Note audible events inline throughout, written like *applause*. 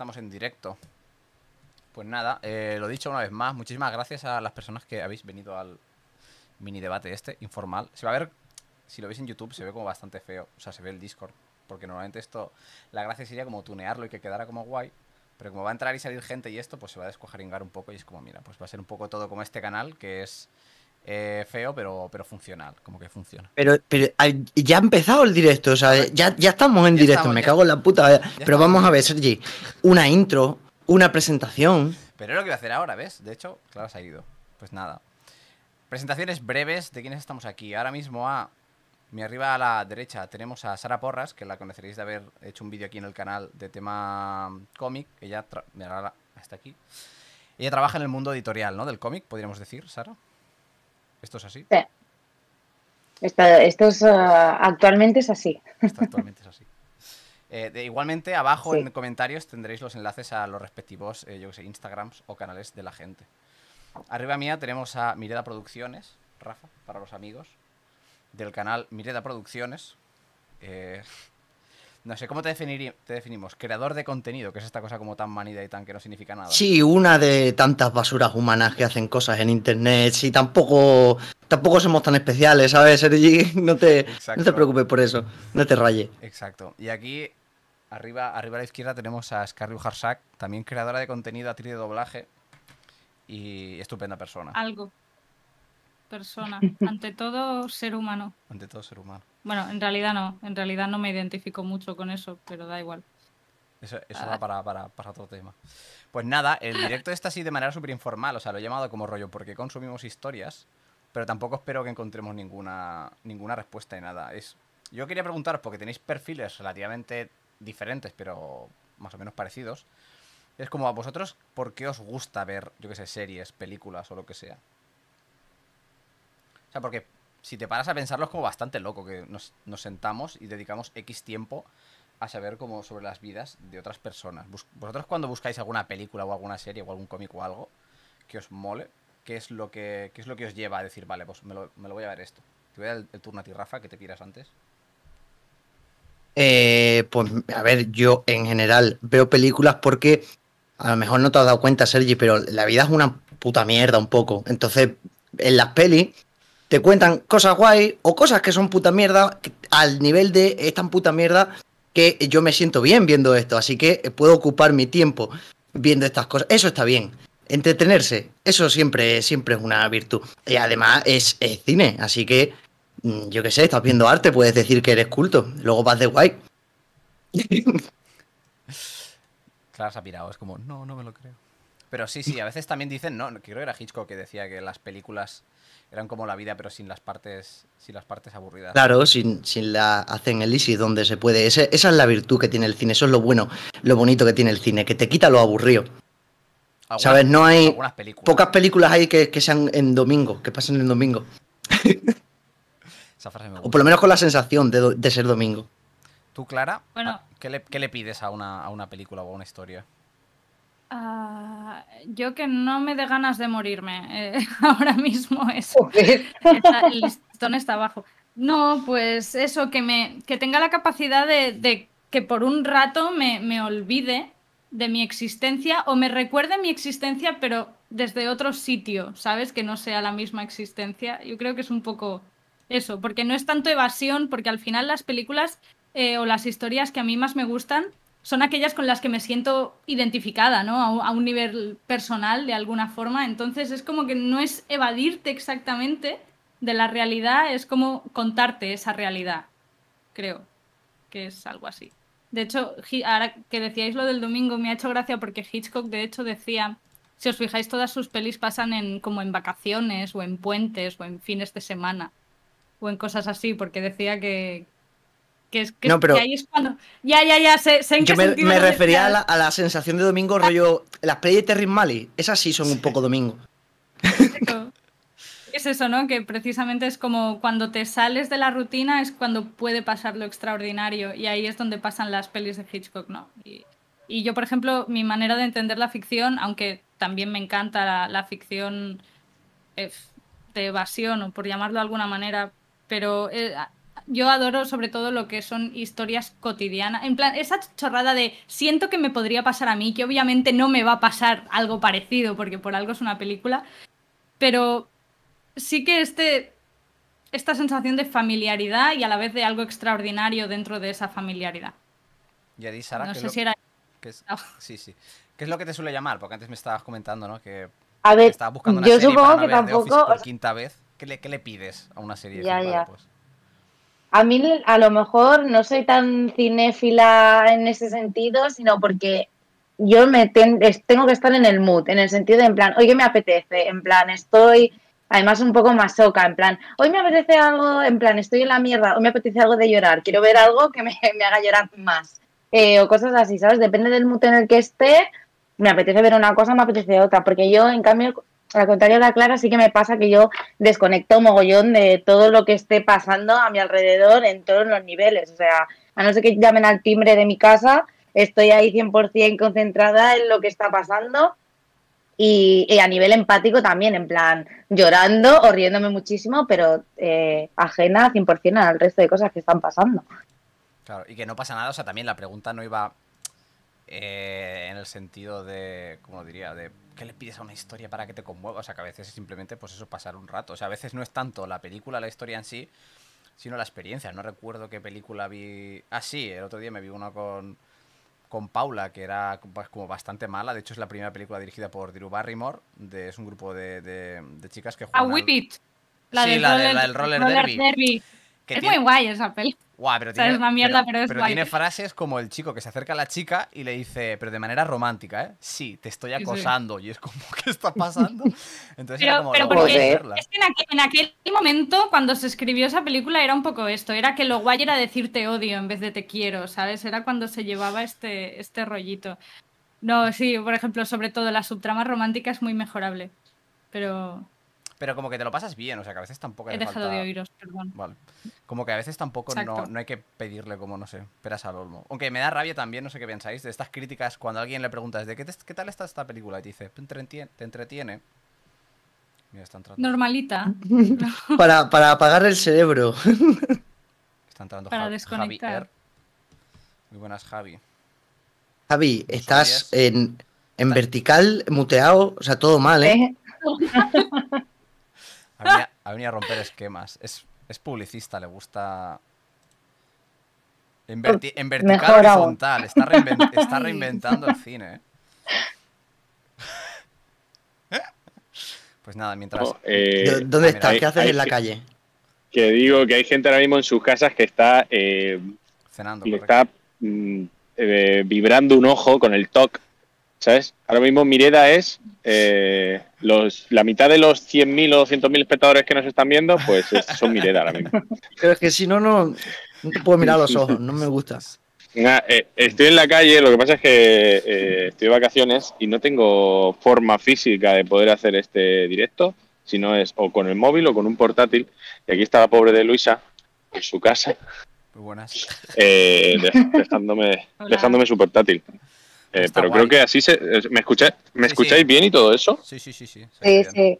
estamos en directo. Pues nada, eh, lo dicho una vez más, muchísimas gracias a las personas que habéis venido al mini debate este, informal. Se va a ver, si lo veis en YouTube, se ve como bastante feo. O sea, se ve el Discord. Porque normalmente esto, la gracia sería como tunearlo y que quedara como guay. Pero como va a entrar y salir gente y esto, pues se va a descuajaringar un poco y es como, mira, pues va a ser un poco todo como este canal, que es eh, feo, pero, pero funcional, como que funciona. Pero, pero ya ha empezado el directo, o sea, ya, ya estamos en Ya directo, estamos, me ya. cago en la puta. Pero estamos. vamos a ver, Sergi, una intro, una presentación. Pero es lo que voy a hacer ahora, ¿ves? De hecho, claro, se ha ido. Pues nada. Presentaciones breves de quiénes estamos aquí. Ahora mismo a mi arriba a la derecha tenemos a Sara Porras, que la conoceréis de haber hecho un vídeo aquí en el canal de tema cómic. Ella, tra- mira, ahora está aquí. Ella trabaja en el mundo editorial, ¿no? Del cómic, podríamos decir, Sara. ¿Esto es así? Esto, esto es, ah, actualmente es así. Esto actualmente es así. *laughs* Eh, de- igualmente, abajo Sí. en comentarios tendréis los enlaces a los respectivos, eh, yo que sé, Instagrams o canales de la gente. Arriba mía tenemos a Mireda Producciones, Rafa, para los amigos, del canal Mireda Producciones. Eh, no sé, ¿cómo te, te definimos? Creador de contenido, que es esta cosa como tan manida y tan que no significa nada. Sí, una de tantas basuras humanas que hacen cosas en internet. Sí, tampoco, tampoco somos tan especiales, ¿sabes, Sergi? *laughs* No te, no te preocupes por eso, no te rayes. Exacto. Y aquí, arriba, arriba a la izquierda, tenemos a Scarry Harsak, también creadora de contenido, actriz de doblaje y estupenda persona. Algo. Persona. *laughs* Ante todo, ser humano. Ante todo ser humano. Bueno, en realidad no. En realidad no me identifico mucho con eso, pero da igual. Eso, eso Ah. va para, para, para otro tema. Pues nada, el directo está así de manera súper informal. O sea, lo he llamado como rollo porque consumimos historias, pero tampoco espero que encontremos ninguna, ninguna respuesta de nada. Es, yo quería preguntaros, porque tenéis perfiles relativamente diferentes, pero más o menos parecidos. Es como a vosotros, ¿por qué os gusta ver, yo qué sé, series, películas o lo que sea? O sea, porque si te paras a pensarlo es como bastante loco que nos, nos sentamos y dedicamos X tiempo a saber como sobre las vidas de otras personas. Vosotros cuando buscáis alguna película o alguna serie o algún cómic o algo que os mole, ¿qué es lo que, es lo que os lleva a decir, vale, pues me lo, me lo voy a ver esto? Te voy a dar el, turno a ti, Rafa, que te piras antes. Eh, pues a ver, yo en general veo películas porque a lo mejor no te has dado cuenta, Sergi, pero la vida es una puta mierda un poco. Entonces, en las pelis te cuentan cosas guay o cosas que son puta mierda al nivel de es tan puta mierda que yo me siento bien viendo esto. Así que puedo ocupar mi tiempo viendo estas cosas. Eso está bien. Entretenerse, eso siempre, siempre es una virtud. Y además es, es cine, así que mm, yo qué sé, estás viendo arte, puedes decir que eres culto. Luego vas de guay. *laughs* Clara se ha pirado, es como, no, no me lo creo. Pero sí, sí, a veces también dicen, no, creo que era Hitchcock que decía que las películas eran como la vida, pero sin las partes, sin las partes aburridas. Claro, sin, sin la hacen el easy donde se puede. Ese- esa es la virtud que tiene el cine, eso es lo bueno, lo bonito que tiene el cine, que te quita lo aburrido. Algunas- ¿Sabes? No hay algunas películas. pocas películas hay que, que sean en domingo, que pasen en domingo. *laughs* Esa frase me O por lo menos con la sensación de, de ser domingo. ¿Tú, Clara? Bueno. ¿qué, le, qué le pides a una, a una película o a una historia? Ah, yo que no me dé ganas de morirme. eh, *laughs* ahora mismo es. Joder. Está- el listón está abajo. No, pues eso, que me que tenga la capacidad de, de que por un rato me, me olvide de mi existencia o me recuerde mi existencia, pero desde otro sitio, ¿sabes? Que no sea la misma existencia. Yo creo que es un poco eso, porque no es tanto evasión, porque al final las películas eh, o las historias que a mí más me gustan son aquellas con las que me siento identificada, ¿no? A un, nivel personal, de alguna forma. Entonces es como que no es evadirte exactamente de la realidad, es como contarte esa realidad, creo que es algo así. De hecho, ahora que decíais lo del domingo, me ha hecho gracia porque Hitchcock de hecho decía, si os fijáis, todas sus pelis pasan en como en vacaciones o en puentes o en fines de semana o en cosas así, porque decía que que es que, No, pero- que ahí es cuando ya ya ya sé, sé en Yo qué me, refería a la, a la sensación de domingo, rollo. Las pelis de Terry Mali, esas sí son un poco domingo. Es eso, ¿no? Que precisamente es como cuando te sales de la rutina es cuando puede pasar lo extraordinario y ahí es donde pasan las pelis de Hitchcock, ¿no? Y, y yo, por ejemplo, mi manera de entender la ficción, aunque también me encanta la, la ficción eh, de evasión o por llamarlo de alguna manera, pero eh, yo adoro sobre todo lo que son historias cotidianas. En plan, esa chorrada de siento que me podría pasar a mí, que obviamente no me va a pasar algo parecido, porque por algo es una película. Pero sí que este, esta sensación de familiaridad y a la vez de algo extraordinario dentro de esa familiaridad. Y a ti, Sara, No ¿qué es sé lo- si era... qué es-. Sí, sí. ¿Qué es lo que te suele llamar? Porque antes me estabas comentando, ¿no? Que A ver, estabas buscando una yo serie supongo para no que ver tampoco. por quinta vez. ¿Qué le, qué le pides a una serie? Ya, ya. pues, A mí a lo mejor no soy tan cinéfila en ese sentido, sino porque yo me tengo que estar en el mood, en el sentido de en plan, oye, me apetece, en plan, estoy además un poco masoca, en plan, hoy me apetece algo, en plan, estoy en la mierda, hoy me apetece algo de llorar, quiero ver algo que me, *laughs* me haga llorar más, eh, o cosas así, ¿sabes? Depende del mood en el que esté, me apetece ver una cosa, me apetece otra, porque yo, en cambio, al contrario de la Clara, sí que me pasa que yo desconecto mogollón de todo lo que esté pasando a mi alrededor en todos los niveles. O sea, a no ser que llamen al timbre de mi casa, estoy ahí 100% concentrada en lo que está pasando y, a nivel empático también, en plan llorando o riéndome muchísimo, pero eh, ajena 100% al resto de cosas que están pasando. Claro, y que no pasa nada, o sea, también la pregunta no iba eh, en el sentido de, ¿cómo diría? De ¿qué le pides a una historia para que te conmueva? O sea, que a veces es simplemente, pues eso, pasar un rato. O sea, a veces no es tanto la película, la historia en sí, sino la experiencia. No recuerdo qué película vi... Ah, sí, el otro día me vi una con, con Paula, que era pues, como bastante mala. De hecho, es la primera película dirigida por Drew Barrymore. De, es un grupo de, de- de chicas que A juegan... al- Whip It. Sí, la de- la del roller derby. Que Es tiene- muy guay esa peli. Guau, pero O sea, tiene, es una mierda, pero es guay. tiene frases como el chico que se acerca a la chica y le dice, pero de manera romántica, ¿eh? Sí, te estoy Sí, sí. acosando. Y es como, *laughs* ¿qué está pasando? Entonces Pero, era como, pero "No, voy a porque- hacerla". es que en aquel, en aquel momento, cuando se escribió esa película, era un poco esto. Era que lo guay era decir te odio en vez de te quiero, ¿sabes? Era cuando se llevaba este, este rollito. No, sí, por ejemplo, sobre todo la subtrama romántica es muy mejorable. Pero Pero como que te lo pasas bien, o sea, que a veces tampoco he dejado falta- de oíros, perdón. Vale. Como que a veces tampoco no, no hay que pedirle como, no sé, peras al olmo. Aunque me da rabia también, no sé qué pensáis, de estas críticas cuando a alguien le preguntas de qué, te- qué tal está esta película y te dice, te entretiene. Te entretiene. Mira, está entrando, Normalita. *laughs* Para, para apagar el cerebro. *laughs* está entrando Para Javi- desconectar. Javi R. Muy buenas, Javi. Javi, estás en, en vertical, muteado, o sea, todo mal, ¿eh? *laughs* Ha venido, ha venido a romper esquemas. Es, es publicista, le gusta. En, verti- en vertical horizontal. Está, reinven- *laughs* está reinventando el cine. ¿eh? Pues nada, mientras. No, eh, ¿Dó- ¿Dónde mira, estás? hay- ¿Qué haces hay en la que- calle? que digo que hay gente ahora mismo en sus casas que está eh, Cenando. correcto. está mm, eh, vibrando un ojo con el TOC, ¿sabes? Ahora mismo Mireda es eh, los, la mitad de los 100.000 o 200.000 espectadores que nos están viendo, pues es- son Mireda ahora mismo. *laughs* Pero es que si no, no, no te puedo mirar los ojos, no me gusta. Nah, eh, estoy en la calle, lo que pasa es que eh, estoy de vacaciones y no tengo forma física de poder hacer este directo, si no es o con el móvil o con un portátil. Y aquí está la pobre de Luisa en su casa, Muy buenas. eh, de- dejándome, *laughs* Hola. dejándome su portátil. Eh, pero guay. creo que así se... eh, ¿Me, escucha- ¿me Sí, escucháis sí. bien y todo eso? Sí, sí, sí, sí. Sí, sí.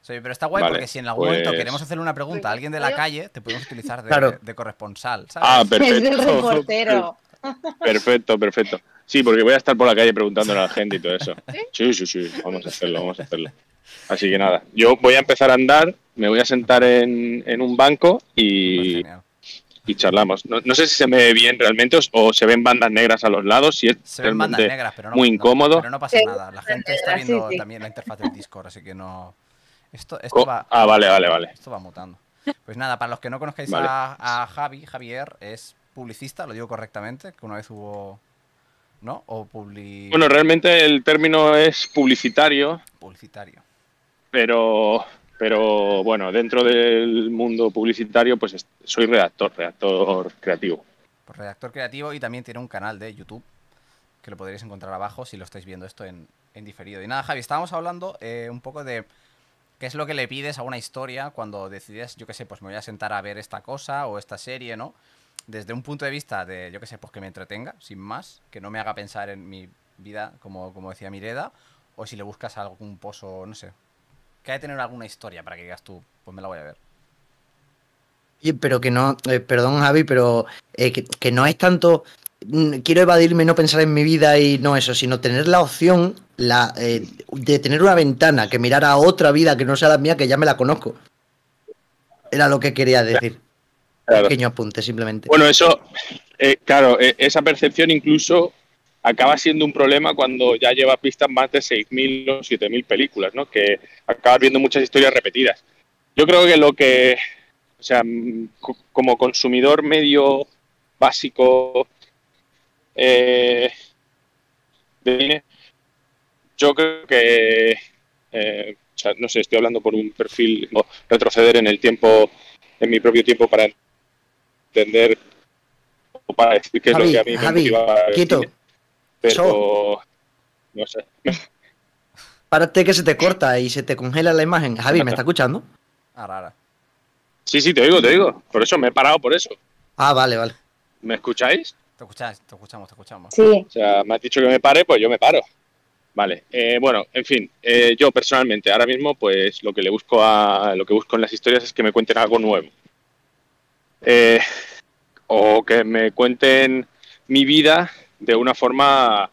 Sí, pero está guay Vale, porque si en algún momento pues- queremos hacerle una pregunta a alguien de la calle, te podemos utilizar de, Claro. de corresponsal, ¿sabes? Ah, Es perfecto. el reportero. *laughs* Perfecto, perfecto. Sí, porque voy a estar por la calle preguntándole a la gente y todo eso. Sí, sí, sí, vamos a hacerlo, vamos a hacerlo. Así que nada, yo voy a empezar a andar, me voy a sentar en, en un banco Pues y, genial. Y charlamos. No, no sé si se me ve bien realmente o, o se ven bandas negras a los lados, si es Se ven bandas negras, pero no, muy no- incómodo. pero no pasa nada. La gente está sí, viendo sí. también la interfaz del Discord, así que no. Esto, esto Co- va. Ah, vale, vale, vale. Esto va mutando. Pues nada, para los que no conozcáis Vale. a, a Javi, Javier es publicista, lo digo correctamente, que una vez hubo. ¿No? O publi... Bueno, realmente el término es publicitario, publicitario. pero, pero bueno, dentro del mundo publicitario, pues es- soy redactor, redactor creativo. Pues redactor creativo y también tiene un canal de YouTube que lo podréis encontrar abajo si lo estáis viendo esto en, en diferido. Y nada, Javi, estábamos hablando eh, un poco de qué es lo que le pides a una historia cuando decides, yo qué sé, pues me voy a sentar a ver esta cosa o esta serie, ¿no? Desde un punto de vista de, yo qué sé, pues que me entretenga, sin más, que no me haga pensar en mi vida, como, como decía Mireda, o si le buscas algún pozo, no sé. Que hay que tener alguna historia para que digas tú, pues me la voy a ver. Pero que no, eh, perdón Javi, pero eh, que, que no es tanto mm, quiero evadirme, no pensar en mi vida y no eso, sino tener la opción la, eh, de tener una ventana que mirar a otra vida que no sea la mía, que ya me la conozco. Era lo que quería decir. Claro. Pequeño apunte, simplemente. Bueno, eso, eh, claro, eh, esa percepción incluso acaba siendo un problema cuando ya llevas vistas más de 6.000 o 7.000 películas, ¿no? Que acabas viendo muchas historias repetidas. Yo creo que lo que, o sea, co- como consumidor medio básico eh, de cine, yo creo que, eh, o sea, no sé, estoy hablando por un perfil, no, retroceder en el tiempo, en mi propio tiempo para entender o para decir qué es Javi, lo que a mí me Javi, motiva el quieto. Pero no sé. Párate que se te corta y se te congela la imagen. Javi, ¿me está escuchando? Ahora, ahora. Sí, sí, te oigo, te oigo. Por eso me he parado por eso. Ah, vale, vale. ¿Me escucháis? Te escuchas, te escuchamos, te escuchamos. Sí, O sea, me has dicho que me pare, pues yo me paro. Vale. Eh, bueno, en fin, eh, yo personalmente ahora mismo, pues lo que le busco a lo que busco en las historias es que me cuenten algo nuevo. Eh, o que me cuenten mi vida de una forma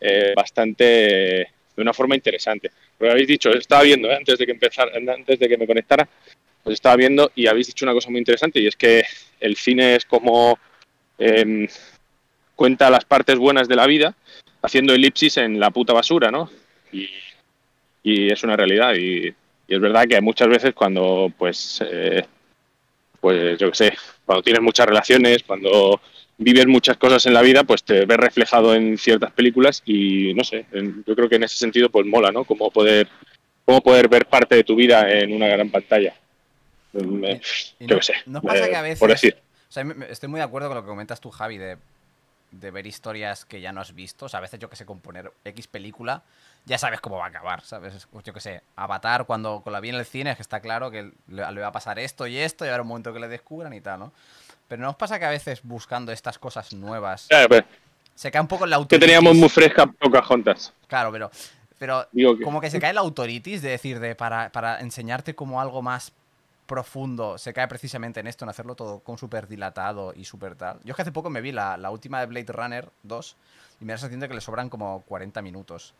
eh, bastante, de una forma interesante. Porque habéis dicho, estaba viendo eh, antes de que empezara, antes de que me conectara, pues estaba viendo y habéis dicho una cosa muy interesante y es que el cine es como em, cuenta las partes buenas de la vida haciendo elipsis en la puta basura, ¿no? Y, y es una realidad y, y es verdad que muchas veces cuando pues eh, pues yo qué sé, cuando tienes muchas relaciones, cuando vives muchas cosas en la vida, pues te ves reflejado en ciertas películas y no sé, en- yo creo que en ese sentido pues mola, ¿no? Como poder cómo poder ver parte de tu vida en una gran pantalla. Me- yo qué sé, ¿nos pasa eh, que a veces- por decir. O sea, estoy muy de acuerdo con lo que comentas tú, Javi, de, de ver historias que ya no has visto. O sea, a veces yo que sé, componer X película, ya sabes cómo va a acabar, ¿sabes? Yo que sé, Avatar, cuando con la vi en el cine, es que está claro que le, le va a pasar esto y esto, y habrá un momento que le descubran y tal, ¿no? Pero ¿no os pasa que a veces buscando estas cosas nuevas Claro, pero se cae un poco en la que autoritis? teníamos muy fresca Pocahontas. Claro, pero, pero Digo que como que se cae la autoritis de decir, de para, para enseñarte como algo más profundo, se cae precisamente en esto, en hacerlo todo con súper dilatado y súper tal. Yo es que hace poco me vi la, la última de Blade Runner 2 y me da la sensación de que le sobran como 40 minutos.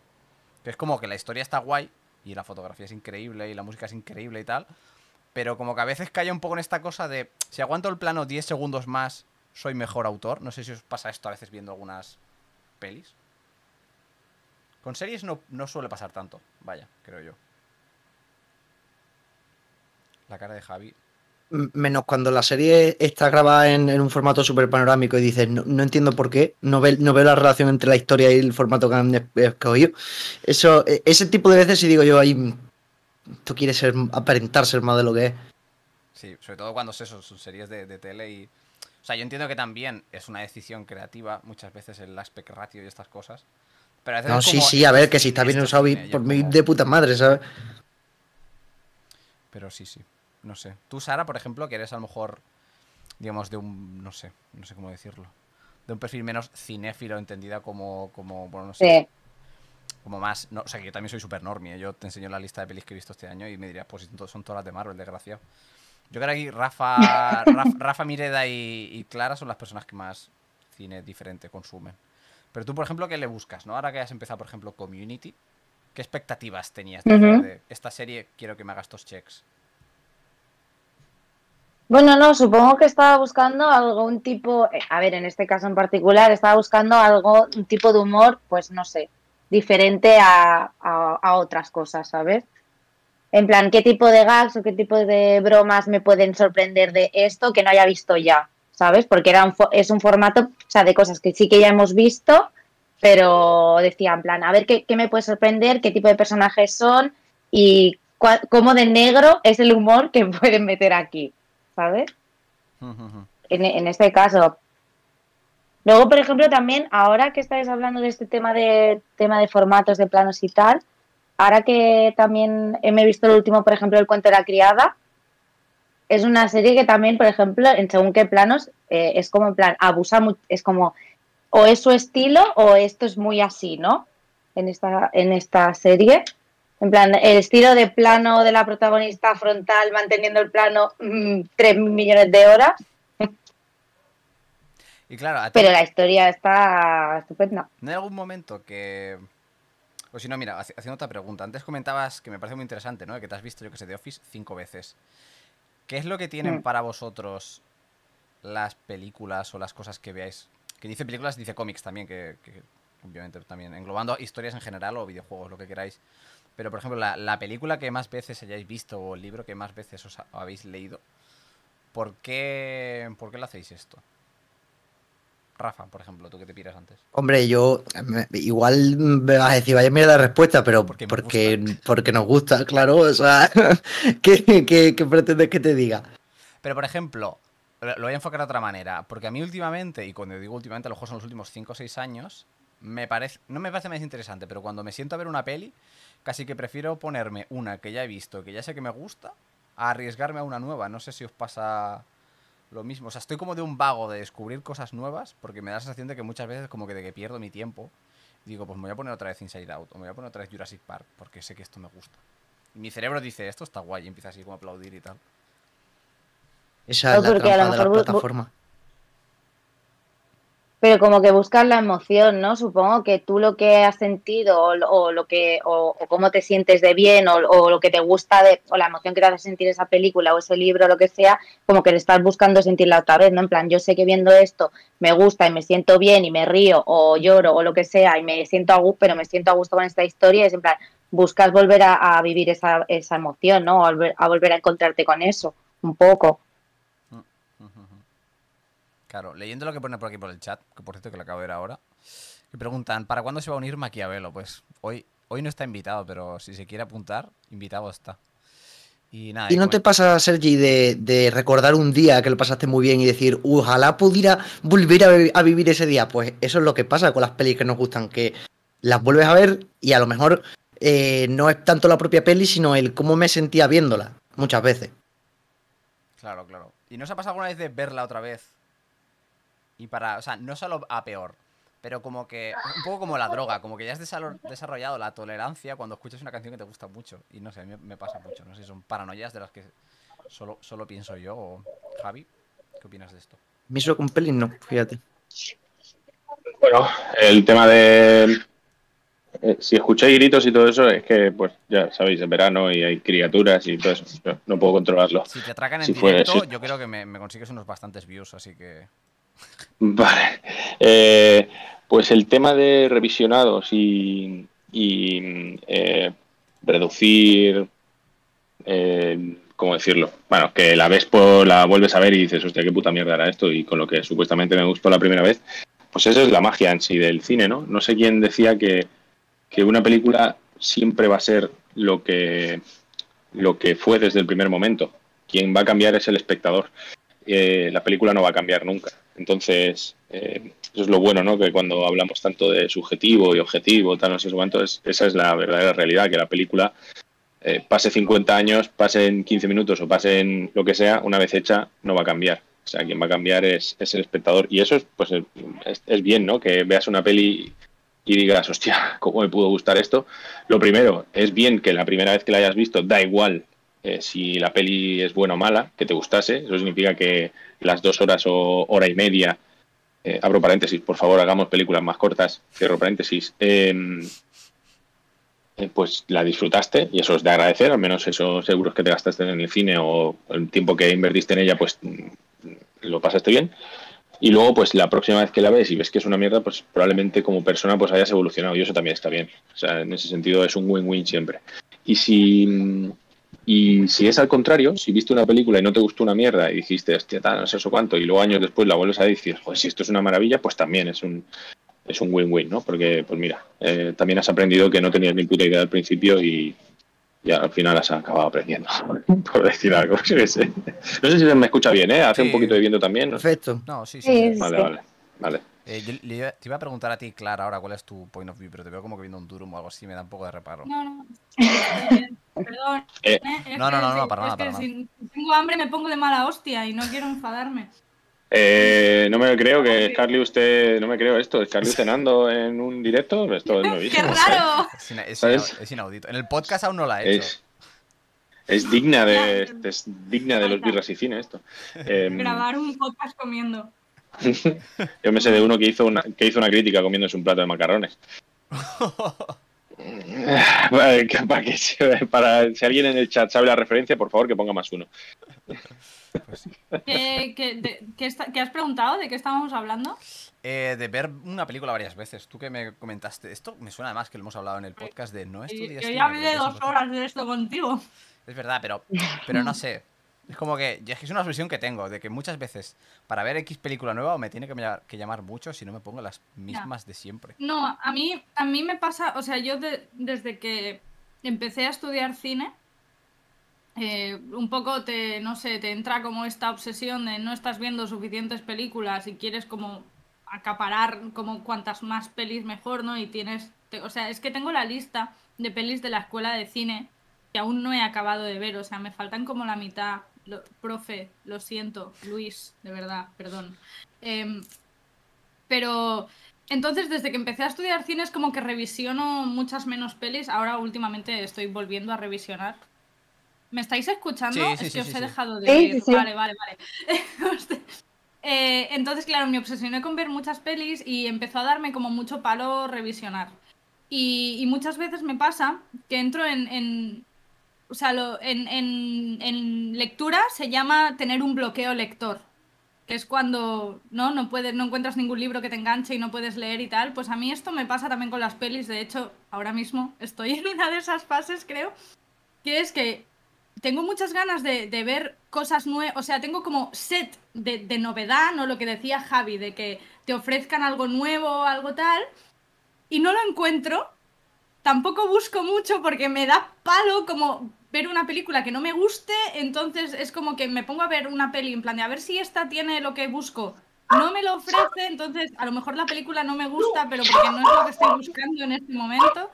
Que es como que la historia está guay y la fotografía es increíble y la música es increíble y tal. Pero como que a veces cae un poco en esta cosa de, si aguanto el plano 10 segundos más, soy mejor autor. No sé si os pasa esto a veces viendo algunas pelis. Con series no, no suele pasar tanto, vaya, creo yo. La cara de Javi. Menos cuando la serie está grabada en, un formato súper panorámico y dices, no, no entiendo por qué, no, ve- no veo la relación entre la historia y el formato que han es- escogido. Eso, e- ese tipo de veces sí digo yo, ahí, tú quieres ser, aparentar ser más de lo que es. Sí, sobre todo cuando es eso, son series de, de tele y... O sea, yo entiendo que también es una decisión creativa, muchas veces el aspect ratio y estas cosas. Pero a veces No, sí, como, sí, a ver, que si está bien usado por mí como- de puta madre, ¿sabes? Pero sí, sí. No sé. Tú, Sara, por ejemplo, que eres a lo mejor, digamos, de un. No sé, no sé cómo decirlo. De un perfil menos cinéfilo, entendida como. como bueno, no sé. sí. Como más. No, o sea, que yo también soy súper normie. Yo te enseño la lista de pelis que he visto este año y me dirías, pues son todas las de Marvel, desgraciado. Yo creo que aquí Rafa, *laughs* Rafa, Rafa Mireda y, y Clara son las personas que más cine diferente consumen. Pero tú, por ejemplo, ¿qué le buscas? ¿no? Ahora que has empezado, por ejemplo, Community, ¿qué expectativas tenías de, esta serie? Quiero que me hagas estos checks. Bueno, no, supongo que estaba buscando algún tipo, eh, a ver, en este caso en particular, estaba buscando algo, un tipo de humor, pues no sé, diferente a, a- a otras cosas, ¿sabes? En plan, ¿qué tipo de gags o qué tipo de bromas me pueden sorprender de esto que no haya visto ya? ¿Sabes? Porque era un es un formato, o sea, de cosas que sí que ya hemos visto, pero decía en plan, a ver qué, qué me puede sorprender, qué tipo de personajes son y cómo de negro es el humor que *laughs* pueden meter aquí, ¿sabes? en, en este caso. Luego, por ejemplo, también, ahora que estáis hablando de este tema de tema de formatos, de planos y tal, ahora que también he visto el último, por ejemplo, El cuento de la criada, es una serie que también, por ejemplo, en según qué planos, eh, es como en plan, abusa es como, o es su estilo o esto es muy así, ¿no? En esta, en esta serie. En plan, el estilo de plano de la protagonista frontal manteniendo el plano mm, 3 millones de horas, Y claro, a ti- pero la historia está estupenda. ¿no hay algún momento que... O si no, mira, haci- haciendo otra pregunta. Antes comentabas que me parece muy interesante, ¿no? Que te has visto, yo que sé, de Office cinco veces. ¿Qué es lo que tienen Mm. para vosotros las películas o las cosas que veáis? Que dice películas, dice cómics también, que, que obviamente también, englobando historias en general o videojuegos, lo que queráis. Pero, por ejemplo, la, la película que más veces hayáis visto o el libro que más veces os ha- habéis leído, ¿por qué, ¿por qué lo hacéis esto? Rafa, por ejemplo, tú que te piras antes. Hombre, yo me- igual me vas a decir, vaya mierda de respuesta, pero Porque porque, nos gusta, claro. O sea, *laughs* ¿qué, qué, qué pretendes que te diga? Pero, por ejemplo, lo lo voy a enfocar de otra manera. Porque a mí últimamente, y cuando digo últimamente, a lo mejor son los últimos 5 o 6 años, me parece, no me parece más interesante, pero cuando me siento a ver una peli, casi que prefiero ponerme una que ya he visto, que ya sé que me gusta, a arriesgarme a una nueva. No sé si os pasa lo mismo. O sea, estoy como de un vago de descubrir cosas nuevas, porque me da la sensación de que muchas veces como que de que pierdo mi tiempo. Digo, pues me voy a poner otra vez Inside Out, o me voy a poner otra vez Jurassic Park, porque sé que esto me gusta. Y mi cerebro dice, esto está guay, y empieza así como a aplaudir y tal. Esa No, es la porque a lo trampa de la plataforma. Pero como que buscas la emoción, ¿no? Supongo que tú lo que has sentido o, o lo que o, o cómo te sientes de bien o, lo que te gusta de o la emoción que te hace sentir esa película o ese libro o lo que sea, como que le estás buscando sentirla otra vez, ¿no? En plan, yo sé que viendo esto me gusta y me siento bien y me río o lloro o lo que sea y me siento a gusto, pero me siento a gusto con esta historia, es en plan, buscas volver a, a vivir esa, esa emoción, ¿no? A volver, a volver a encontrarte con eso, un poco. Claro, leyendo lo que pone por aquí por el chat, que por cierto que lo acabo de ver ahora, que preguntan, ¿para cuándo se va a unir Maquiavelo? Pues hoy, hoy no está invitado, pero si se quiere apuntar, invitado está. Y nada, ¿Y no te pasa, Sergi, de, de recordar un día que lo pasaste muy bien y decir, ojalá pudiera volver a, vi- a vivir ese día? Pues eso es lo que pasa con las pelis que nos gustan, que las vuelves a ver y a lo mejor eh, no es tanto la propia peli, sino el cómo me sentía viéndola, muchas veces. Claro, claro. ¿Y no os ha pasado alguna vez de verla otra vez? Y para, o sea, no solo a peor, pero como que, un poco como la droga, como que ya has desarrollado la tolerancia cuando escuchas una canción que te gusta mucho. Y no sé, a mí me pasa mucho, no sé, son paranoias de las que solo, solo pienso yo o Javi. ¿Qué opinas de esto? Mí eso con no, fíjate. Bueno, el tema de. eh, si escucháis gritos y todo eso, es que, pues, ya sabéis, es verano y hay criaturas y todo eso. Yo no puedo controlarlo. Si te atracan en Si directo, si- yo creo que me, me consigues unos bastantes views, así que... Vale. Eh, pues el tema de revisionados y, y, eh, reducir. eh, ¿Cómo decirlo? Bueno, que la ves por la vuelves a ver y dices, hostia, qué puta mierda era esto, y con lo que supuestamente me gustó la primera vez. Pues esa es la magia en sí del cine, ¿no? No sé quién decía que, que una película siempre va a ser lo que, lo que fue desde el primer momento. Quien va a cambiar es el espectador. Eh, la película no va a cambiar nunca. Entonces, eh, eso es lo bueno, ¿no? Que cuando hablamos tanto de subjetivo y objetivo, tal, no sé cuánto, es, esa es la verdadera realidad, que la película eh, pase 50 años, pase en 15 minutos o pase en lo que sea, una vez hecha, no va a cambiar. O sea, quien va a cambiar es, el espectador. Y eso es, pues, es, es bien, ¿no? Que veas una peli y digas, hostia, *laughs* ¿cómo me pudo gustar esto? Lo primero, es bien que la primera vez que la hayas visto, da igual eh, si la peli es buena o mala, que te gustase. Eso significa que las dos horas o hora y media, eh, abro paréntesis, por favor, hagamos películas más cortas, cierro paréntesis, eh, eh, pues la disfrutaste y eso es de agradecer, al menos esos euros que te gastaste en el cine o el tiempo que invertiste en ella, pues mm, lo pasaste bien. Y luego, pues la próxima vez que la ves y ves que es una mierda, pues probablemente como persona pues hayas evolucionado y eso también está bien. O sea, en ese sentido es un win-win siempre. Y si, y si es al contrario, si viste una película y no te gustó una mierda y dijiste, hostia, tal, no sé eso cuánto, y luego años después la vuelves a decir, joder, si esto es una maravilla, pues también es un es un win-win, ¿no? Porque, pues mira, eh, también has aprendido que no tenías ni puta idea al principio y, y al final has acabado aprendiendo, *laughs* por decir algo. yo qué sé. No sé si me escucha bien, ¿eh? Hace Sí. un poquito de viento también. ¿no? Perfecto. No, sí, sí. Sí, sí. Vale, sí. vale, vale. Eh, yo le iba- te iba a preguntar a ti, Clara, ahora cuál es tu point of view, pero te veo como que viendo un Durum o algo así, me da un poco de reparo. No, no. *laughs* Perdón. Eh, ¿eh? No, no, no, no, para nada, es que para si tengo hambre me pongo de mala hostia y no quiero enfadarme. Eh, no me creo que Carly usted, no me creo esto, es Carly *laughs* cenando en un directo, esto es ¡Qué nuevísimo. raro! *laughs* Es, ina- es ¿Sabes? ina- es inaudito. En el podcast aún no la he hecho. Es, es digna de es digna de los birras y cine esto. Em, Grabar un podcast comiendo. *laughs* yo me sé de uno que hizo una, que hizo una crítica comiéndose un plato de macarrones. Que- *laughs* para, que se- para- si alguien en el chat sabe la referencia, por favor que ponga más uno. Pues sí. ¿Qué, qué- de- qué está- qué has preguntado? ¿De qué estábamos hablando? Eh, de ver una película varias veces. Tú que me comentaste esto, me suena además que lo hemos hablado en el podcast de no estudias yo ya hablé dos horas de esto contigo. Es verdad, pero, pero no sé. Es como que es una expresión que tengo, de que muchas veces para ver X película nueva me tiene que, llamar- que llamar mucho si no me pongo las mismas de siempre. No, a mí, a mí me pasa, o sea, yo de- desde que empecé a estudiar cine, eh, un poco te, no sé, te entra como esta obsesión de no estás viendo suficientes películas y quieres como acaparar como cuantas más pelis mejor, ¿no? Y tienes, te- o sea, es que tengo la lista de pelis de la escuela de cine que aún no he acabado de ver, o sea, me faltan como la mitad. Lo- profe, lo siento, Luis, de verdad, perdón. Em, pero entonces, desde que empecé a estudiar cine es como que revisiono muchas menos pelis. Ahora últimamente estoy volviendo a revisionar. ¿Me estáis escuchando? Sí, es sí, que sí, os sí, he sí. dejado de sí. Vale, vale, vale. *laughs* Eh, entonces, claro, me obsesioné con ver muchas pelis y empezó a darme como mucho palo revisionar. Y, y muchas veces me pasa que entro en, en- o sea, lo- en, en- en lectura se llama tener un bloqueo lector, que es cuando no, no puedes, no encuentras ningún libro que te enganche y no puedes leer y tal. Pues a mí esto me pasa también con las pelis. De hecho, ahora mismo estoy en una de esas fases, creo, que es que tengo muchas ganas de, de ver cosas nuevas, o sea, tengo como set de, de novedad, ¿no? Lo que decía Javi, de que te ofrezcan algo nuevo, algo tal, y no lo encuentro. Tampoco busco mucho porque me da palo como ver una película que no me guste, entonces es como que me pongo a ver una peli en plan de a ver si esta tiene lo que busco. No me lo ofrece, entonces a lo mejor la película no me gusta, pero porque no es lo que estoy buscando en este momento.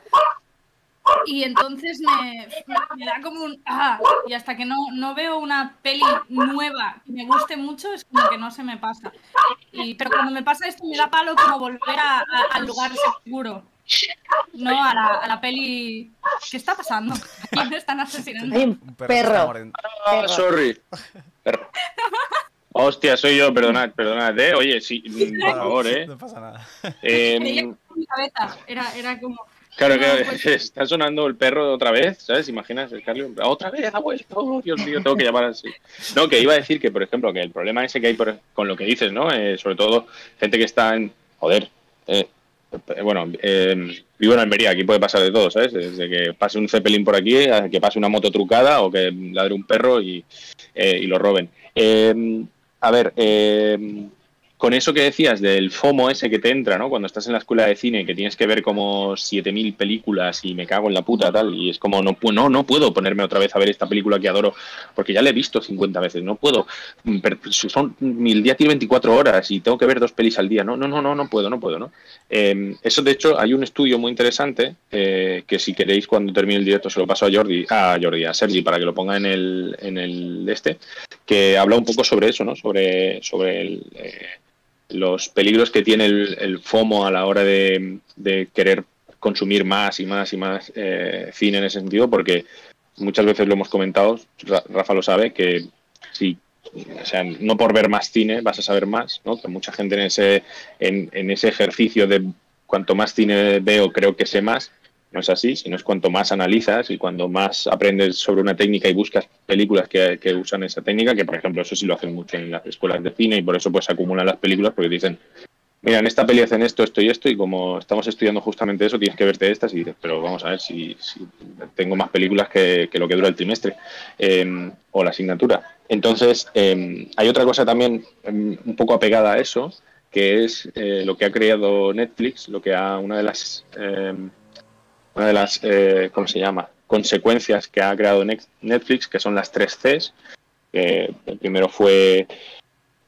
Y entonces me, me da como un... ah, y hasta que no, no veo una peli nueva que me guste mucho, es como que no se me pasa. Y, pero cuando me pasa esto me da palo como volver a- a- al lugar seguro. No a la, a la peli... ¿Qué está pasando? Me están asesinando. Hay un perro. Ah, Perro. sorry. Perro. Hostia, soy yo, perdonad, perdonad, eh. Oye, sí, por favor, eh. No pasa nada. Que era. Era, como... Claro, claro, *laughs* está sonando el perro otra vez, ¿sabes? Imaginas el Carly, otra vez ha vuelto, oh, Dios mío, tengo que llamar así. No, que iba a decir que, por ejemplo, que el problema ese que hay por- con lo que dices, ¿no? Eh, sobre todo gente que está en, joder, eh, eh, bueno, eh, vivo en Almería, aquí puede pasar de todo, ¿sabes? Desde que pase un Zeppelin por aquí, que pase una moto trucada o que ladre un perro y, eh, lo roben. Eh, a ver, eh, con eso que decías del FOMO ese que te entra, ¿no? Cuando estás en la escuela de cine que tienes que ver como 7000 películas y me cago en la puta tal y es como no no no puedo ponerme otra vez a ver esta película que adoro porque ya la he visto 50 veces, no puedo. Mm, Son el día tiene 24 horas y tengo que ver dos pelis al día. No, no, no, no, no puedo, no puedo, ¿no? Eh, eso de hecho hay un estudio muy interesante eh, que si queréis cuando termine el directo se lo paso a Jordi, a Jordi, a Sergi para que lo ponga en el en el este que habla un poco sobre eso, ¿no? Sobre sobre el eh, los peligros que tiene el, el FOMO a la hora de, querer consumir más y más y más eh, cine en ese sentido, porque muchas veces lo hemos comentado, Ra- Rafa lo sabe, que si, o sea, no por ver más cine vas a saber más, ¿no? Que mucha gente en ese, en, en ese ejercicio de cuanto más cine veo, creo que sé más. No es así, sino es cuanto más analizas y cuando más aprendes sobre una técnica y buscas películas que, usan esa técnica, que por ejemplo eso sí lo hacen mucho en las escuelas de cine y por eso pues acumulan las películas porque dicen, mira, en esta peli hacen esto, esto y esto y como estamos estudiando justamente eso tienes que verte estas y dices, pero vamos a ver si, tengo más películas que, lo que dura el trimestre eh, o la asignatura. Entonces, eh, hay otra cosa también eh, un poco apegada a eso, que es eh, lo que ha creado Netflix, lo que ha una de las una de las eh, ¿cómo se llama? consecuencias que ha creado Netflix, que son las tres Cs. que el primero fue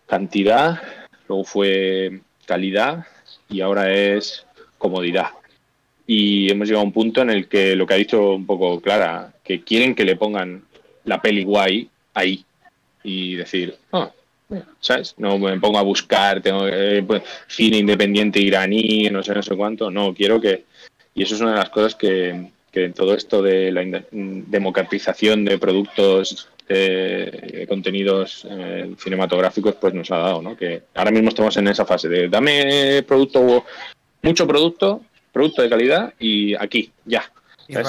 cantidad, luego fue calidad y ahora es comodidad. Y hemos llegado a un punto en el que lo que ha dicho un poco Clara, que quieren que le pongan la peli guay ahí y decir, ah, ¿sabes? No me pongo a buscar, tengo eh, pues, cine independiente iraní, no sé, no sé cuánto. No, quiero que. Y eso es una de las cosas que, que todo esto de la democratización de productos, de, contenidos eh, cinematográficos, pues nos ha dado, ¿no? Que ahora mismo estamos en esa fase de dame producto, mucho producto, producto de calidad y aquí, ya.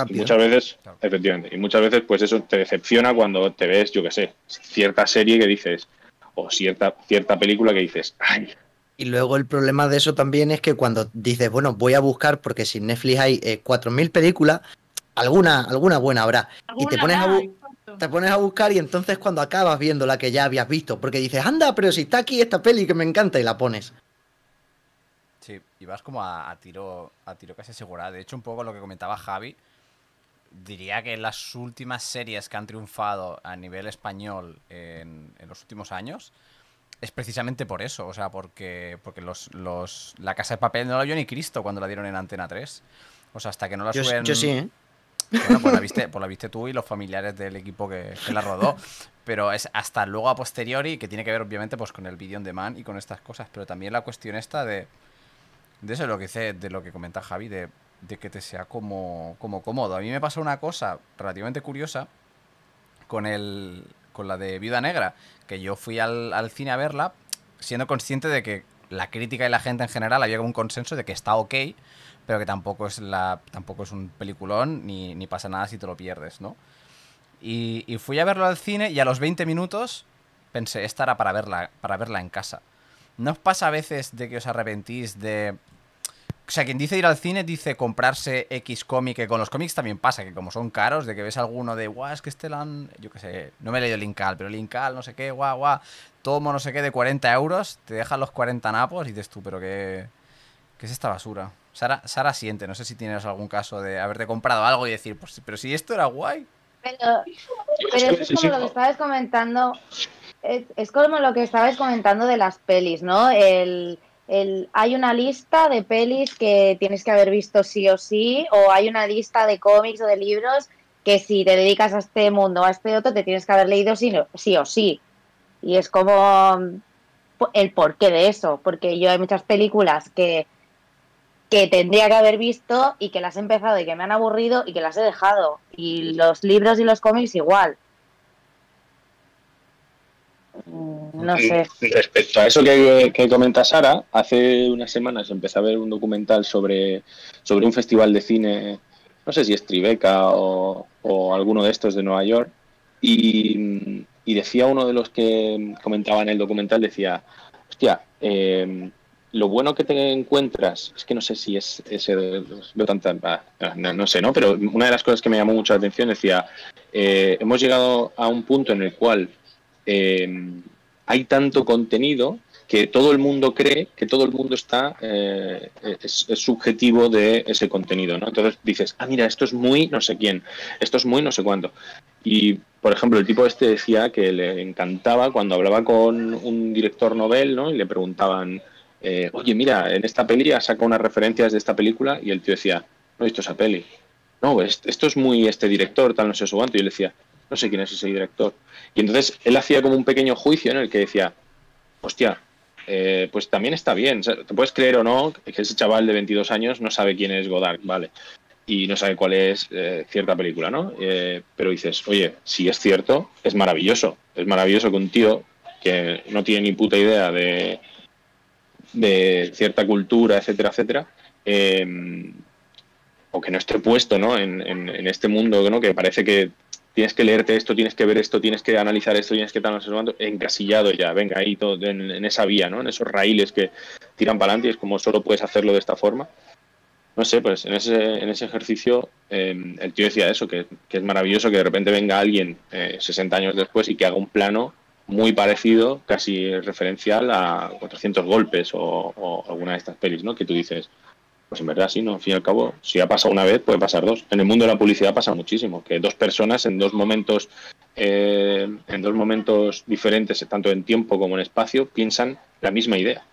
Muchas veces, Claro. efectivamente, y muchas veces pues eso te decepciona cuando te ves, yo qué sé, cierta serie que dices, o cierta, cierta película que dices, ay, Y luego el problema de eso también es que cuando dices, bueno, voy a buscar, porque si en Netflix hay eh, 4.000 películas, alguna, alguna buena habrá. Y te pones, a habrá, te pones a buscar y entonces cuando acabas viendo la que ya habías visto, porque dices, anda, pero si está aquí esta peli que me encanta y la pones. Sí, y vas como a, a tiro a tiro casi asegurado. De hecho, un poco lo que comentaba Javi, diría que las últimas series que han triunfado a nivel español en, en los últimos años es precisamente por eso. O sea, porque, porque los, los, La Casa de Papel no la vio ni Cristo cuando la dieron en Antena 3. O sea, hasta que no la Yo, suben... yo sí, ¿eh? Bueno, pues la viste, pues la viste tú y los familiares del equipo que, que la rodó. Pero es hasta luego a posteriori, que tiene que ver obviamente pues con el vídeo on demand y con estas cosas. Pero también la cuestión esta de. De eso, de lo que dice, de lo que comenta Javi, de, de que te sea como, como cómodo. A mí me pasó una cosa relativamente curiosa con el. Con la de Viuda Negra. Que yo fui al, al cine a verla, siendo consciente de que la crítica y la gente en general había un consenso de que está ok, pero que tampoco es la tampoco es un peliculón ni, ni pasa nada si te lo pierdes, ¿no? Y, y fui a verlo al cine y a los 20 minutos pensé, esta era para verla, para verla en casa. ¿No os pasa a veces de que os arrepentís de... O sea, quien dice ir al cine dice comprarse X cómic, que con los cómics también pasa, que como son caros, de que ves alguno de, guau, es que este lo han... Yo qué sé, no me he leído el Linkal, pero el Linkal, no sé qué, guau, guau, tomo no sé qué de 40 euros, te dejan los 40 napos y dices tú, pero qué... ¿Qué es esta basura? Sara, Sara siente, no sé si tienes algún caso de haberte comprado algo y decir, pues, pero si esto era guay. Pero, pero eso es como lo que estabas comentando. Es, es como lo que estabas comentando de las pelis, ¿no? El, el, hay una lista de pelis que tienes que haber visto sí o sí, o hay una lista de cómics o de libros que si te dedicas a este mundo a este otro te tienes que haber leído sí, no- sí o sí. Y es como mm, el porqué de eso, porque yo hay muchas películas que que tendría que haber visto y que las he empezado y que me han aburrido y que las he dejado. Y los libros y los cómics igual. Mm, No sé. Respecto a eso que, que comenta Sara, hace unas semanas empecé a ver un documental sobre, sobre un festival de cine, no sé si es Tribeca o, o alguno de estos de Nueva York, y, y decía uno de los que comentaba en el documental, decía, hostia, eh, lo bueno que te encuentras, es que no sé si es ese, veo tanta, ah, no, no sé, ¿no? Pero una de las cosas que me llamó mucho la atención decía, eh, hemos llegado a un punto en el cual eh, hay tanto contenido que todo el mundo cree que todo el mundo está eh, es, es subjetivo de ese contenido, ¿no? Entonces dices, ah, mira, esto es muy no sé quién, esto es muy no sé cuánto. Y, por ejemplo, el tipo este decía que le encantaba cuando hablaba con un director novel, ¿no? Y le preguntaban, eh, oye, mira, en esta peli ha sacado unas referencias de esta película y el tío decía, no he visto esa peli. No, es- esto es muy este director, tal, no sé su cuánto. Y yo le decía, no sé quién es ese director. Y entonces él hacía como un pequeño juicio en el que decía, hostia, eh, pues también está bien. Te puedes creer o no que ese chaval de 22 años no sabe quién es Godard, ¿vale? Y no sabe cuál es eh, cierta película, ¿no? Eh, pero dices, oye, si es cierto, es maravilloso. Es maravilloso que un tío que no tiene ni puta idea de, de cierta cultura, etcétera, etcétera, o que no esté puesto ¿no? En, en- en este mundo ¿no? que parece que tienes que leerte esto, tienes que ver esto, tienes que analizar esto, tienes que tal, encasillado ya, venga, ahí todo, en, en esa vía, ¿no? en esos raíles que tiran para adelante y es como solo puedes hacerlo de esta forma. No sé, pues en ese, en ese ejercicio eh, el tío decía eso, que, que es maravilloso que de repente venga alguien eh, 60 años después y que haga un plano muy parecido, casi referencial a 400 golpes o, o alguna de estas pelis, ¿no? Que tú dices, pues en verdad sí, ¿no? Al fin y al cabo, si ha pasado una vez, puede pasar dos. En el mundo de la publicidad pasa muchísimo, que dos personas en dos momentos, eh, en dos momentos diferentes, tanto en tiempo como en espacio, piensan la misma idea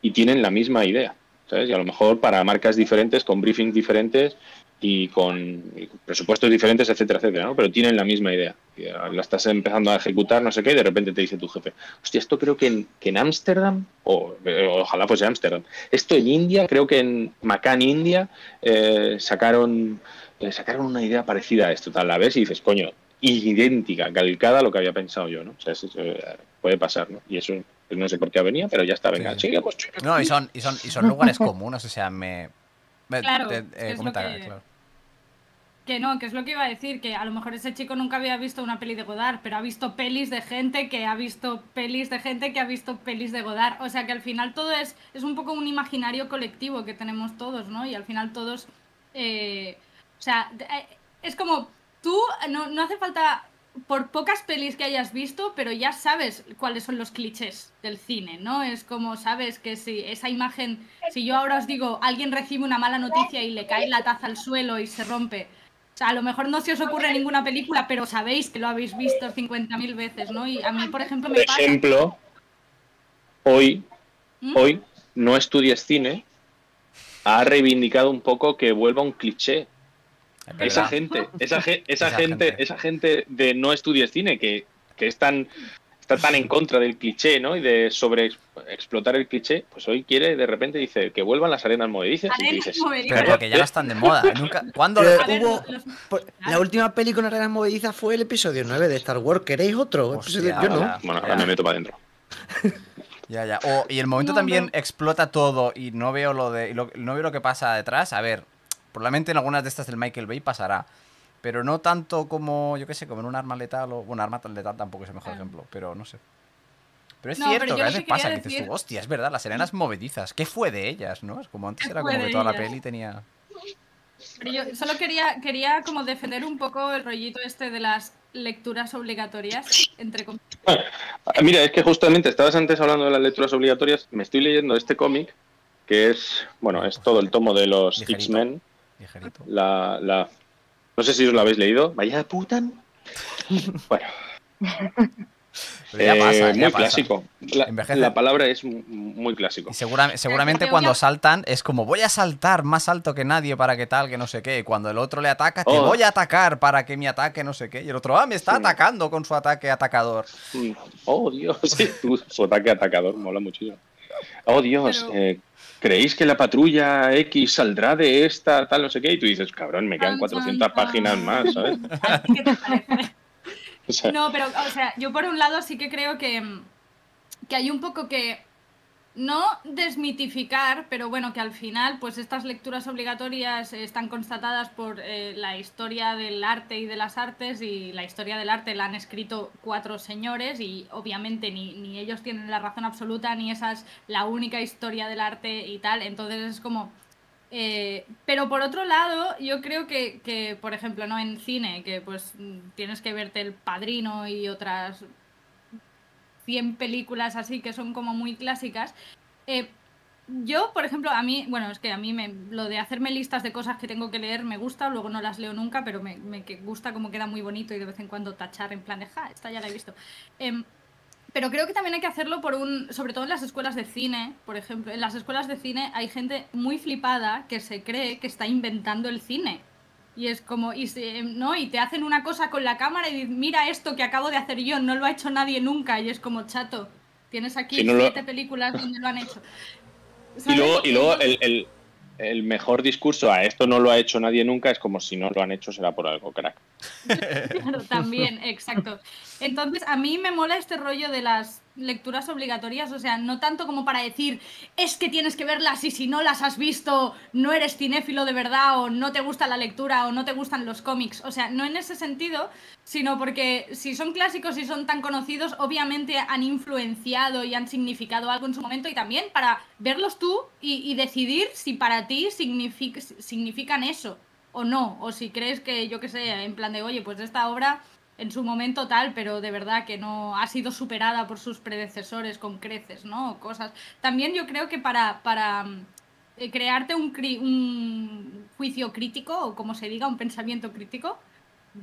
y tienen la misma idea, ¿sabes? Y a lo mejor para marcas diferentes, con briefings diferentes y con presupuestos diferentes, etcétera, etcétera, ¿no? Pero tienen la misma idea. La estás empezando a ejecutar, no sé qué, y de repente te dice tu jefe, hostia, esto creo que en, que en Ámsterdam, o eh, ojalá fuese Ámsterdam, esto en India, creo que en Macan, India, eh, sacaron, eh, sacaron una idea parecida a esto, tal, la ves y dices, coño, idéntica, calcada a lo que había pensado yo, ¿no? O sea, eso, eh, puede pasar, ¿no? Y eso pues no sé por qué venía, pero ya está, venga, Sí. chica, pues chica. No, y son, y son, y son lugares comunes, o sea, me. Claro, eh, que claro. Que no, que es lo que iba a decir, que a lo mejor ese chico nunca había visto una peli de Godard, pero ha visto pelis de gente que ha visto pelis de gente que ha visto pelis de Godard. O sea que al final todo es, es un poco un imaginario colectivo que tenemos todos, ¿no? Y al final todos... eh, o sea, eh, es como tú, no, no hace falta, por pocas pelis que hayas visto, pero ya sabes cuáles son los clichés del cine, ¿no? Es como sabes que si esa imagen, si yo ahora os digo, alguien recibe una mala noticia y le cae la taza al suelo y se rompe, o sea, a lo mejor no se os ocurre ninguna película, pero sabéis que lo habéis visto 50.000 veces, ¿no? Y a mí, por ejemplo, me Por pasa... ejemplo, hoy, ¿Mm? hoy no estudies cine, ha reivindicado un poco que vuelva un cliché. Es Esa gente, esa, ge- esa, Esa gente, gente. esa gente de no estudies cine que, que es tan- está tan en contra del cliché, ¿no? Y de sobre explotar el cliché, pues hoy quiere, de repente dice que vuelvan las arenas movedizas. y Arenas dices, movedizas. Pero porque ya no están de moda. Nunca, ¿Cuándo ver, hubo- los- la última peli con arenas movedizas fue el episodio 9 de Star Wars. ¿Queréis otro? Hostia, Episodio- Yo no. bueno, ahora me meto para adentro. *laughs* Ya, ya. O- y el momento No, también no. explota todo y no veo lo de y lo- no veo lo que pasa detrás. A ver, probablemente en algunas de estas del Michael Bay pasará. Pero no tanto como, yo qué sé, como en un arma letal o. Bueno, arma letal tampoco es el mejor Claro. ejemplo, pero no sé. Pero es No, cierto pero que a veces pasa que dices decir- tú, hostia, es verdad, las serenas movedizas. ¿Qué fue de ellas, no? Es como antes ¿Qué *laughs* era como que toda la peli tenía. Pero yo solo quería, quería como defender un poco el rollito este de las lecturas obligatorias, entre Ah, *laughs* Mira, es que justamente estabas antes hablando de las lecturas obligatorias. Me estoy leyendo este cómic, que es, bueno, es todo el tomo de los. X-Men. Ligerito. La, la, no sé si os lo habéis leído. Vaya puta. Bueno, Pero ya eh, pasa, ya muy pasa. clásico. La, Envejece. la palabra es mu- muy clásico. Y segura- seguramente cuando saltan es como voy a saltar más alto que nadie para que tal, que no sé qué. Y cuando el otro le ataca, te Oh. voy a atacar para que mi ataque no sé qué. Y el otro, ah, me está Sí. atacando con su ataque atacador. Mm. Oh, Dios. *laughs* Sí, su- su ataque atacador mola muchísimo. Oh, Dios. Pero- eh, ¿Creéis que la patrulla X saldrá de esta, tal, no sé qué? Y tú dices, cabrón, me quedan Tan, 400 tan, páginas más, ¿sabes? *laughs* ¿A ti ¿Qué te parece? *laughs* No, pero, o sea, yo por un lado sí que creo que, que hay un poco que no desmitificar, pero bueno, que al final, pues estas lecturas obligatorias están constatadas por eh, la historia del arte y de las artes, y la historia del arte la han escrito cuatro señores, y obviamente ni, ni ellos tienen la razón absoluta, ni esa es la única historia del arte y tal. Entonces es como. eh, pero por otro lado, yo creo que, que, por ejemplo, no en cine, que pues tienes que verte El Padrino y otras 100 películas así que son como muy clásicas. eh, yo, por ejemplo, a mí, bueno, es que a mí me, lo de hacerme listas de cosas que tengo que leer me gusta, luego no las leo nunca, pero me, me gusta como queda muy bonito y de vez en cuando tachar en plan de, ja, esta ya la he visto. Em, pero creo que también hay que hacerlo por un, sobre todo en las escuelas de cine, por ejemplo, en las escuelas de cine hay gente muy flipada que se cree que está inventando el cine. Y es como, y se- ¿no? Y te hacen una cosa con la cámara y dicen, mira esto que acabo de hacer yo, no lo ha hecho nadie nunca. Y es como, chato, tienes aquí Si no lo- siete películas donde lo han hecho. *laughs* Y luego, y luego el, el- el mejor discurso a esto no lo ha hecho nadie nunca es como si no lo han hecho será por algo, crack. Claro, *laughs* también, exacto. Entonces, a mí me mola este rollo de las lecturas obligatorias, o sea, no tanto como para decir, es que tienes que verlas y si no las has visto, no eres cinéfilo de verdad o no te gusta la lectura o no te gustan los cómics, o sea, no en ese sentido, sino porque si son clásicos y son tan conocidos, obviamente han influenciado y han significado algo en su momento y también para verlos tú y, decidir si para ti signific- significan eso o no, o si crees que, yo qué sé, en plan de, oye, pues esta obra en su momento tal, pero de verdad que no ha sido superada por sus predecesores con creces, ¿no? O cosas. También yo creo que para, para mm, eh, crearte un, cri- un juicio crítico, o como se diga, un pensamiento crítico,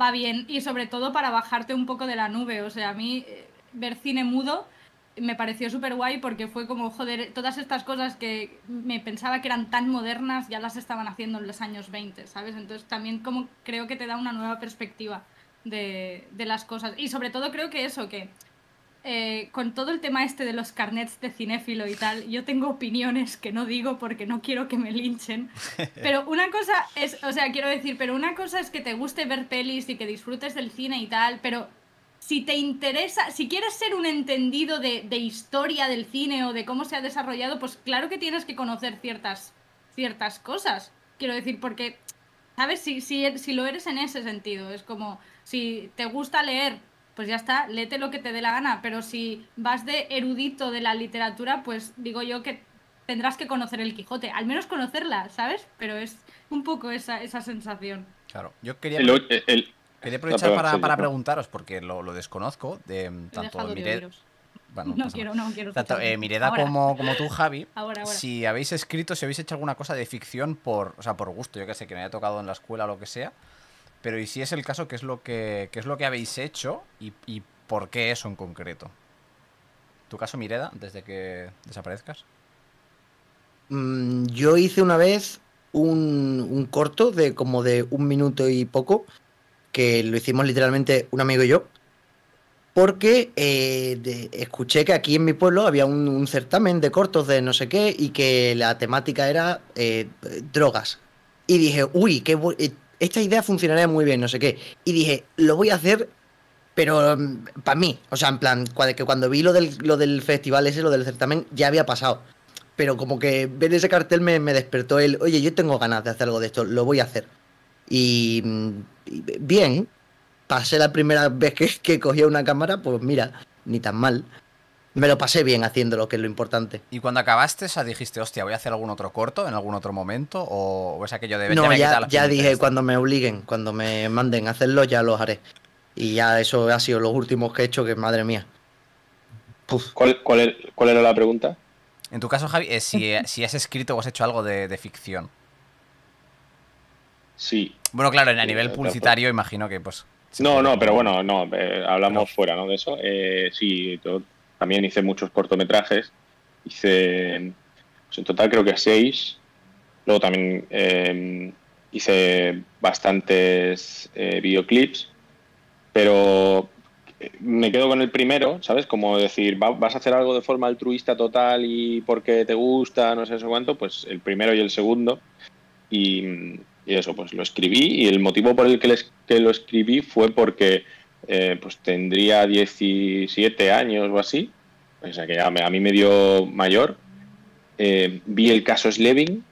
va bien, y sobre todo para bajarte un poco de la nube. O sea, a mí eh, ver cine mudo me pareció súper guay porque fue como, joder, todas estas cosas que me pensaba que eran tan modernas ya las estaban haciendo en los años 20, ¿sabes? Entonces también como creo que te da una nueva perspectiva de, de las cosas. Y sobre todo creo que eso, que eh, con todo el tema este de los carnets de cinéfilo y tal, yo tengo opiniones que no digo porque no quiero que me linchen. *laughs* Pero una cosa es, o sea, quiero decir, pero una cosa es que te guste ver pelis y que disfrutes del cine y tal, pero si te interesa, si quieres ser un entendido de, de historia del cine o de cómo se ha desarrollado, pues claro que tienes que conocer ciertas, ciertas cosas. Quiero decir, porque, ¿sabes? Si, si, si lo eres en ese sentido, es como, si te gusta leer, pues ya está, léete lo que te dé la gana, pero si vas de erudito de la literatura, pues digo yo que tendrás que conocer el Quijote, al menos conocerla, ¿sabes? Pero es un poco esa, esa sensación. Claro, yo quería, El, el- quería aprovechar para, sí, para no. preguntaros, porque lo, lo desconozco, de tanto Mireda, bueno, No quiero, no quiero. Tanto eh, Mireda Ahora, como, como tú, Javi, *laughs* Ahora, ahora. si habéis escrito, si habéis hecho alguna cosa de ficción por, o sea, por gusto, yo que sé, que me haya tocado en la escuela o lo que sea, pero y si es el caso, ¿qué es lo que, qué es lo que habéis hecho y, y por qué eso en concreto? ¿Tu caso, Mireda, antes de que desaparezcas? Mm, yo hice una vez un, un corto de como de un minuto y poco, que lo hicimos literalmente un amigo y yo, porque eh, escuché que aquí en mi pueblo había un, certamen de cortos de no sé qué y que la temática era eh, drogas. Y dije, uy, qué eh, esta idea funcionaría muy bien, no sé qué. Y dije, lo voy a hacer, pero para mí. O sea, en plan, que cuando vi lo del, lo del festival ese, lo del certamen, ya había pasado pero como que ver ese cartel me, me despertó el, oye, yo tengo ganas de hacer algo de esto, lo voy a hacer. Y, mm, y bien, pasé la primera vez que, que cogía una cámara, pues mira, ni tan mal. Me lo pasé bien haciéndolo, que es lo importante. Y cuando acabaste, o sea, dijiste, hostia, voy a hacer algún otro corto en algún otro momento, o, o es aquello de No, me quitado ya, la ya dije, esta? cuando me obliguen, cuando me manden a hacerlo, ya los haré. Y ya eso ha sido los últimos que he hecho, que madre mía. Puf. ¿Cuál, cuál, er- cuál era la pregunta? En tu caso, Javi, es si, si has escrito o has hecho algo de, de ficción. Sí. Bueno, claro, en- a nivel publicitario, imagino que pues. No, no, pero bueno, no, eh, hablamos Pero- fuera ¿no? de eso. Eh, sí, yo también hice muchos cortometrajes. Hice, pues en total creo que seis. Luego también eh, hice bastantes eh, videoclips. Pero me quedo con el primero, ¿sabes? Como decir, va- vas a hacer algo de forma altruista total y porque te gusta, no sé eso cuánto, pues el primero y el segundo. Y, y eso, pues lo escribí y el motivo por el que, les- que lo escribí fue porque eh, pues tendría 17 años o así, o sea que a mí me dio mayor. Eh, vi el caso Slevin,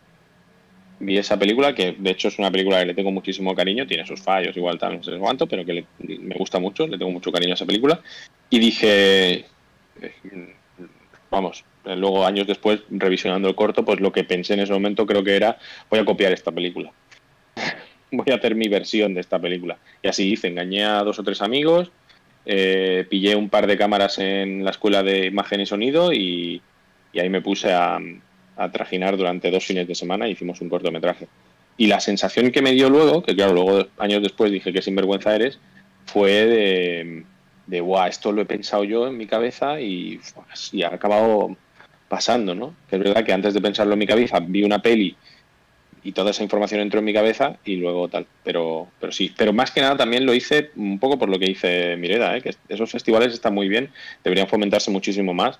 vi esa película, que de hecho es una película que le tengo muchísimo cariño, tiene sus fallos, igual tal, no sé cuánto, pero que le- me gusta mucho, le tengo mucho cariño a esa película. Y dije, vamos, luego años después, revisionando el corto, pues lo que pensé en ese momento creo que era, voy a copiar esta película. *laughs* voy a hacer mi versión de esta película. Y así hice, engañé a dos o tres amigos, eh, pillé un par de cámaras en la escuela de imagen y sonido y, y ahí me puse a, a trajinar durante dos fines de semana y hicimos un cortometraje. Y la sensación que me dio luego, que claro, luego años después dije que sinvergüenza eres, fue de, de guau, esto lo he pensado yo en mi cabeza y, y ha acabado pasando, ¿no? Que es verdad que antes de pensarlo en mi cabeza vi una peli y toda esa información entró en mi cabeza y luego tal. Pero, pero sí, pero más que nada también lo hice un poco por lo que dice Mireda, ¿eh? que esos festivales están muy bien, deberían fomentarse muchísimo más.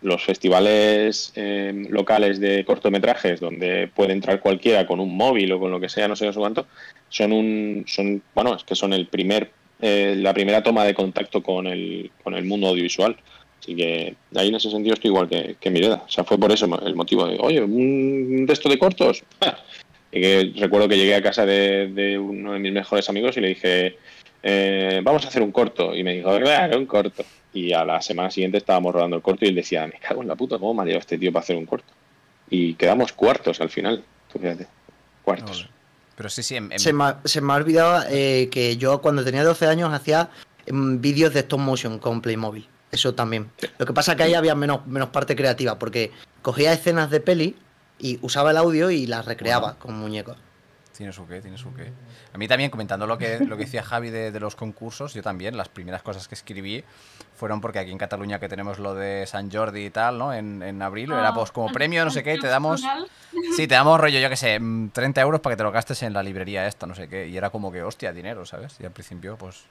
Los, festivales eh, locales de cortometrajes, donde puede entrar cualquiera con un móvil o con lo que sea, no sé, no cuánto, son un, son, bueno, es que son el primer, eh, la primera toma de contacto con el, con el mundo audiovisual. Así que ahí en ese sentido estoy igual que, que Mireda. O sea, fue por eso el motivo de, oye, un texto de cortos. *laughs* Y que recuerdo que llegué a casa de, de uno de mis mejores amigos y le dije, eh, vamos a hacer un corto. Y me dijo, claro, un corto. Y a la semana siguiente estábamos rodando el corto y él decía, me cago en la puta, ¿cómo me ha llevado este tío para hacer un corto? Y quedamos cuartos al final. Tú fíjate, cuartos. Pero sí, sí, en, en- Se me, ha- se me ha olvidado eh, que yo cuando tenía 12 años hacía mm, vídeos de stop motion con Playmobil. Eso también. Lo que pasa es que ahí había menos, menos parte creativa, porque cogía escenas de peli y usaba el audio y las recreaba con muñecos. Tiene su qué, tiene su qué. A mí también, comentando lo que, lo que decía Javi de, de los concursos, yo también, las primeras cosas que escribí fueron porque aquí en Cataluña que tenemos lo de San Jordi y tal, ¿no? En, en abril, era Ah, pues como premio, no sé qué, y te damos... Sí, te damos rollo, yo qué sé, mm, 30 euros para que te lo gastes en la librería esta, no sé qué. Y era como que, hostia, dinero, ¿sabes? Y al principio, pues,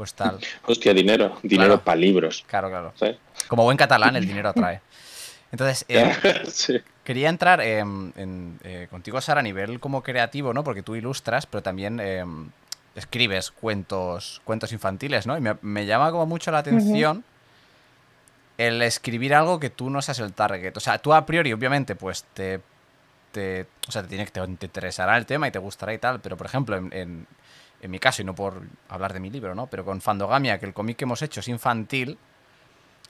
pues tal. *laughs* Hostia, dinero. Dinero Claro. para libros. Claro, claro. ¿sabes? Como buen catalán, el dinero atrae. *laughs* Entonces, eh, *laughs* Sí. quería entrar eh, en, eh, contigo, Sara, a nivel como creativo, ¿no? Porque tú ilustras, pero también eh, escribes cuentos, cuentos infantiles, ¿no? Y me, me llama como mucho la atención el escribir algo que tú no seas el target. O sea, tú a priori, obviamente, pues te... te o sea, te, tiene, que- te, te interesará el tema y te gustará y tal, pero por ejemplo, en, en- en mi caso, y no por hablar de mi libro, ¿no? Pero con Fandogamia, que el cómic que hemos hecho es infantil,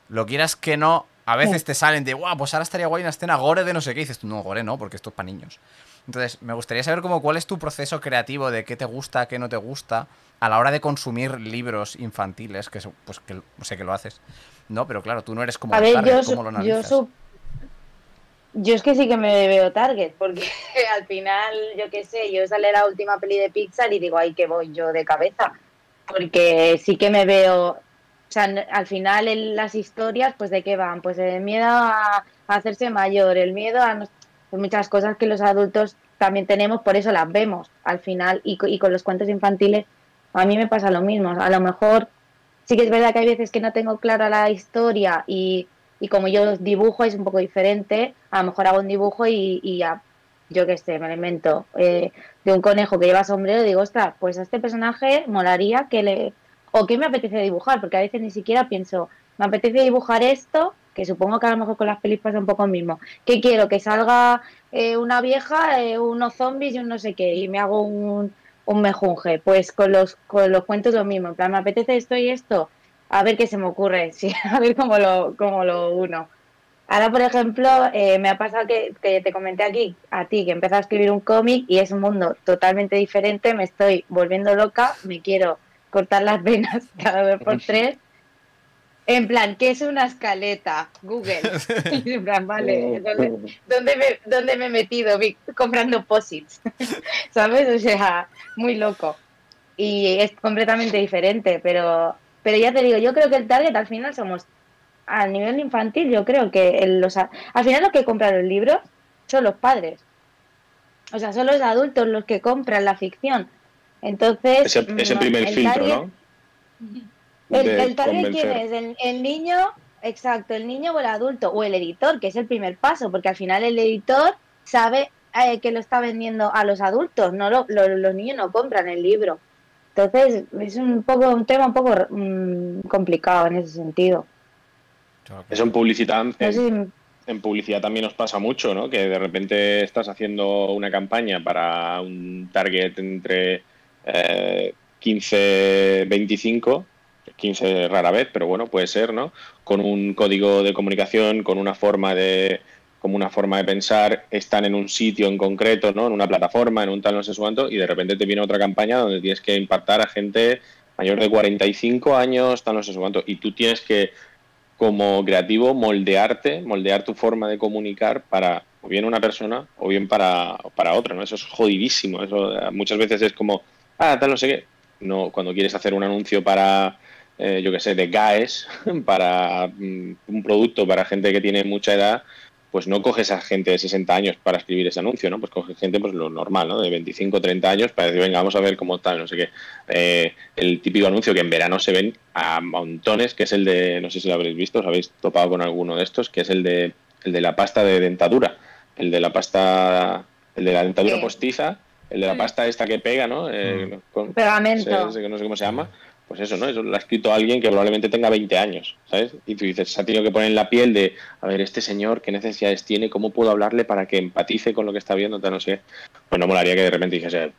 lo quieras que no, a veces te salen de, guau, pues ahora estaría guay una escena gore de no sé qué, y dices tú, no, gore no, porque esto es para niños. Entonces, me gustaría saber como cuál es tu proceso creativo de qué te gusta, qué no te gusta, a la hora de consumir libros infantiles, que pues que sé que lo haces. No, pero claro, tú no eres como A ver, target, yo, ¿cómo lo yo, analizas? Yo es que sí que me veo target, porque *laughs* al final, yo qué sé, yo sale la última peli de Pixar y digo, ay, que voy yo de cabeza. Porque sí que me veo, o sea, al final en las historias, pues de qué van, pues el miedo a, hacerse mayor, el miedo a pues muchas cosas que los adultos también tenemos, por eso las vemos al final. Y, y con los cuentos infantiles, a mí me pasa lo mismo. A lo mejor sí que es verdad que hay veces que no tengo clara la historia y, y como yo dibujo es un poco diferente, a lo mejor hago un dibujo y, y ya, yo qué sé, me lo eh, de un conejo que lleva sombrero digo, ostras, pues a este personaje molaría que le... o qué me apetece dibujar, porque a veces ni siquiera pienso, me apetece dibujar esto, que supongo que a lo mejor con las pelis pasa un poco lo mismo, que quiero que salga eh, una vieja, eh, unos zombies y un no sé qué, y me hago un, un mejunje. Pues con los, con los cuentos lo mismo, en plan, me apetece esto y esto, a ver qué se me ocurre, *laughs* sí, a ver cómo lo, cómo lo uno. Ahora, por ejemplo, eh, me ha pasado que, que te comenté aquí, a ti, que empecé a escribir un cómic y es un mundo totalmente diferente, me estoy volviendo loca, me quiero cortar las *laughs* venas cada vez por *laughs* tres. En plan, ¿qué es una escaleta? Google. Y en plan, vale, ¿dónde, dónde me, dónde me he metido? Comprando posits. ¿Sabes? O sea, muy loco. Y es completamente diferente, pero, pero ya te digo, yo creo que el target al final somos, a nivel infantil, yo creo que el- los, al final los que compran los libros son los padres. O sea, son los adultos los que compran la ficción. Entonces, Ese, ese mm, primer el filtro, target- ¿no? el, target quién es, el, el niño, exacto, el niño o el adulto, o el editor, que es el primer paso, porque al final el editor sabe eh, que lo está vendiendo a los adultos, no lo- lo- los niños no compran el libro. Entonces, es un poco un tema un poco mm, complicado en ese sentido. Eso en publicidad, No en, sé si- en publicidad también nos pasa mucho, ¿no? Que de repente estás haciendo una campaña para un target entre eh, 15, 25, 15 rara vez, pero bueno, puede ser, ¿no? Con un código de comunicación, con una forma de como una forma de pensar, están en un sitio en concreto, ¿no? En una plataforma, en un tal no sé cuánto, y de repente te viene otra campaña donde tienes que impactar a gente mayor de 45 años, tal no sé cuánto, y tú tienes que como creativo moldearte, moldear tu forma de comunicar para o bien una persona o bien para, para otra, ¿no? Eso es jodidísimo. Eso eh, muchas veces es como, ah, tal no sé qué. No, cuando quieres hacer un anuncio para, eh, yo qué sé, de GAES, *laughs* para mm, un producto para gente que tiene mucha edad, pues no coges a gente de 60 años para escribir ese anuncio, ¿no? Pues coges gente, pues lo normal, ¿no? De 25, 30 años para decir, venga, vamos a ver cómo tal, no sé qué. Eh, el típico anuncio que en verano se ven a montones, que es el de, no sé si lo habréis visto, os habéis topado con alguno de estos, que es el de, el de la pasta de dentadura, el de la pasta, el de la dentadura Sí. postiza, el de la pasta esta que pega, ¿no? Eh, con- Pegamento. no sé cómo se llama. Pues eso, ¿no? Eso lo ha escrito alguien que probablemente tenga 20 años, ¿sabes? Y tú dices, se ha tenido que poner en la piel de, a ver, este señor, ¿qué necesidades tiene? ¿Cómo puedo hablarle para que empatice con lo que está viendo? Tal, no sé. Pues no molaría que de repente dijese,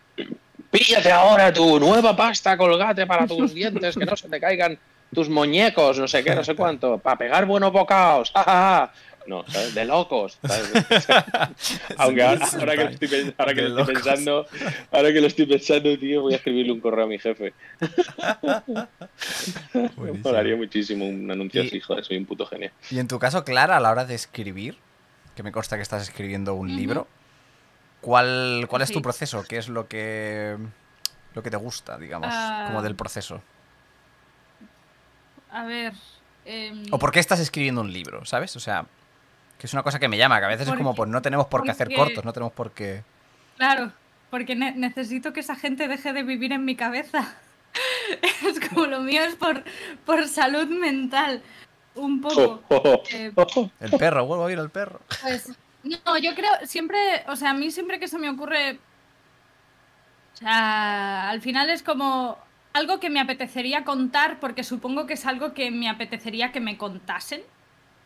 píllate ahora tu nueva pasta colgate para tus *laughs* dientes, que no se te caigan tus muñecos, no sé qué, no sé cuánto, para pegar buenos bocaos, ja, ja, ja". No, ¿sabes? De locos, ¿sabes? *laughs* Aunque ahora, ahora que lo estoy, pen- ahora que De lo estoy locos. pensando, ahora que lo estoy pensando, tío, voy a escribirle un correo a mi jefe. *laughs* Buenísimo. Molaría muchísimo un anuncio Y- así, joder, soy un puto genio. Y en tu caso, Clara, a la hora de escribir, que me consta que estás escribiendo un libro, ¿cuál, cuál es tu proceso? ¿Qué es lo que, lo que te gusta, digamos, como Ah. del proceso? A ver. em, ¿O por qué estás escribiendo un libro, sabes? O sea, que es una cosa que me llama, que a veces es como, pues no tenemos por qué hacer cortos, no tenemos por qué... Claro, porque ne- necesito que esa gente deje de vivir en mi cabeza. *laughs* es como lo mío es por, por salud mental. Un poco. Eh, *laughs* El perro, vuelvo a oír al perro. Pues no, yo creo, siempre, o sea, a mí siempre que se me ocurre, o sea, al final es como algo que me apetecería contar porque supongo que es algo que me apetecería que me contasen.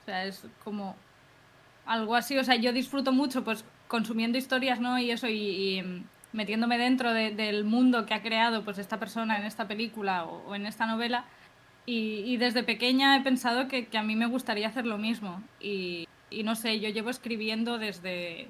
O sea, es como algo así, o sea, yo disfruto mucho pues consumiendo historias, ¿no? Y eso, y, y, mm, metiéndome dentro de- del mundo que ha creado pues esta persona en esta película o, o en esta novela. Y, y desde pequeña he pensado que, que a mí me gustaría hacer lo mismo. Y, y no sé, yo llevo escribiendo desde.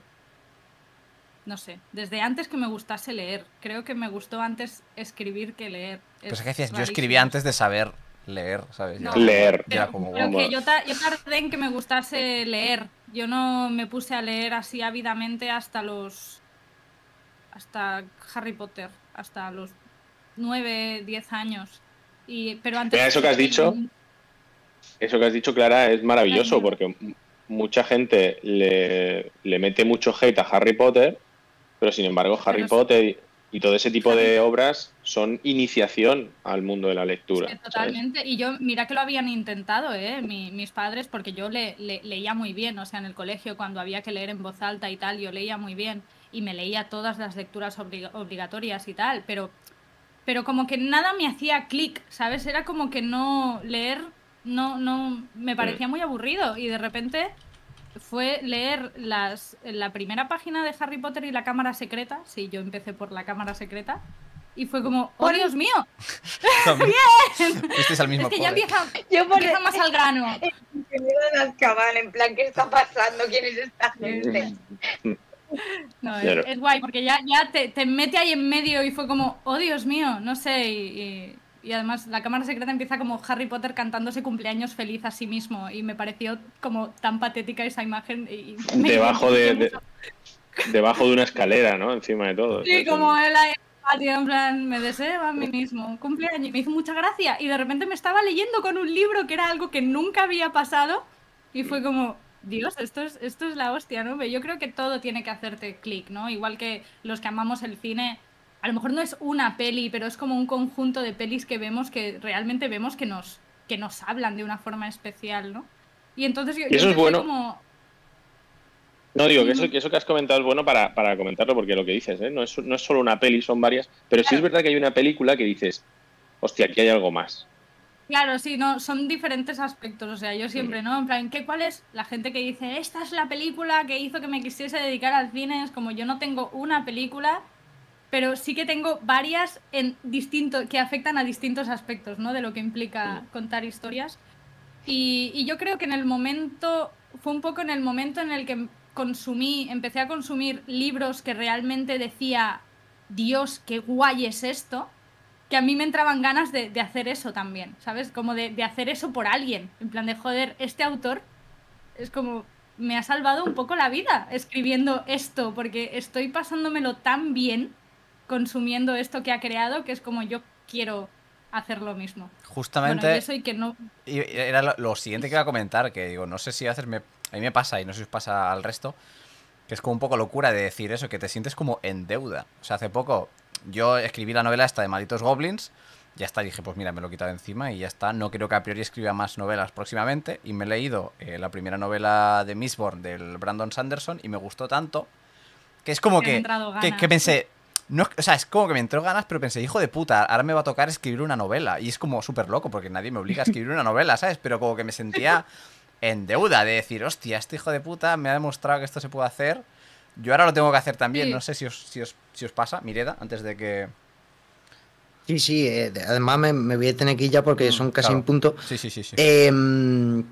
No sé, desde antes que me gustase leer. Creo que me gustó antes escribir que leer. Pues Es que decías, yo escribía antes de saber leer, ¿sabes? No, Ya- Leer. ya Pero, como, pero que yo, ta- yo tardé en que me gustase leer. Yo no me puse a leer así ávidamente hasta los. hasta Harry Potter, hasta los 9, 10 años. Y, pero antes. Mira, eso que has dicho, Eso que has dicho, Clara, es maravilloso porque mucha gente le, le mete mucho hate a Harry Potter, pero sin embargo Harry Pero. Potter y, y todo ese tipo de obras son iniciación al mundo de la lectura. Totalmente. Y yo, mira que lo habían intentado, ¿eh? Mi- mis padres, porque yo le, le- leía muy bien, o sea, en el colegio cuando había que leer en voz alta y tal, yo leía muy bien y me leía todas las lecturas obliga- obligatorias y tal, pero, pero como que nada me hacía clic, ¿sabes? Era como que no leer, no, no, me parecía muy aburrido y de repente fue leer las, la primera página de Harry Potter y la cámara secreta, sí, yo empecé por la cámara secreta. Y fue como, ¡oh Dios mío! *laughs* Fuisteis al mismo Es que ya empieza, Yo por empieza más al grano. *laughs* Azkaban, en plan, ¿qué está pasando? ¿Quién es esta gente? No, es, Claro. es guay, porque ya, ya te, te mete ahí en medio y fue como, oh Dios mío, no sé. Y, y- y además la cámara secreta empieza como Harry Potter cantándose cumpleaños feliz a sí mismo. Y me pareció como tan patética esa imagen. Y Debajo de, debajo de una escalera, ¿no? Encima de todo. Sí, como él ahí el patio, en plan, me deseo a mí mismo, cumpleaños, y me hizo mucha gracia. Y de repente me estaba leyendo con un libro que era algo que nunca había pasado. Y fue como, Dios, esto es, esto es la hostia, ¿no? Yo creo que todo tiene que hacerte clic, ¿no? Igual que los que amamos el cine, a lo mejor no es una peli, pero es como un conjunto de pelis que vemos que realmente vemos que nos, que nos hablan de una forma especial, ¿no? Y entonces yo, Y eso yo es bueno. como, No, digo que eso, que eso que has comentado es bueno para, para comentarlo, porque lo que dices, ¿eh? no, es, no es solo una peli, son varias, pero sí es verdad que hay una película que dices, hostia, aquí hay algo más. Claro, sí, no, son diferentes aspectos. O sea, yo siempre, ¿no? En plan, ¿qué, ¿cuál es la gente que dice, esta es la película que hizo que me quisiese dedicar al cine? Es como yo no tengo una película, pero sí que tengo varias en distinto, que afectan a distintos aspectos, ¿no? De lo que implica contar historias. Y, y yo creo que en el momento, fue un poco en el momento en el que consumí, empecé a consumir libros que realmente decía, Dios, qué guay es esto, que a mí me entraban ganas de, de hacer eso también, ¿sabes? Como de, de hacer eso por alguien, en plan de, joder, este autor es como, me ha salvado un poco la vida escribiendo esto, porque estoy pasándomelo tan bien consumiendo esto que ha creado, que es como yo quiero hacer lo mismo. Justamente... Bueno, y eso y que no, Y era lo, lo siguiente que iba a comentar, que digo, no sé si a veces me, a mí me pasa y no sé si os pasa al resto, que es como un poco locura de decir eso, que te sientes como en deuda. O sea, hace poco yo escribí la novela esta de Malditos Goblins, ya está, dije, pues mira, me lo he quitado encima y ya está. No creo que a priori escriba más novelas próximamente. Y me he leído eh, la primera novela de Mistborn del Brandon Sanderson y me gustó tanto que es como que, que, ganas. que pensé, no, o sea, es como que me entró ganas, pero pensé, hijo de puta, ahora me va a tocar escribir una novela. Y es como súper loco, porque nadie me obliga a escribir una novela, ¿sabes? Pero como que me sentía *laughs* en deuda de decir, hostia, este hijo de puta me ha demostrado que esto se puede hacer. Yo ahora lo tengo que hacer también. Sí. No sé si os, si, os, si os pasa, Mireda, antes de que. Sí, sí, eh, de- además me, me voy a tener que ir ya porque Mm, son casi claro. en punto. Sí, sí, sí, sí. Em,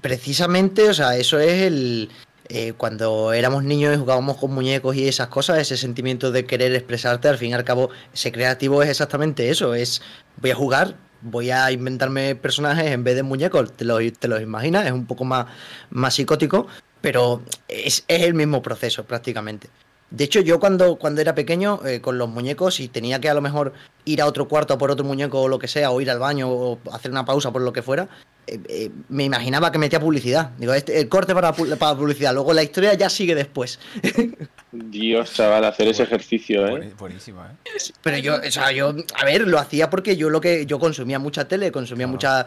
precisamente, o sea, eso es el. eh, cuando éramos niños y jugábamos con muñecos y esas cosas, ese sentimiento de querer expresarte, al fin y al cabo, ese creativo es exactamente eso: es voy a jugar, voy a inventarme personajes en vez de muñecos, te los, te los imaginas, es un poco más, más psicótico, pero es, es el mismo proceso prácticamente. De hecho, yo cuando, cuando era pequeño, eh, con los muñecos, y tenía que a lo mejor ir a otro cuarto por otro muñeco o lo que sea, o ir al baño o hacer una pausa por lo que fuera, eh, eh, me imaginaba que metía publicidad. Digo, este, el corte para, pu- para publicidad. Luego la historia ya sigue después. *laughs* Dios, chaval, hacer ese ejercicio, ¿eh? Buenísima, ¿eh? Pero yo, o sea, yo, a ver, lo hacía porque yo lo que yo consumía mucha tele, consumía Claro. mucha.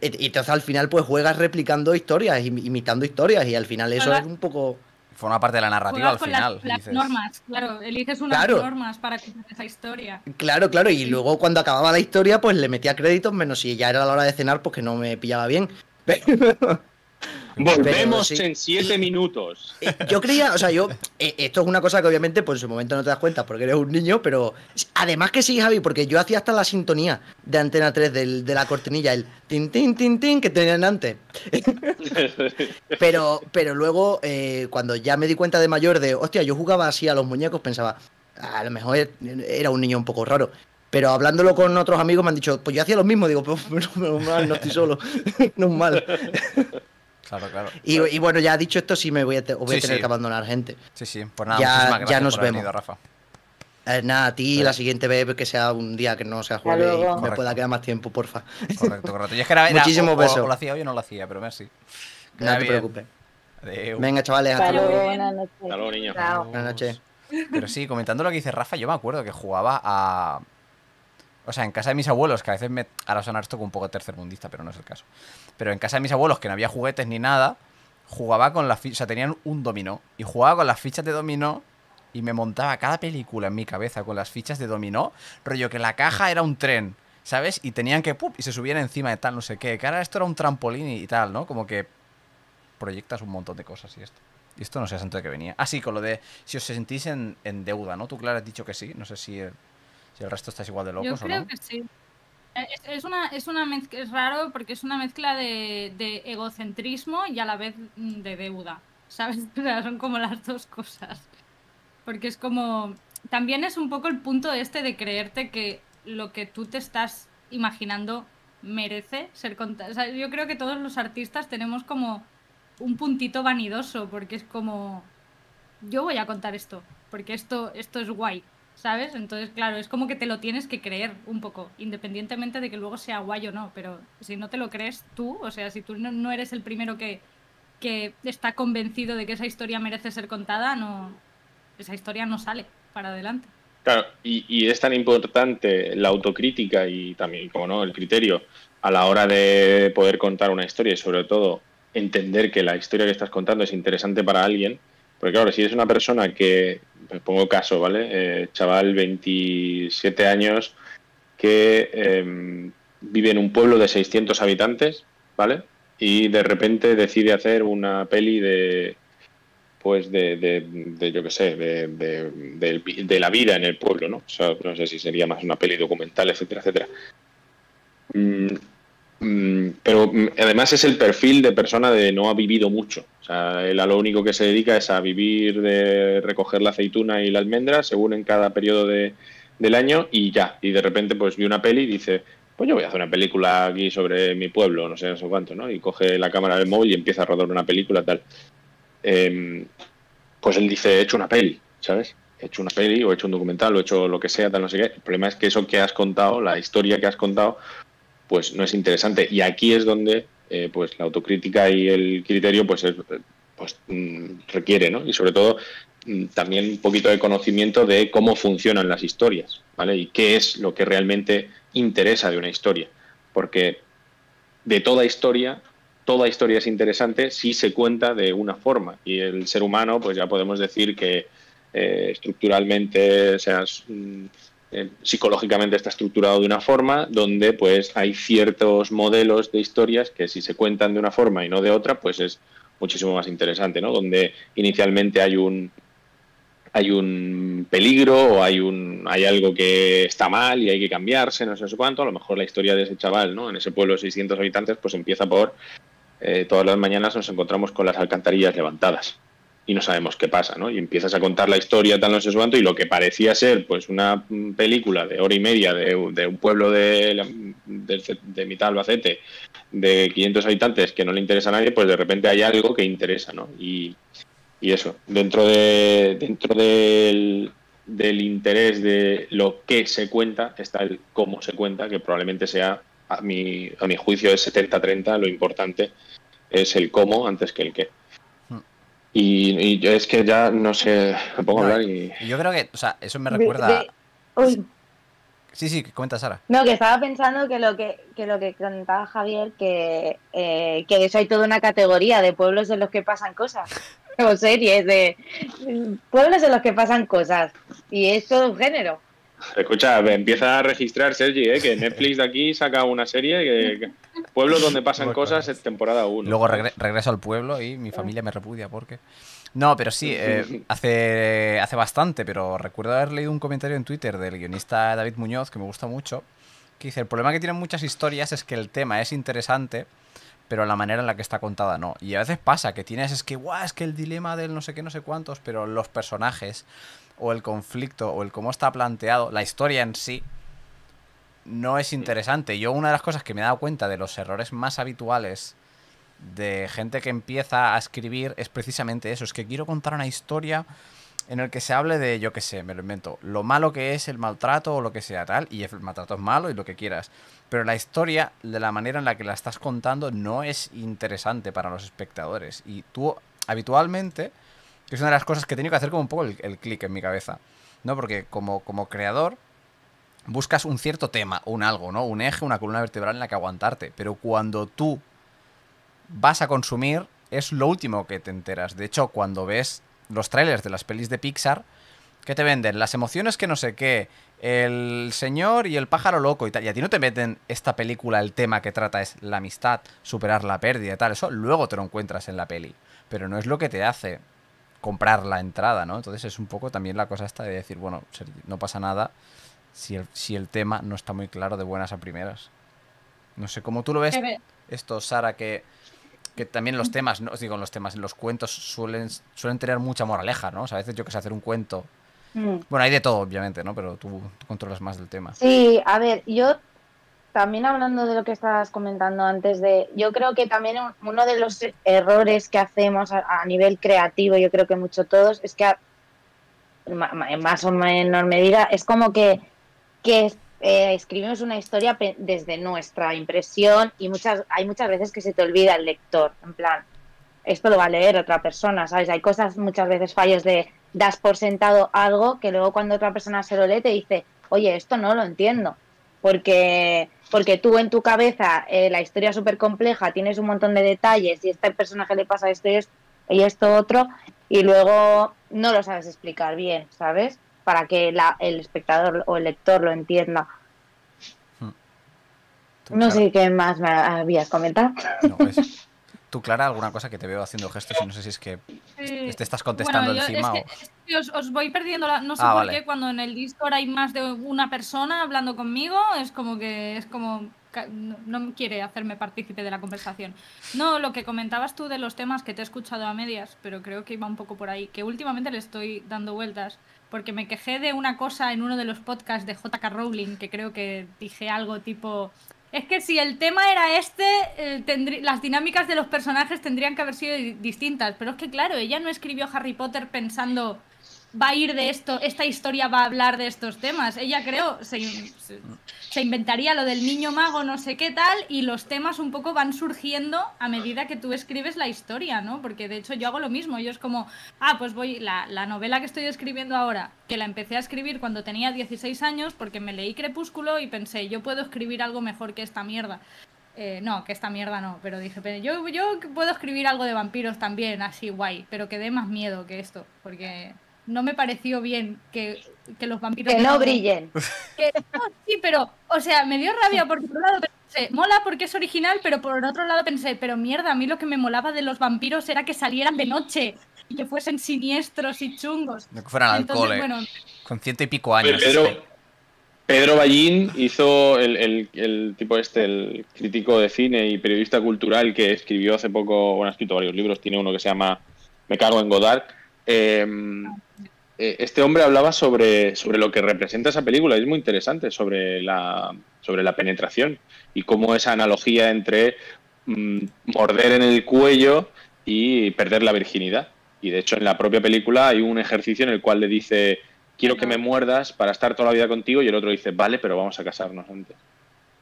Y entonces al final, pues juegas replicando historias, im- imitando historias, y al final eso es un poco. Forma parte de la narrativa Juegas al con final. las, las dices. normas, claro, eliges unas Claro. normas para contar esa historia. Claro, claro, y luego cuando acababa la historia, pues le metía créditos, menos si ya era la hora de cenar, pues que no me pillaba bien. *laughs* Volvemos sí. en siete minutos. Yo creía, o sea, yo. eh, esto es una cosa que obviamente, pues en su momento no te das cuenta porque eres un niño, pero. Además que sí, Javi, porque yo hacía hasta la sintonía de Antena 3 del- de la cortinilla, el tin, tin, tin, tin que tenían antes. *laughs* Pero, pero luego, eh, cuando ya me di cuenta de mayor de, hostia, yo jugaba así a los muñecos, pensaba, "Ah, a lo mejor era un niño un poco raro. Pero hablándolo con otros amigos me han dicho, pues yo hacía lo mismo, digo, menos *laughs* menos mal, no estoy solo, *laughs* no es mal. Claro, claro. Y, y bueno, ya dicho esto, sí me voy a, te- voy a tener sí. que abandonar gente. Sí, sí. Pues nada, Ya- muchísimas ya gracias nos por vemos. venido, Rafa. Eh, nada, a ti la siguiente vez que sea un día que no sea jueves y luego. me Correcto. pueda quedar más tiempo, porfa. Correcto, correcto. Y es que era, era- Muchísimos o- o- besos. O, lo hacía hoy o no lo hacía, pero merci. No Queda te bien. preocupes. Adeu. Venga, chavales, hasta luego. luego, buenas noches. Hasta luego, niño. Chao. Buenas noches. Pero sí, comentando lo que dice Rafa, yo me acuerdo que jugaba a. O sea, en casa de mis abuelos, que a veces me. Ahora sonar esto como un poco tercermundista, pero no es el caso. Pero en casa de mis abuelos, que no había juguetes ni nada, jugaba con las fichas. O sea, tenían un dominó. Y jugaba con las fichas de dominó. Y me montaba cada película en mi cabeza con las fichas de dominó. Rollo que la caja era un tren, ¿sabes? Y tenían que. ¡pup! Y se subían encima de tal, no sé qué. Que ahora esto era un trampolín y, tal, ¿no? Como que proyectas un montón de cosas y esto. Y esto no sé santo de qué venía. Ah, sí, con lo de si os sentís en, deuda, ¿no? Tú, Clara, has dicho que sí. No sé si el, el resto estáis igual de Yo locos o creo no. que sí. Es, es una, es una mezcla, es raro porque es una mezcla de, de egocentrismo y a la vez mm, de deuda, *laughs* ¿sabes? O sea, son como las dos cosas. Porque es como, también es un poco el punto este de creerte que lo que tú te estás imaginando merece ser contado. O sea, yo creo que todos los artistas tenemos como un puntito vanidoso porque es como, yo voy a contar esto, porque esto, esto es guay, ¿sabes? Entonces, claro, es como que te lo tienes que creer un poco, independientemente de que luego sea guay o no, pero si no te lo crees tú, o sea, si tú no, eres el primero que, que está convencido de que esa historia merece ser contada, no, esa historia no sale para adelante. Claro, y, y es tan importante la autocrítica y también, como no, el criterio a la hora de poder contar una historia y sobre todo entender que la historia que estás contando es interesante para alguien. Porque claro, si eres una persona que, me pongo caso, ¿vale? Eh, chaval, 27 años, que eh, vive en un pueblo de 600 habitantes, ¿vale? Y de repente decide hacer una peli de, pues de, de, de, yo qué sé, de, de, la vida en el pueblo, ¿no? O sea, no sé si sería más una peli documental, etcétera, etcétera. Mm, pero mm, además es el perfil de persona de no ha vivido mucho. O sea, él a lo único que se dedica es a vivir de recoger la aceituna y la almendra según en cada periodo de, del año y ya. Y de repente pues vi una peli y dice, pues yo voy a hacer una película aquí sobre mi pueblo, no sé, no sé cuánto, ¿no? Y coge la cámara del móvil y empieza a rodar una película tal. Eh, pues él dice, he hecho una peli, ¿sabes? He hecho una peli o he hecho un documental o he hecho lo que sea, tal, no sé qué. El problema es que eso que has contado, la historia que has contado, pues no es interesante. Y aquí es donde eh, pues la autocrítica y el criterio pues, es, pues mm, requiere, ¿no? Y sobre todo mm, también un poquito de conocimiento de cómo funcionan las historias, ¿vale? Y qué es lo que realmente interesa de una historia. Porque de toda historia toda historia es interesante si se cuenta de una forma. Y el ser humano, pues ya podemos decir que eh, estructuralmente, o sea, eh, psicológicamente está estructurado de una forma, donde pues hay ciertos modelos de historias que si se cuentan de una forma y no de otra, pues es muchísimo más interesante, ¿no? Donde inicialmente hay un hay un peligro o hay un hay algo que está mal y hay que cambiarse, no sé, cuánto, a lo mejor la historia de ese chaval, ¿no? En ese pueblo de 600 habitantes, pues empieza por eh, todas las mañanas nos encontramos con las alcantarillas levantadas y no sabemos qué pasa, ¿no? Y empiezas a contar la historia tal no sé cuánto y lo que parecía ser pues una película de hora y media de, un pueblo de, de, de, mitad Albacete de 500 habitantes que no le interesa a nadie, pues de repente hay algo que interesa, ¿no? Y, y eso, dentro de dentro del, del interés de lo que se cuenta está el cómo se cuenta, que probablemente sea, a mi, a mi juicio, es 70-30, lo importante es el cómo antes que el qué. Y, y yo es que ya no sé, me pongo a No, hablar y... Yo creo que, o sea, eso me recuerda. de- uy, Sí, sí, comenta Sara. No, que estaba pensando que lo que, que lo que contaba Javier, que, eh, que de eso hay toda una categoría de pueblos en los que pasan cosas. *laughs* O series de pueblos en los que pasan cosas. Y es todo un género. Escucha, empieza a registrar, Sergi, ¿eh? que Netflix de aquí saca una serie que, que- Pueblos donde pasan Bueno, cosas, en temporada 1. Luego regre- regreso al pueblo y mi familia me repudia porque. No, pero sí, eh, *laughs* hace, hace bastante, pero recuerdo haber leído un comentario en Twitter del guionista David Muñoz, que me gusta mucho, que dice, el problema que tienen muchas historias es que el tema es interesante, pero la manera en la que está contada no. Y a veces pasa que tienes, es que, guau, es que el dilema del no sé qué, no sé cuántos, pero los personajes, o el conflicto, o el cómo está planteado, la historia en sí, no es interesante. Yo una de las cosas que me he dado cuenta de los errores más habituales de gente que empieza a escribir es precisamente eso, es que quiero contar una historia en el que se hable de, yo qué sé, me lo invento, lo malo que es el maltrato o lo que sea tal, y el maltrato es malo y lo que quieras. Pero la historia, de la manera en la que la estás contando, no es interesante para los espectadores. Y tú, habitualmente, que es una de las cosas que he tenido que hacer como un poco el, el clic en mi cabeza, ¿no? Porque como, como creador, buscas un cierto tema, un algo, ¿no? Un eje, una columna vertebral en la que aguantarte. Pero cuando tú vas a consumir, es lo último que te enteras. De hecho, cuando ves los trailers de las pelis de Pixar, ¿qué te venden? Las emociones que no sé qué, el señor y el pájaro loco y tal. Y a ti no te meten esta película, el tema que trata es la amistad, superar la pérdida y tal. Eso luego te lo encuentras en la peli. Pero no es lo que te hace comprar la entrada, ¿no? Entonces es un poco también la cosa esta de decir, bueno, no pasa nada si el, si el tema no está muy claro de buenas a primeras. No sé, cómo tú lo ves esto, Sara, que, que también los temas, no os digo los temas, los cuentos suelen, suelen tener mucha moraleja, ¿no? O sea, a veces yo que sé hacer un cuento. Mm. Bueno, hay de todo, obviamente, ¿no? Pero tú, tú controlas más del tema. Sí, a ver, yo también hablando de lo que estabas comentando antes de, yo creo que también un- uno de los errores que hacemos a, nivel creativo, yo creo que mucho todos, es que en más o menor medida es como que, que eh, escribimos una historia desde nuestra impresión y muchas hay muchas veces que se te olvida el lector, en plan, esto lo va a leer otra persona, ¿sabes? Hay cosas, muchas veces fallos de das por sentado algo que luego cuando otra persona se lo lee te dice, oye, esto no lo entiendo. Porque, porque tú en tu cabeza eh, la historia es súper compleja, tienes un montón de detalles y a este personaje le pasa esto y esto, y esto otro, y luego no lo sabes explicar bien, ¿sabes? Para que la, el espectador o el lector lo entienda. Tú, No Clara- sé qué más me habías comentado. no, pues, Tú, Clara, alguna cosa que te veo haciendo gestos y no sé si es que Sí. te estás contestando Bueno, encima es que- es que os, os voy perdiendo la. No sé Ah, por vale. qué cuando en el Discord hay más de una persona hablando conmigo, es como que es como. No, no quiere hacerme partícipe de la conversación. No, lo que comentabas tú de los temas que te he escuchado a medias, pero creo que iba un poco por ahí, que últimamente le estoy dando vueltas, porque me quejé de una cosa en uno de los podcasts de JK Rowling, que creo que dije algo tipo. Es que si el tema era este, eh, las dinámicas de los personajes tendrían que haber sido di- distintas. Pero es que, claro, ella no escribió Harry Potter pensando va a ir de esto, esta historia va a hablar de estos temas. Ella creo, se, se- se inventaría lo del niño mago, no sé qué tal, y los temas un poco van surgiendo a medida que tú escribes la historia, ¿no? Porque de hecho yo hago lo mismo. Yo es como, ah, pues voy, la, la novela que estoy escribiendo ahora, que la empecé a escribir cuando tenía 16 años, porque me leí Crepúsculo y pensé, yo puedo escribir algo mejor que esta mierda. Eh, no, que esta mierda no, pero dije, pero yo, yo puedo escribir algo de vampiros también, así guay, pero que dé más miedo que esto, porque no me pareció bien que, que los vampiros... Que no brillen. *laughs* que- no, sí, pero, o sea, me dio rabia porque por un lado pensé, mola porque es original, pero por otro lado pensé, pero mierda, a mí lo que me molaba de los vampiros era que salieran de noche y que fuesen siniestros y chungos. no que fueran Entonces, bueno, con ciento y pico años. Pedro, Pedro Ballín hizo el, el- el tipo este, el crítico de cine y periodista cultural que escribió hace poco, bueno, ha escrito varios libros, tiene uno que se llama Me cago en Godard. Eh, eh, este hombre hablaba sobre, sobre lo que representa esa película, y es muy interesante, sobre la, sobre la penetración y cómo esa analogía entre mm, morder en el cuello y perder la virginidad. Y de hecho, en la propia película hay un ejercicio en el cual le dice, quiero que me muerdas para estar toda la vida contigo, y el otro dice, vale, pero vamos a casarnos antes.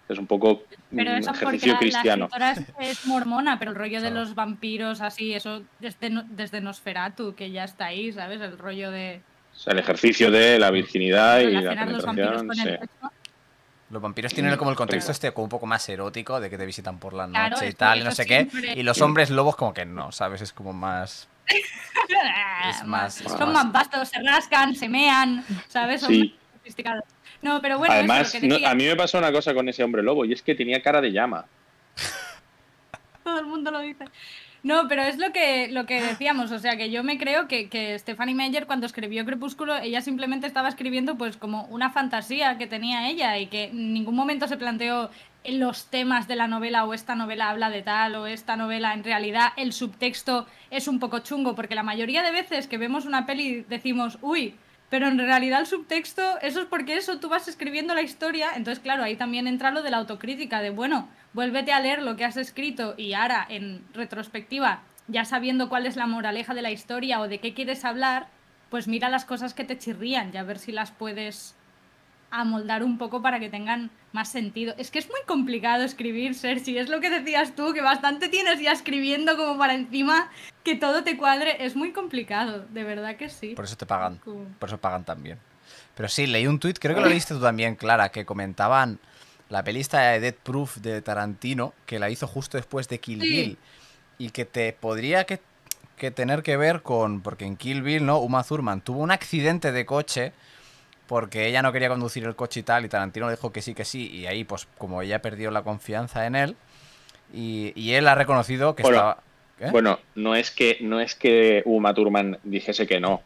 Es un poco Pero un eso porque ejercicio la, cristiano. la es, mormona, pero el rollo de los vampiros, así, eso desde, desde Nosferatu, que ya está ahí, ¿sabes? El rollo de O sea, el ejercicio de la virginidad y la relacionar los vampiros penetración. con el sí. sexo. Los vampiros tienen como el contexto este como un poco más erótico, de que te visitan por la Claro, noche y tal, y no sé qué. Y los hombres lobos como que no, ¿sabes? Es como más... *laughs* Es más- es Son más- vastos, se rascan, se mean, ¿sabes? Son Sí. más sofisticados. No, pero bueno, Además, lo que no- decía, a mí me pasó una cosa con ese hombre lobo, y es que tenía cara de llama. todo el mundo lo dice. No, pero es lo que, lo que decíamos, o sea, que yo me creo que, que Stephanie Meyer cuando escribió Crepúsculo, ella simplemente estaba escribiendo pues como una fantasía que tenía ella y que en ningún momento se planteó en los temas de la novela o esta novela habla de tal o esta novela en realidad el subtexto es un poco chungo, porque la mayoría de veces que vemos una peli decimos, uy, pero en realidad el subtexto, eso es porque eso tú vas escribiendo la historia, entonces claro, ahí también entra lo de la autocrítica, de bueno, vuélvete a leer lo que has escrito y ahora en retrospectiva, ya sabiendo cuál es la moraleja de la historia o de qué quieres hablar, pues mira las cosas que te chirrían y a ver si las puedes amoldar un poco para que tengan más sentido. Es que es muy complicado escribir, Sergi, es lo que decías tú, que bastante tienes ya escribiendo como para encima que todo te cuadre, es muy complicado, de verdad que sí. Por eso te pagan. Por eso pagan también. Pero sí, leí un tuit, creo que lo leíste tú también, Clara, que comentaban la pelista de Dead Proof de Tarantino, que la hizo justo después de Kill Sí. Bill. Y que te podría que, que tener que ver con. Porque en Kill Bill, ¿no? Uma Thurman tuvo un accidente de coche porque ella no quería conducir el coche y tal, y Tarantino le dijo que sí, que sí, y ahí, pues, como ella perdió la confianza en él, y, y él ha reconocido que Bueno, estaba. ¿Eh? Bueno, no es que no es que Uma Thurman dijese que no.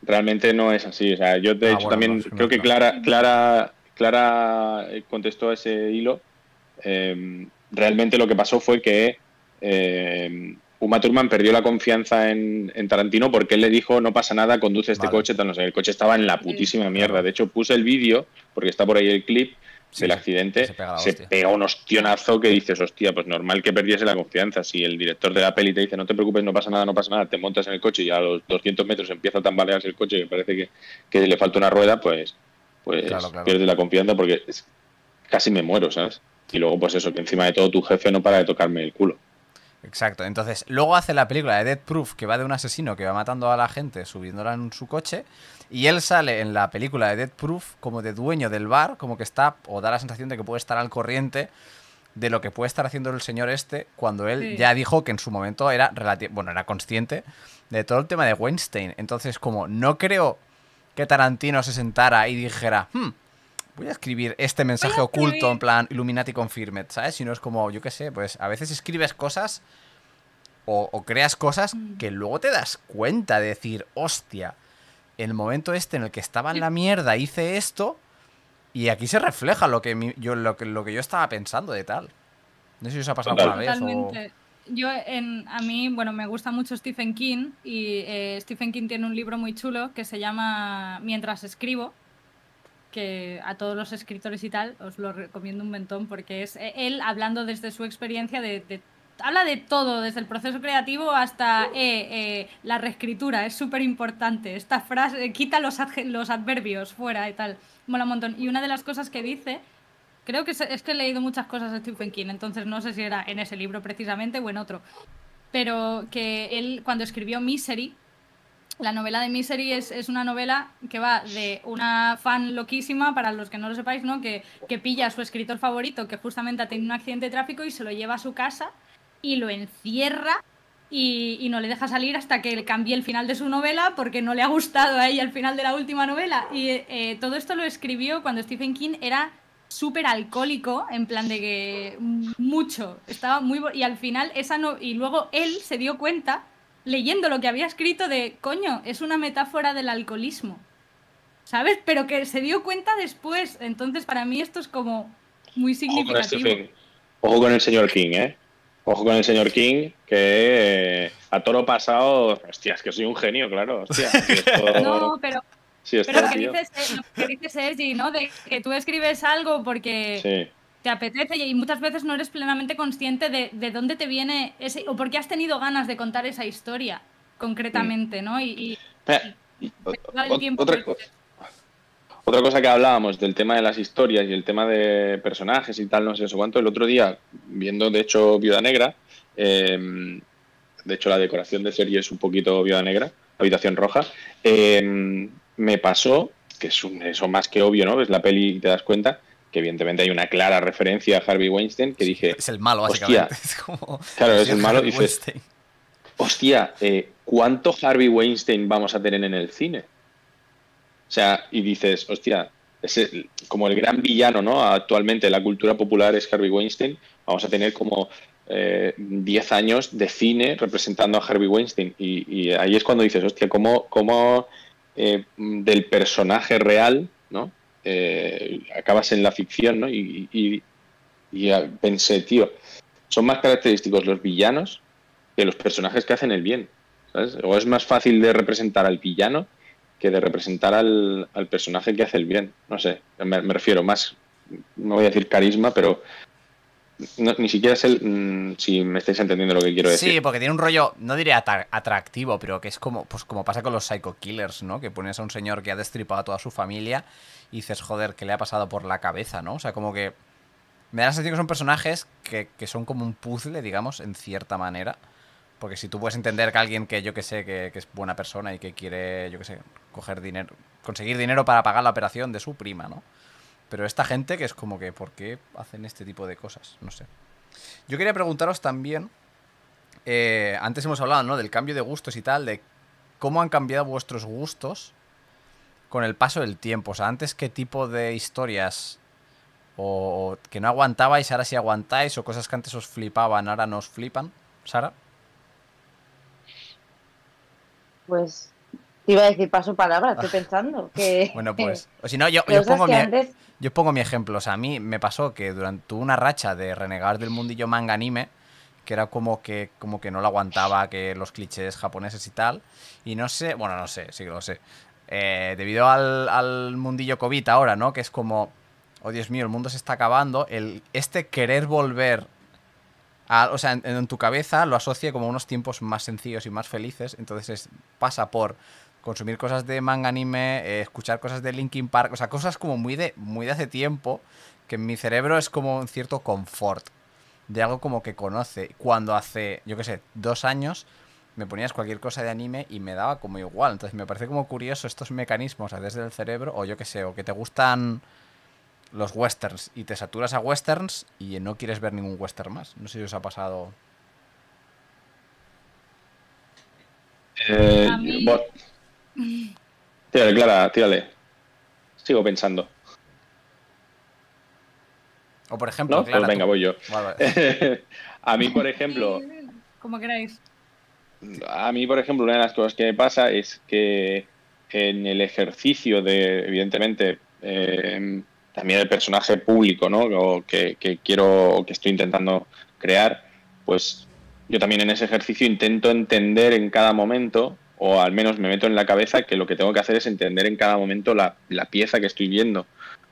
Realmente no es así. O sea, yo de Ah, hecho bueno, también no, es que creo que. Clara, Clara, Clara eh, contestó a ese hilo. Eh, realmente lo que pasó fue que eh, Uma Thurman perdió la confianza en, en Tarantino porque él le dijo no pasa nada, conduce este Vale. coche, tal, no sé. El coche estaba en la putísima mierda. claro. De hecho, puse el vídeo porque está por ahí el clip Sí, del accidente. se pega Se un ostionazo que dices, hostia, pues normal que perdiese la confianza. Si el director de la peli te dice, no te preocupes, no pasa nada, no pasa nada, te montas en el coche y a los 200 metros empieza a tambalearse el coche y parece que, que le falta una rueda, pues, pues Claro, claro. pierdes la confianza porque es- casi me muero, ¿sabes? Y luego, pues eso, que encima de todo tu jefe no para de tocarme el culo. Exacto. Entonces, luego hace la película de Dead Proof, que va de un asesino que va matando a la gente subiéndola en su coche. Y él sale en la película de Dead Proof como de dueño del bar, como que está, o da la sensación de que puede estar al corriente de lo que puede estar haciendo el señor este, cuando él Sí. ya dijo que en su momento era bueno, era consciente de todo el tema de Weinstein. Entonces, como no creo que Tarantino se sentara y dijera, "Hmm, voy a escribir este mensaje oculto escribir". en plan Illuminati Confirmed, ¿sabes? Si no es como, yo qué sé, pues a veces escribes cosas o, o creas cosas Mm. que luego te das cuenta de decir, hostia, el momento este en el que estaba en la mierda hice esto y aquí se refleja lo que mi- yo lo que lo que yo estaba pensando de tal. No sé si os ha pasado alguna vez o... Totalmente. Yo, en, a mí, bueno, me gusta mucho Stephen King y eh, Stephen King tiene un libro muy chulo que se llama Mientras escribo, a todos los escritores y tal os lo recomiendo un montón porque es eh, él hablando desde su experiencia de... habla de todo, desde el proceso creativo hasta eh, eh, la reescritura, es súper importante. Esta frase, quita los, los adverbios fuera y tal, mola un montón. Y una de las cosas que dice Creo que es, es que he leído muchas cosas de Stephen King, entonces no sé si era en ese libro precisamente o en otro. Pero que él, cuando escribió Misery, la novela de Misery es, es una novela que va de una fan loquísima, para los que no lo sepáis, ¿no? Que, que pilla a su escritor favorito, que justamente ha tenido un accidente de tráfico y se lo lleva a su casa y lo encierra y, y no le deja salir hasta que cambie el final de su novela porque no le ha gustado a ella el final de la última novela. Y eh, todo esto lo escribió cuando Stephen King era súper alcohólico, en plan de que mucho, estaba muy... Y al final esa no... Y luego él se dio cuenta, leyendo lo que había escrito, de, coño, es una metáfora del alcoholismo. ¿Sabes? Pero que se dio cuenta después. Entonces para mí esto es como muy Ojo con, significativo. Ojo con el señor King, ¿eh? Ojo con el señor King, que eh, a toro pasado, hostia, es que soy un genio, claro. Hostia, *laughs* esto, No, pero esto, Pero lo que, dices, lo que ¿no? De que tú escribes algo porque sí. Te apetece y muchas veces no eres plenamente consciente de, de dónde te viene ese, o porque has tenido ganas de contar esa historia. concretamente, ¿no? Y, y Espera, y otra, que- co- otra cosa que hablábamos del tema de las historias y el tema de personajes y tal, no sé eso cuánto, el otro día, viendo de hecho Viuda Negra, eh, de hecho la decoración de serie es un poquito Viuda Negra, habitación roja, eh, me pasó, que es un- eso más que obvio, ¿no? Ves la peli y te das cuenta que evidentemente hay una clara referencia a Harvey Weinstein que dije, Es el malo, Hostia. básicamente. *laughs* Es como. Claro, es el malo, Harvey dices- hostia, eh, ¿cuánto Harvey Weinstein vamos a tener en el cine? O sea, y dices, hostia, es el- como el gran villano, ¿no? Actualmente la cultura popular es Harvey Weinstein. Vamos a tener como eh, 10 años de cine representando a Harvey Weinstein. Y, y ahí es cuando dices, hostia, ¿cómo, cómo eh, del personaje real, ¿no? Eh, acabas en la ficción, ¿no? Y, pensé, tío, son más característicos los villanos que los personajes que hacen el bien. O es más fácil de representar al villano que de representar al, al personaje que hace el bien. No sé, me, me refiero más, no voy a decir carisma, pero no- ni siquiera sé mm, si me estáis entendiendo lo que quiero decir. Sí, porque tiene un rollo, no diré atra- atractivo, pero que es como, pues como pasa con los psycho killers, ¿no? Que pones a un señor que ha destripado a toda su familia y dices, joder, ¿qué le ha pasado por la cabeza, no? O sea, como que me da la sensación que son personajes que, que son como un puzzle, digamos, en cierta manera. Porque si tú puedes entender que alguien que yo que sé, que, que es buena persona y que quiere, yo que sé, coger dinero, conseguir dinero para pagar la operación de su prima, ¿no? Pero esta gente que es como que, ¿por qué hacen este tipo de cosas? No sé. Yo quería preguntaros también, eh, antes hemos hablado, ¿no? Del cambio de gustos y tal, de cómo han cambiado vuestros gustos con el paso del tiempo. O sea, antes qué tipo de historias o, que no aguantabais, ahora sí aguantáis, o cosas que antes os flipaban, ahora no os flipan. Sara. Pues te iba a decir paso palabra, estoy *laughs* pensando que Bueno, pues. O si no, yo, *laughs* pongo mi, antes Yo pongo mi ejemplo, o sea, a mí me pasó que durante una racha de renegar del mundillo manga anime, que era como que, como que no lo aguantaba, que los clichés japoneses y tal, y no sé, bueno, no sé, sí que lo sé, Eh, debido al, al mundillo COVID ahora, ¿no? Que es como, oh Dios mío, el mundo se está acabando, el, este querer volver, a, o sea, en, en tu cabeza lo asocia como unos tiempos más sencillos y más felices, entonces es- pasa por consumir cosas de manga anime, eh, escuchar cosas de Linkin Park, o sea, cosas como muy de, muy de hace tiempo, que en mi cerebro es como un cierto confort, de algo como que conoce. Cuando hace, yo qué sé, dos años me ponías cualquier cosa de anime y me daba como igual. Entonces me parece como curioso estos mecanismos a desde el cerebro, o yo qué sé, o que te gustan los westerns y te saturas a westerns y no quieres ver ningún western más. No sé si os ha pasado. Eh, A mí- bo- Tírale, Clara, tírale. Sigo pensando. O por ejemplo, ¿No? Clara, pues venga, tú- voy yo. Vale, vale. *laughs* a mí, por ejemplo, Como queráis. a mí, por ejemplo, una de las cosas que me pasa es que en el ejercicio de, evidentemente, eh, también el personaje público, ¿no? O que, que quiero, o que estoy intentando crear, pues yo también en ese ejercicio intento entender en cada momento, o al menos me meto en la cabeza que lo que tengo que hacer es entender en cada momento la, pieza que estoy viendo,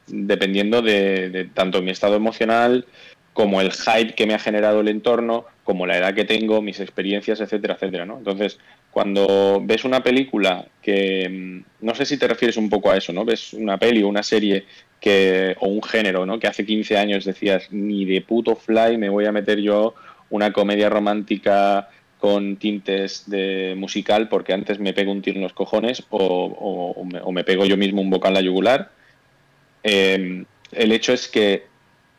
dependiendo de, de tanto mi estado emocional como el hype que me ha generado el entorno, como la edad que tengo, mis experiencias, etcétera, etcétera, ¿no? Entonces, cuando ves una película que mm, no sé si te refieres un poco a eso, ¿no? Ves una peli o una serie que o un género, ¿no? Que hace 15 años decías, ni de puto fly me voy a meter yo una comedia romántica con tintes de musical porque antes me pego un tiro en los cojones o, me, pego yo mismo un boca en la yugular. Eh, el hecho es que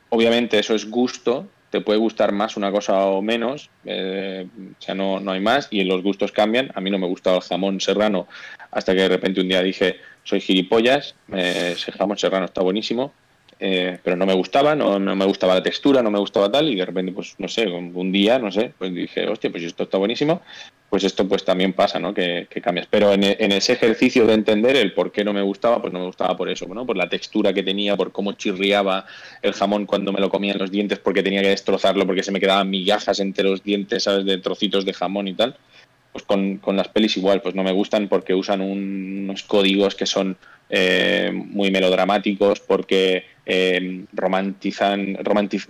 obviamente eso es gusto, te puede gustar más una cosa o menos, eh, o sea, no, no hay más, y los gustos cambian. A mí no me gustaba el jamón serrano hasta que de repente un día dije, soy gilipollas, eh, ese jamón serrano está buenísimo, eh, pero no me gustaba, no, no me gustaba la textura, no me gustaba tal, y de repente, pues no sé, un, día, no sé, pues dije, hostia, pues esto está buenísimo, pues esto pues también pasa, ¿no? Que, que cambias. Pero en, en ese ejercicio de entender el por qué no me gustaba, pues no me gustaba por eso, ¿no? Por la textura que tenía, por cómo chirriaba el jamón cuando me lo comía en los dientes, porque tenía que destrozarlo, porque se me quedaban migajas entre los dientes, ¿sabes? De trocitos de jamón y tal. Pues con, con las pelis igual, pues no me gustan porque usan un- unos códigos que son eh, muy melodramáticos, porque eh, romantizan, romantiz,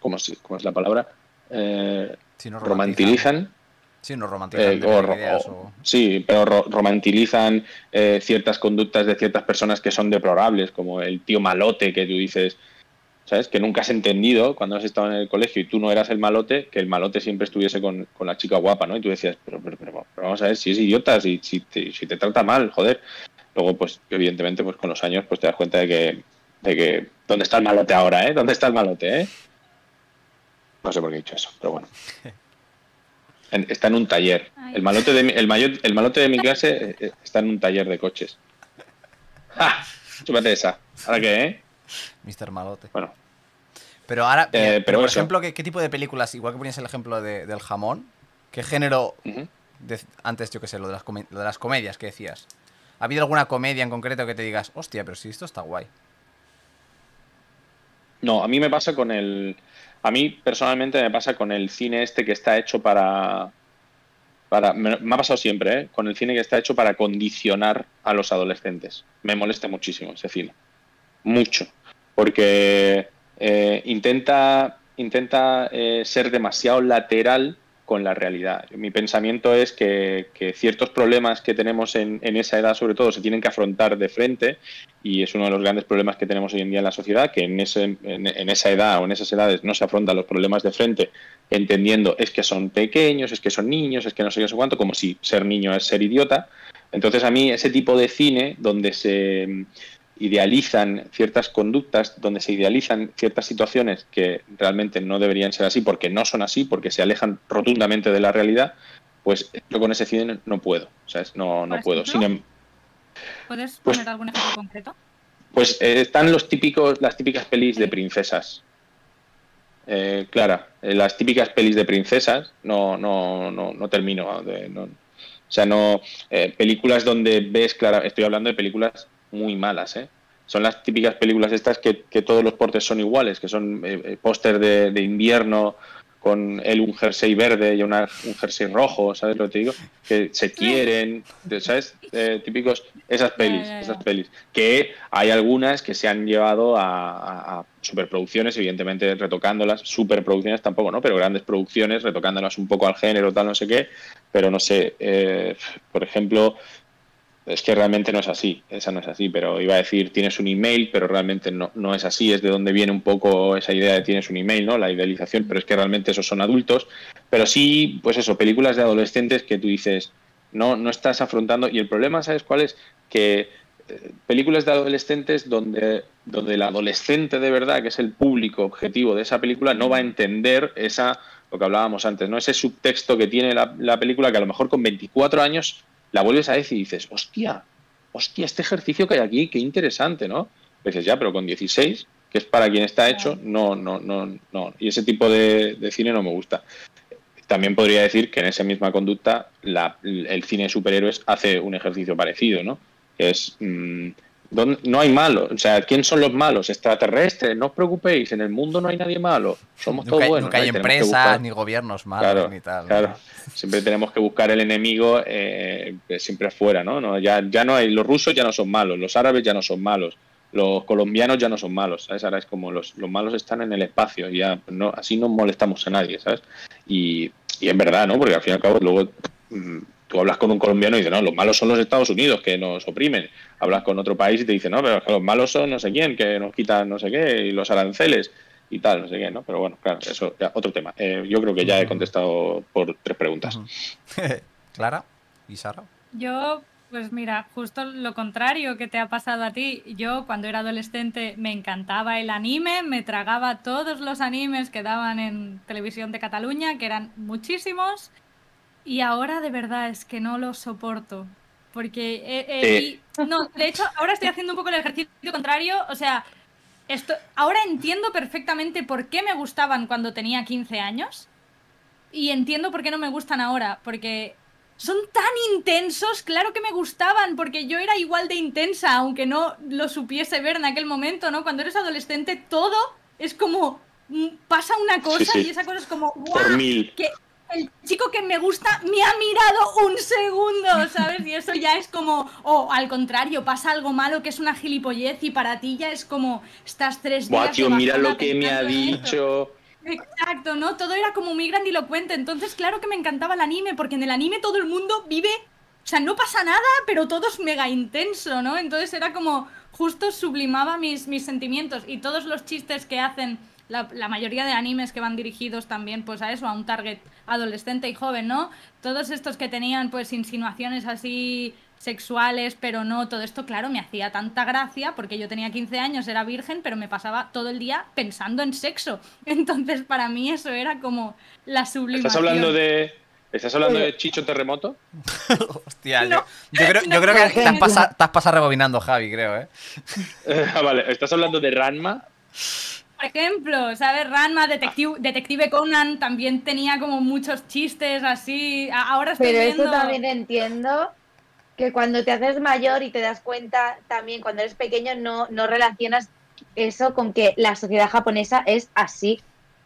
¿cómo, es, cómo es la palabra? Eh, Si no romantilizan Sí, no romantizan Eh, o- ideas o- o- Sí, pero ro- romantilizan eh, ciertas conductas de ciertas personas que son deplorables, como el tío malote que tú dices, ¿sabes? Que nunca has entendido cuando has estado en el colegio y tú no eras el malote, que el malote siempre estuviese con, con la chica guapa, ¿no? Y tú decías, pero, pero, pero, pero vamos a ver, si es idiota, si, si, te, si te trata mal, joder. Luego, pues, evidentemente, pues con los años, pues te das cuenta de que, de que, ¿dónde está el malote ahora, eh? ¿Dónde está el malote, eh? No sé por qué he dicho eso, pero bueno. *laughs* En- Está en un taller. El malote de mi, el mayor- el malote de mi clase eh, eh, está en un taller de coches. *laughs* ¡Ah! Chúpate esa. ¿Ahora qué, eh? Mr. Malote. Bueno, Pero ahora, Eh, pero por eso. ejemplo, ¿qué, qué tipo de películas, igual que ponías el ejemplo de- del jamón, qué género, de- antes yo qué sé, lo de, las lo de las comedias que decías? ¿Ha habido alguna comedia en concreto que te digas, hostia, pero si esto está guay? No, a mí me pasa con el. A mí personalmente me pasa con el cine este que está hecho para. para me, ha pasado siempre, ¿eh? Con el cine que está hecho para condicionar a los adolescentes. Me molesta muchísimo ese cine. Mucho. Porque eh, intenta, intenta eh, ser demasiado lateral con la realidad. Mi pensamiento es que, ciertos problemas que tenemos en, esa edad, sobre todo, se tienen que afrontar de frente y es uno de los grandes problemas que tenemos hoy en día en la sociedad, que en, esa edad o en esas edades no se afrontan los problemas de frente entendiendo es que son pequeños, es que son niños, es que no sé no sé cuánto, como si ser niño es ser idiota. Entonces a mí ese tipo de cine donde se idealizan ciertas conductas, donde se idealizan ciertas situaciones que realmente no deberían ser así porque no son así, porque se alejan rotundamente de la realidad, pues yo con ese cine no puedo, ¿sabes? No, no ¿Por puedo. Sin em- ¿Puedes Pues- poner algún ejemplo concreto? Pues eh, están los típicos, las típicas pelis de princesas. Eh, Clara, eh, las típicas pelis de princesas, no, no, no, no termino. de- no- o sea, no. eh, películas donde ves clara, estoy hablando de películas muy malas, ¿eh? Son las típicas películas estas que, que todos los portes son iguales, que son eh, eh, póster de, de invierno con él un jersey verde y una, un jersey rojo, ¿sabes lo que te digo? Que se quieren, ¿sabes? Eh, típicos, esas pelis, esas pelis. Que hay algunas que se han llevado a, a- a superproducciones, evidentemente retocándolas, superproducciones tampoco, ¿no? Pero grandes producciones, retocándolas un poco al género, tal, no sé qué. Pero no sé, eh, por ejemplo, es que realmente no es así, esa no es así, pero iba a decir tienes un email, pero realmente no, no es así, es de donde viene un poco esa idea de tienes un email, ¿no? La idealización, pero es que realmente esos son adultos, pero sí, pues eso, películas de adolescentes que tú dices, no, no estás afrontando, y el problema, ¿sabes cuál es? Que eh, películas de adolescentes donde, donde el adolescente de verdad, que es el público objetivo de esa película, no va a entender esa, lo que hablábamos antes, ¿no? Ese subtexto que tiene la, la película que a lo mejor con 24 años la vuelves a decir y dices, hostia, hostia, este ejercicio que hay aquí, qué interesante, ¿no? dices, ya, pero con 16, que es para quien está hecho, no, no, no, no. Y ese tipo de, de cine no me gusta. También podría decir que en esa misma conducta la- el cine de superhéroes hace un ejercicio parecido, ¿no? Que es, mm, ¿dónde- no hay malos, o sea, ¿quién son los malos? Extraterrestres, no os preocupéis, en el mundo no hay nadie malo, somos Nunca, todos hay- buenos. nunca hay ¿no? Y tenemos que empresas, ni gobiernos malos, Claro, ni tal. ¿no? Claro, siempre tenemos que buscar el enemigo eh, siempre afuera, ¿no? No, Ya, ya no hay, los rusos ya no son malos, los árabes ya no son malos, los colombianos ya no son malos, ¿sabes? Ahora es como los, los malos están en el espacio, y ya no, así no molestamos a nadie, ¿sabes? Y, y es verdad, ¿no? Porque al fin y al cabo luego mm, tú hablas con un colombiano y dices, no, los malos son los Estados Unidos que nos oprimen. Hablas con otro país y te dicen, no, pero es que los malos son no sé quién, que nos quitan no sé qué, y los aranceles y tal, no sé qué, ¿no? Pero bueno, claro, eso ya, otro tema. Eh, yo creo que ya he contestado por tres preguntas. *laughs* Clara y Sara. Yo, pues mira, justo lo contrario que te ha pasado a ti. Yo cuando era adolescente me encantaba el anime, me tragaba todos los animes que daban en televisión de Cataluña, que eran muchísimos, y ahora de verdad es que no los soporto. Porque, eh, y- no, de hecho, ahora estoy haciendo un poco el ejercicio contrario, o sea, esto, ahora entiendo perfectamente por qué me gustaban cuando tenía 15 años y entiendo por qué no me gustan ahora, porque son tan intensos, claro que me gustaban, porque yo era igual de intensa, aunque no lo supiese ver en aquel momento, ¿no? Cuando eres adolescente todo es como mm, pasa una cosa sí. y esa cosa es como mil. que el chico que me gusta me ha mirado un segundo, ¿sabes? Y eso ya es como, o al contrario, pasa algo malo que es una gilipollez y para ti ya es como, estás tres días. Tío, mira lo que me ha esto. dicho. Exacto, ¿no? Todo era como muy grandilocuente. Entonces, claro que me encantaba el anime, porque en el anime todo el mundo vive. O sea, no pasa nada, pero todo es mega intenso, ¿no? Entonces era como. Justo sublimaba mis, mis sentimientos. Y todos los chistes que hacen la, la mayoría de animes que van dirigidos también, pues a eso, a un target adolescente y joven, ¿no? Todos estos que tenían, pues, insinuaciones así sexuales, pero no, todo esto, claro, me hacía tanta gracia porque yo tenía 15 años, era virgen, pero me pasaba todo el día pensando en sexo. *laughs* Entonces, para mí eso era como la sublimación. ¿Estás hablando de, ¿estás hablando de Chicho Terremoto? *laughs* Hostia, No. yo, yo creo, yo creo que te has, pasado, te has pasado rebobinando, Javi, creo, ¿eh? *laughs* Ah, vale, ¿estás hablando de Ranma? Por ejemplo, ¿sabes? Ranma, Detective, Detective Conan también tenía como muchos chistes así. Ahora estoy Pero viendo... eso también entiendo que cuando te haces mayor y te das cuenta también cuando eres pequeño no, no relacionas eso con que la sociedad japonesa es así.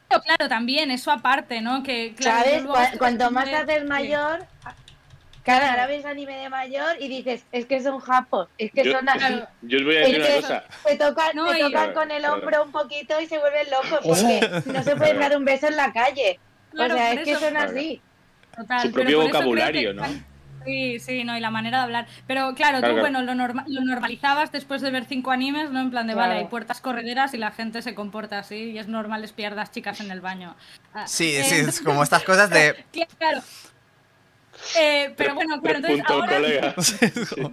Claro, claro, también, eso aparte, ¿no? Que, claro, ¿Sabes? Cu- cuanto más te haces mayor, claro, ahora ves anime de mayor y dices, es que son japos, es que Yo, son *laughs* así. yo os voy a Es decir una cosa. te tocan, No, te y- tocan con el Claro, hombro un poquito y se vuelven locos porque *laughs* no se pueden dar un beso en la calle. Claro, o sea, es que eso- son así. Total, Su propio vocabulario, que- ¿no? Sí, sí, no, y la manera de hablar. Pero claro, Claro, tú, claro. bueno, lo, norma- lo normalizabas después de ver cinco animes, ¿no? En plan de, vale, hay puertas correderas y la gente se comporta así y es normal espiar a las chicas en el baño. Ah, Sí, eh, sí, es como estas cosas de... *laughs* Claro. Eh, pero bueno, claro, entonces puntos, ahora colega. *laughs*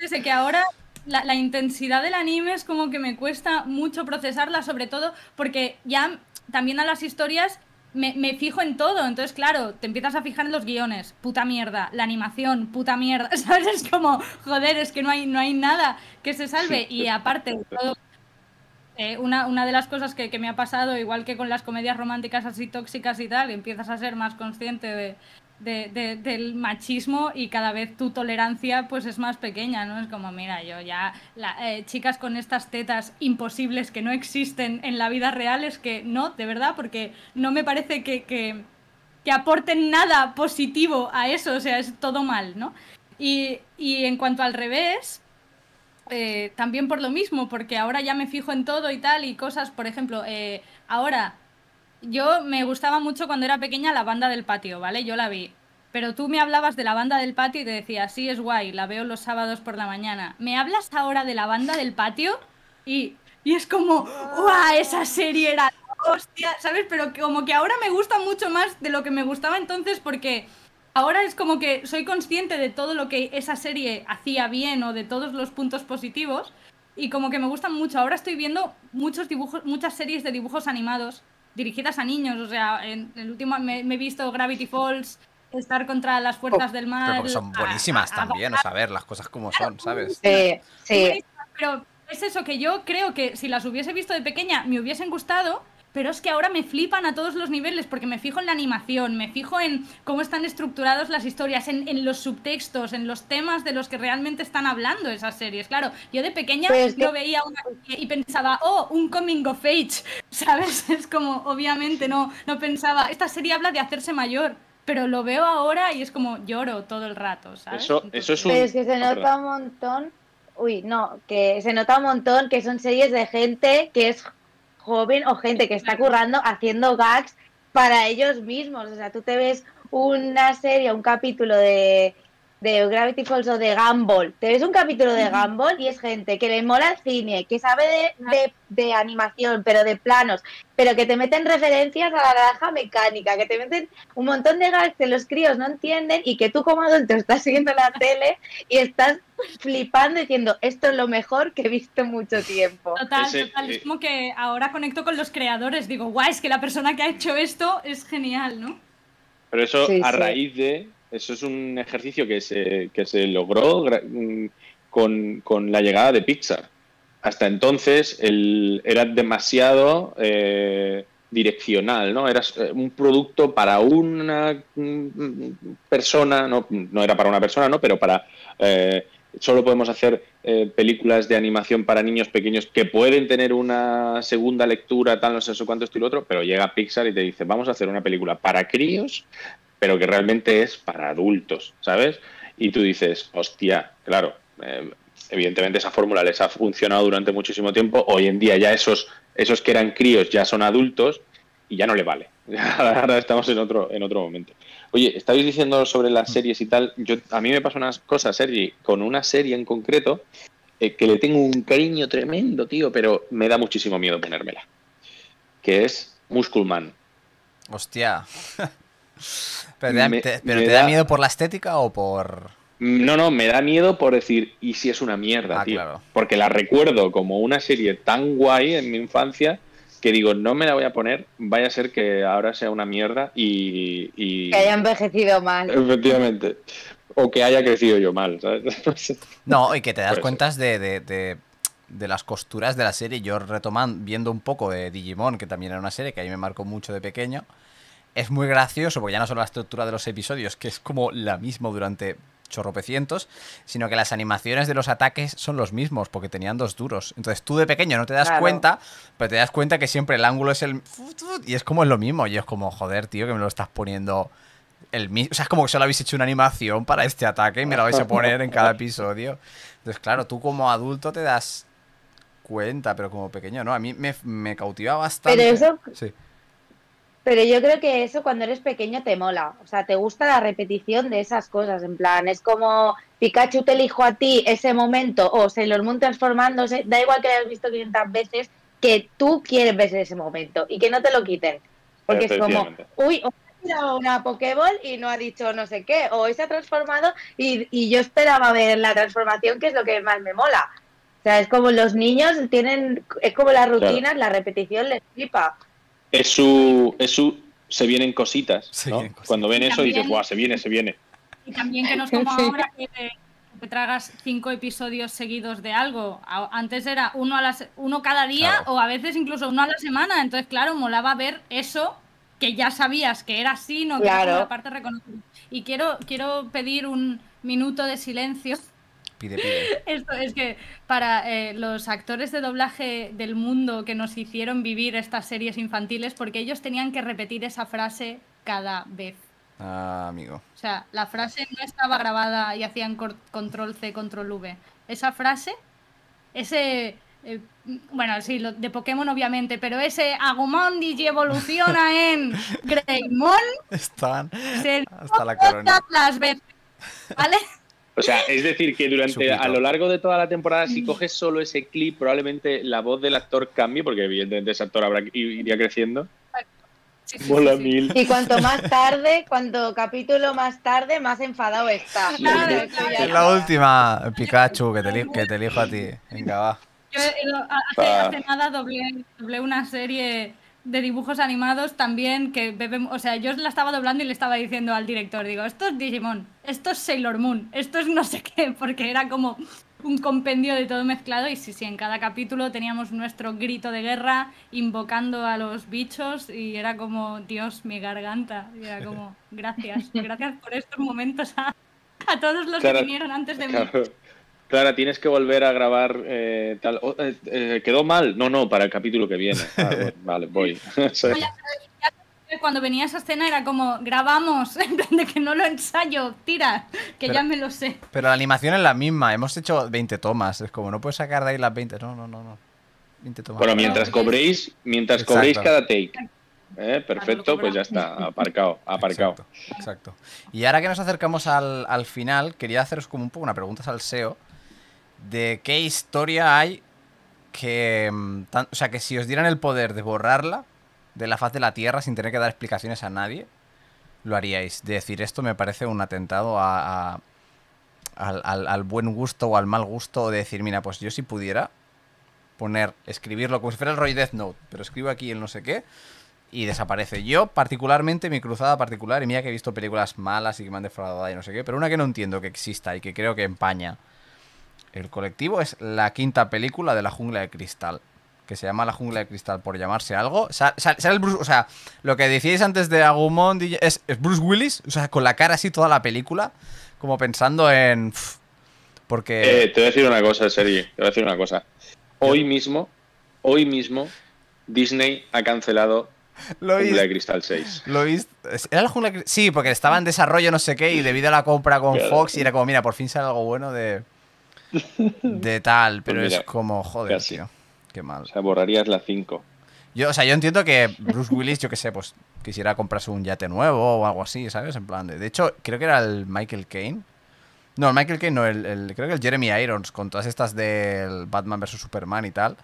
Desde que ahora la, la intensidad del anime es como que me cuesta mucho procesarla, sobre todo porque ya también a las historias me, me fijo en todo. Entonces, claro, te empiezas a fijar en los guiones, puta mierda, la animación, puta mierda. *laughs* ¿Sabes? Es como, joder, es que no hay, no hay nada que se salve. Y aparte, todo, eh, una, una de las cosas que, que me ha pasado, igual que con las comedias románticas así tóxicas y tal, empiezas a ser más consciente de, de- de- del machismo y cada vez tu tolerancia pues es más pequeña, ¿no? Es como, mira, yo ya, la- eh, chicas con estas tetas imposibles que no existen en la vida real, es que no, de verdad, porque no me parece que, que, que aporten nada positivo a eso, o sea, es todo mal, ¿no? Y, y en cuanto al revés, eh, también por lo mismo, porque ahora ya me fijo en todo y tal, y cosas, por ejemplo, eh, ahora, yo me gustaba mucho cuando era pequeña la banda del patio, ¿vale? Yo la vi. Pero tú me hablabas de la banda del patio y te decía, sí, es guay, la veo los sábados por la mañana. ¿Me hablas ahora de la banda del patio? Y, y es como, ¡guau! Esa serie era hostia, ¿sabes? Pero como que ahora me gusta mucho más de lo que me gustaba entonces porque ahora es como que soy consciente de todo lo que esa serie hacía bien o de todos los puntos positivos y como que me gustan mucho. Ahora estoy viendo muchos dibujos, muchas series de dibujos animados dirigidas a niños. O sea, en el último me, me he visto Gravity Falls, estar contra las fuerzas del mal. Pero porque son a- buenísimas a- a- también, o sea, a ver las cosas como son, *laughs* ¿sabes? Sí, sí. Pero es eso que yo creo que si las hubiese visto de pequeña me hubiesen gustado, pero es que ahora me flipan a todos los niveles porque me fijo en la animación, me fijo en cómo están estructuradas las historias, en, en los subtextos, en los temas de los que realmente están hablando esas series. Claro, yo de pequeña Pues que- no veía una y pensaba, oh, un coming of age, *laughs* ¿sabes? *laughs* Es como, obviamente, no, no pensaba, esta serie habla de hacerse mayor. Pero lo veo ahora y es como lloro todo el rato, ¿sabes? Eso- eso es un- Pero es que se nota un montón. Uy, no, que se nota un montón que son series de gente que es joven o gente que está currando haciendo gags para ellos mismos. O sea, tú te ves una serie, un capítulo de, de Gravity Falls o de Gumball. Te ves un capítulo de Gumball y es gente que le mola el cine, que sabe de, de- de animación, pero de planos, pero que te meten referencias a la naranja mecánica, que te meten un montón de gags que los críos no entienden y que tú como adulto estás siguiendo la *laughs* tele y estás flipando diciendo esto es lo mejor que he visto mucho tiempo. Total, Ese, total. eh, Es como que ahora conecto con los creadores. Digo, guay, es que la persona que ha hecho esto es genial, ¿no? Pero eso Sí, a sí. raíz de. Eso es un ejercicio que se, que se logró mm, con, con la llegada de Pixar. Hasta entonces el, era demasiado eh, direccional, ¿no? Era eh, un producto para una mm, persona, no, no era para una persona, ¿no? Pero para. eh, solo podemos hacer películas de animación para niños pequeños que pueden tener una segunda lectura, tal, no sé eso cuánto, esto y lo otro, pero llega Pixar y te dice, vamos a hacer una película para críos, pero que realmente es para adultos, ¿sabes? Y tú dices, hostia, claro, eh, evidentemente esa fórmula les ha funcionado durante muchísimo tiempo, hoy en día ya esos, esos que eran críos ya son adultos y ya no le vale. *laughs* Ahora estamos en otro, en otro momento. Oye, estabais diciendo sobre las series y tal. Yo, a mí me pasa unas cosas, Sergi, con una serie en concreto eh, que le tengo un cariño tremendo, tío, pero me da muchísimo miedo ponérmela. Que es Musculman. Hostia. *laughs* pero te da, Me- te- pero me te da da- miedo por la estética o por. No, no, me da miedo por decir, ¿y si es una mierda, Ah, tío? claro. Porque la recuerdo como una serie tan guay en mi infancia que digo, no me la voy a poner, vaya a ser que ahora sea una mierda y... y- Que haya envejecido mal. Efectivamente. O que haya crecido yo mal, ¿sabes? *laughs* No, y que te das Puede cuentas de, de- de- de las costuras de la serie. Yo retomando, viendo un poco de Digimon, que también era una serie que a mí me marcó mucho de pequeño. Es muy gracioso, porque ya no solo la estructura de los episodios, que es como la misma durante chorropecientos, sino que las animaciones de los ataques son los mismos, porque tenían dos duros. Entonces tú de pequeño no te das Claro. cuenta, pero te das cuenta que siempre el ángulo es el... Y es como es lo mismo, y es como, joder, tío, que me lo estás poniendo el mismo. O sea, es como que solo habéis hecho una animación para este ataque y me la vais a poner en cada episodio. Entonces, claro, tú como adulto te das cuenta, pero como pequeño, ¿no? A mí me, me cautiva bastante. Pero eso, Sí. Pero yo creo que eso cuando eres pequeño te mola. O sea, te gusta la repetición de esas cosas. En plan, es como Pikachu te elijo a ti ese momento o Sailor Moon transformándose. Da igual que hayas visto 500 veces, que tú quieres ver ese momento y que no te lo quiten. Porque es como, uy, hoy ha tirado una Pokéball y no ha dicho no sé qué. O se ha transformado y, y yo esperaba ver la transformación, que es lo que más me mola. O sea, es como los niños tienen, es como las rutinas, la repetición les flipa. Es su, es su... Se vienen cositas, Se ¿no? vienen cositas. Cuando ven Y eso dices, también- guau, se viene, se viene. Y también que no es como ahora que te, te tragas cinco episodios seguidos de algo. Antes era uno, a la se- uno cada día Claro. o a veces incluso uno a la semana. Entonces, claro, molaba ver eso que ya sabías que era así, no que era Claro. como la parte reconocida. Y quiero, quiero pedir un minuto de silencio. Pide, pide. *laughs* Esto es que para eh, los actores de doblaje del mundo que nos hicieron vivir estas series infantiles, porque ellos tenían que repetir esa frase cada vez. Ah, amigo. O sea, la frase no estaba grabada y hacían control C, control V. Esa frase, ese. eh, bueno, sí, lo de Pokémon obviamente, pero ese Agumon evoluciona *laughs* en Greymon Están se hasta la corona. las veces. ¿Vale? *laughs* O sea, es decir, que durante a lo largo de toda la temporada, si coges solo ese clip, probablemente la voz del actor cambie, porque evidentemente ese actor habrá, iría creciendo. Sí, sí, Mola sí, sí. mil. Y cuanto más tarde, cuanto capítulo más tarde, más enfadado está. Claro, claro. Es la última, Pikachu, que te, que te elijo a ti. Venga, va. Yo eh, hace nada doblé, doblé una serie de dibujos animados también que beben, o sea, yo la estaba doblando y le estaba diciendo al director, digo, esto es Digimon, esto es Sailor Moon, esto es no sé qué, *laughs* porque era como un compendio de todo mezclado y sí, sí, en cada capítulo teníamos nuestro grito de guerra invocando a los bichos y era como, Dios, mi garganta, y era como, gracias, *laughs* gracias por estos momentos a, a todos los Claro, que vinieron antes de mí. Clara, tienes que volver a grabar eh, tal. oh, eh, eh, ¿Quedó mal? No, no, para el capítulo que viene. *laughs* Ah, bueno, vale, voy. *laughs* *laughs* Cuando venía esa escena era como, grabamos, en plan de que no lo ensayo, tira, que Pero- ya me lo sé. Pero la animación es la misma. Hemos hecho 20 tomas. Es como, no puedes sacar de ahí las 20. No, no, no, no. 20 tomas. Bueno, mientras cobréis, mientras Exacto. cobréis cada take. ¿eh? Perfecto, pues ya está, aparcado, aparcado. Exacto, exacto. Y ahora que nos acercamos al, al final, quería haceros como un poco una pregunta salseo de qué historia hay que... mm, o sea, que si os dieran el poder de borrarla de la faz de la Tierra sin tener que dar explicaciones a nadie, lo haríais. De decir, esto me parece un atentado a, a- al, al- al buen gusto o al mal gusto, de decir, mira, pues yo si pudiera poner, escribirlo como si fuera el Roy Death Note, pero escribo aquí el no sé qué, y desaparece. Yo, particularmente, mi cruzada particular, y mira que he visto películas malas y que me han defraudado y no sé qué, pero una que no entiendo que exista y que creo que empaña el colectivo es la quinta película de La Jungla de Cristal. Que se llama La Jungla de Cristal por llamarse algo. Bruce, o sea, lo que decíais antes de Agumon es, es Bruce Willis, o sea, con la cara así toda la película, como pensando en. porque. Eh, te voy a decir una cosa, Sergi, te voy a decir una cosa. Hoy mismo, hoy mismo, Disney ha cancelado lo Jungla de Cristal 6. ¿Lo? ¿Era la jungla de Cri- Sí, porque estaba en desarrollo no sé qué y debido a la compra con. Fox y era como, mira, por fin sale algo bueno de... De tal, pero Pues mira, es como, joder, casi. tío. Qué mal. O sea, borrarías la 5. Yo, o sea, yo entiendo que Bruce Willis, yo qué sé, pues quisiera comprarse un yate nuevo o algo así, ¿sabes? En plan de. De hecho, creo que era el Michael Caine. No, el Michael Caine no, el, el- creo que el Jeremy Irons, con todas estas del Batman vs Superman y tal,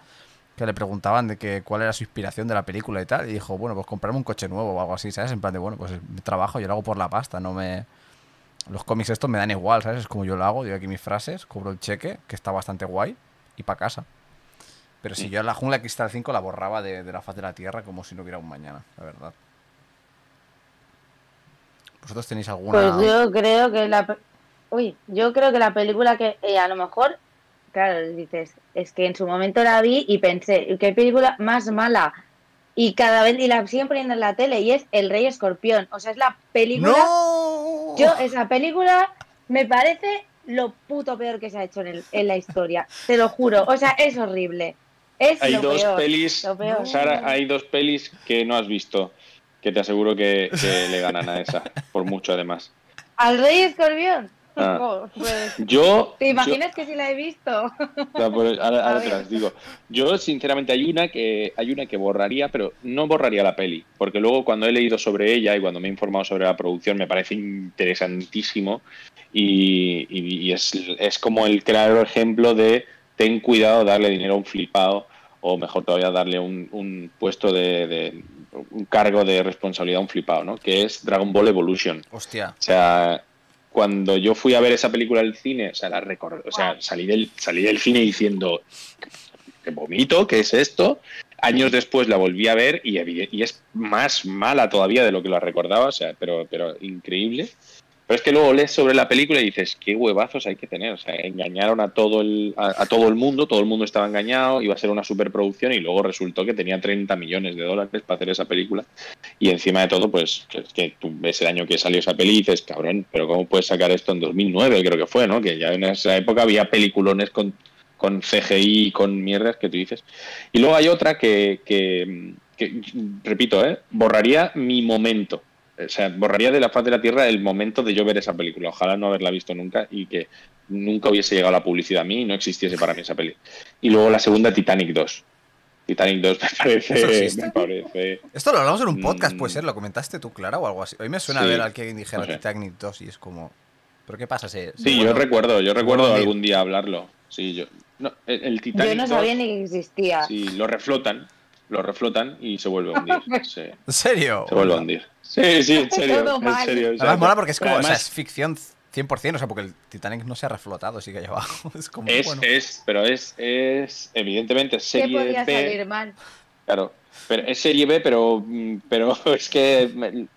que le preguntaban de que cuál era su inspiración de la película y tal, y dijo, bueno, pues comprarme un coche nuevo o algo así, ¿sabes? En plan de, bueno, pues trabajo, yo lo hago por la pasta, no me. Los cómics estos me dan igual, ¿sabes? Es como yo lo hago, digo aquí mis frases, cobro el cheque, que está bastante guay, y para casa. Pero si yo la jungla Cristal 5 la borraba de, de la faz de la Tierra como si no hubiera un mañana, la verdad. ¿Vosotros tenéis alguna...? Pues yo creo que la. Uy, yo creo que la película que eh, a lo mejor. Claro, dices, es que en su momento la vi y pensé, qué película más mala. Y cada vez, y la siguen poniendo en la tele, y es El Rey Escorpión. O sea, es la película. ¡No! Yo, esa película me parece lo puto peor que se ha hecho en, el- en la historia. Te lo juro. O sea, es horrible. Es Hay lo dos peor. pelis, lo peor. Sara, hay dos pelis que no has visto, que te aseguro que, que le ganan a esa, por mucho además. ¿Al Rey Escorpión? Ah. Oh, pues, Yo, ¿Te yo- imaginas que sí la he visto? Pues, ahora, te *laughs* las digo. Yo, sinceramente, hay una que hay una que borraría, pero no borraría la peli, porque luego cuando he leído sobre ella y cuando me he informado sobre la producción me parece interesantísimo y, y- y es, es como el claro ejemplo de ten cuidado darle dinero a un flipado o mejor todavía darle un, un puesto de, de- un cargo de responsabilidad a un flipado, ¿no? Que es Dragon Ball Evolution. Hostia. O sea, cuando yo fui a ver esa película al cine, o sea, la recor- o sea salí, del, salí del cine diciendo, que vomito, ¿qué es esto? Años después la volví a ver y, y es más mala todavía de lo que la recordaba, o sea, pero, pero increíble. Pero es que luego lees sobre la película y dices, qué huevazos hay que tener. O sea, engañaron a todo el, a, todo el mundo, todo el mundo estaba engañado, iba a ser una superproducción y luego resultó que tenía 30 millones de dólares para hacer esa película. Y encima de todo, pues, que, que tú ves el año que salió esa peli y dices, cabrón, pero ¿cómo puedes sacar esto en 2009? Creo que fue, ¿no? Que ya en esa época había peliculones con, con CGI y con mierdas que tú dices. Y luego hay otra que, que, que, repito, ¿eh? borraría mi momento. O sea, borraría de la faz de la Tierra el momento de yo ver esa película. Ojalá no haberla visto nunca y que nunca hubiese llegado la publicidad a mí y no existiese para mí esa peli. Y luego la segunda, Titanic 2. Titanic 2 me ¿Eso parece... existe? Me parece Esto lo hablamos en un podcast, Mm. puede ser, lo comentaste tú, Clara, o algo así. Hoy me suena Sí, a ver al que dijera no sé. Titanic 2 y es como... ¿Pero qué pasa? ¿Se, se Sí, yo recuerdo, yo recuerdo algún día hablarlo. Sí, yo. No, el, el Titanic Yo no 2, sabía ni que existía. sí, lo reflotan, lo reflotan y se vuelve a hundir. *laughs* ¿En serio? se vuelve a hundir. Sí, sí, en serio, Todo en mal. serio. o sea, Además mola porque es como, además, o sea, es ficción 100%, o sea, porque el Titanic no se ha reflotado, sigue ahí abajo. *laughs* Es como, es, bueno. es, pero es, es evidentemente ¿Qué serie podía B. salir mal? Claro, pero es serie B, pero, pero *laughs* es que, me-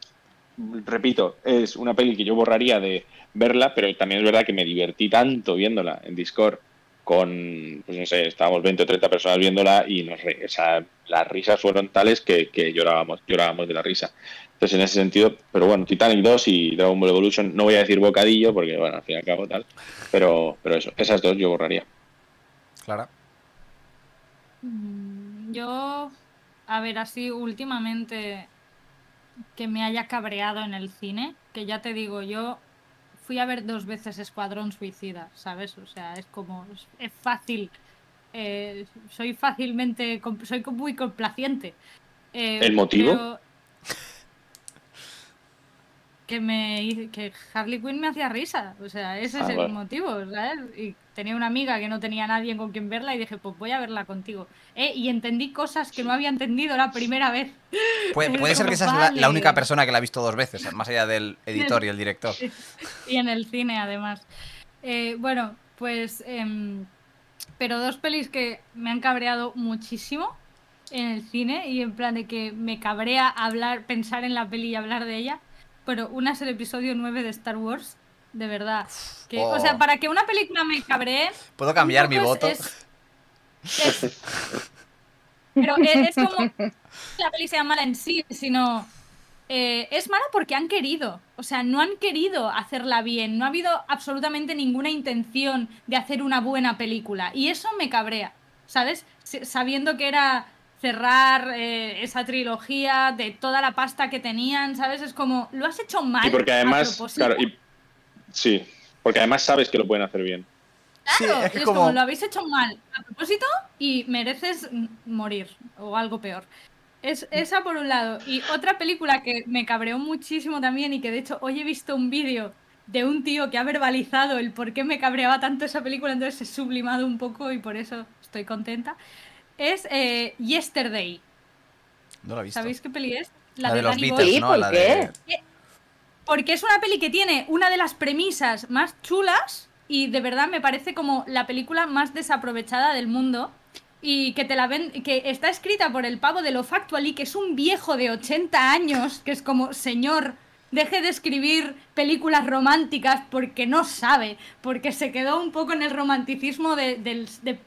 repito, es una peli que yo borraría de verla, pero también es verdad que me divertí tanto viéndola en Discord con, pues no sé, estábamos 20 o 30 personas viéndola y nos re- o sea, las risas fueron tales que, que llorábamos, llorábamos de la risa. Entonces, en ese sentido, pero bueno, Titanic 2 y Dragon Ball Evolution, no voy a decir bocadillo porque, bueno, al fin y al cabo tal, pero, pero eso, esas dos yo borraría. Clara. Mm, Yo, a ver, así últimamente que me haya cabreado en el cine, que ya te digo, yo fui a ver dos veces Escuadrón Suicida, ¿sabes? O sea, es como, es, fácil, eh, soy fácilmente, soy muy complaciente. Eh, ¿El motivo? pero Que, me, que Harley Quinn me hacía risa, o sea, ese Ah, es el motivo, ¿sabes? Y tenía una amiga que no tenía nadie con quien verla y dije, pues voy a verla contigo. Eh, y entendí cosas que no había entendido la primera vez. *laughs* Puede, puede ser que esa es la, la única persona que la ha visto dos veces, más allá del editor y el director. *laughs* y en el cine además. Eh, bueno, pues... em, pero dos pelis que me han cabreado muchísimo en el cine y en plan de que me cabrea hablar, pensar en la peli y hablar de ella. Pero una es el episodio 9 de Star Wars, de verdad. Que, O sea, Oh. para que una película me cabree... ¿Puedo cambiar mi voto? es- es- pero es, es como... La peli sea mala en sí, sino... eh, es mala porque han querido. O sea, no han querido hacerla bien. No ha habido absolutamente ninguna intención de hacer una buena película. Y eso me cabrea. ¿Sabes? Sabiendo que era cerrar eh, esa trilogía de toda la pasta que tenían, ¿sabes? Es como, lo has hecho mal. Y porque a además, propósito. claro, y, sí, porque además sabes que lo pueden hacer bien. Sí, Claro, es que es como- como... lo habéis hecho mal a propósito y mereces morir o algo peor. Es, esa por un lado. Y otra película que me cabreó muchísimo también y que de hecho hoy he visto un vídeo de un tío que ha verbalizado el por qué me cabreaba tanto esa película, entonces he sublimado un poco y por eso estoy contenta. Es eh, Yesterday. No la he visto. ¿Sabéis qué peli es? La, de los Danny Beatles. ¿no? ¿por La qué? de... Porque es una peli que tiene una de las premisas más chulas y de verdad me parece como la película más desaprovechada del mundo y que te la ven que está escrita por el pavo de lo Factually, que es un viejo de 80 años, que es como, señor, deje de escribir películas románticas porque no sabe, porque se quedó un poco en el romanticismo de, del- de-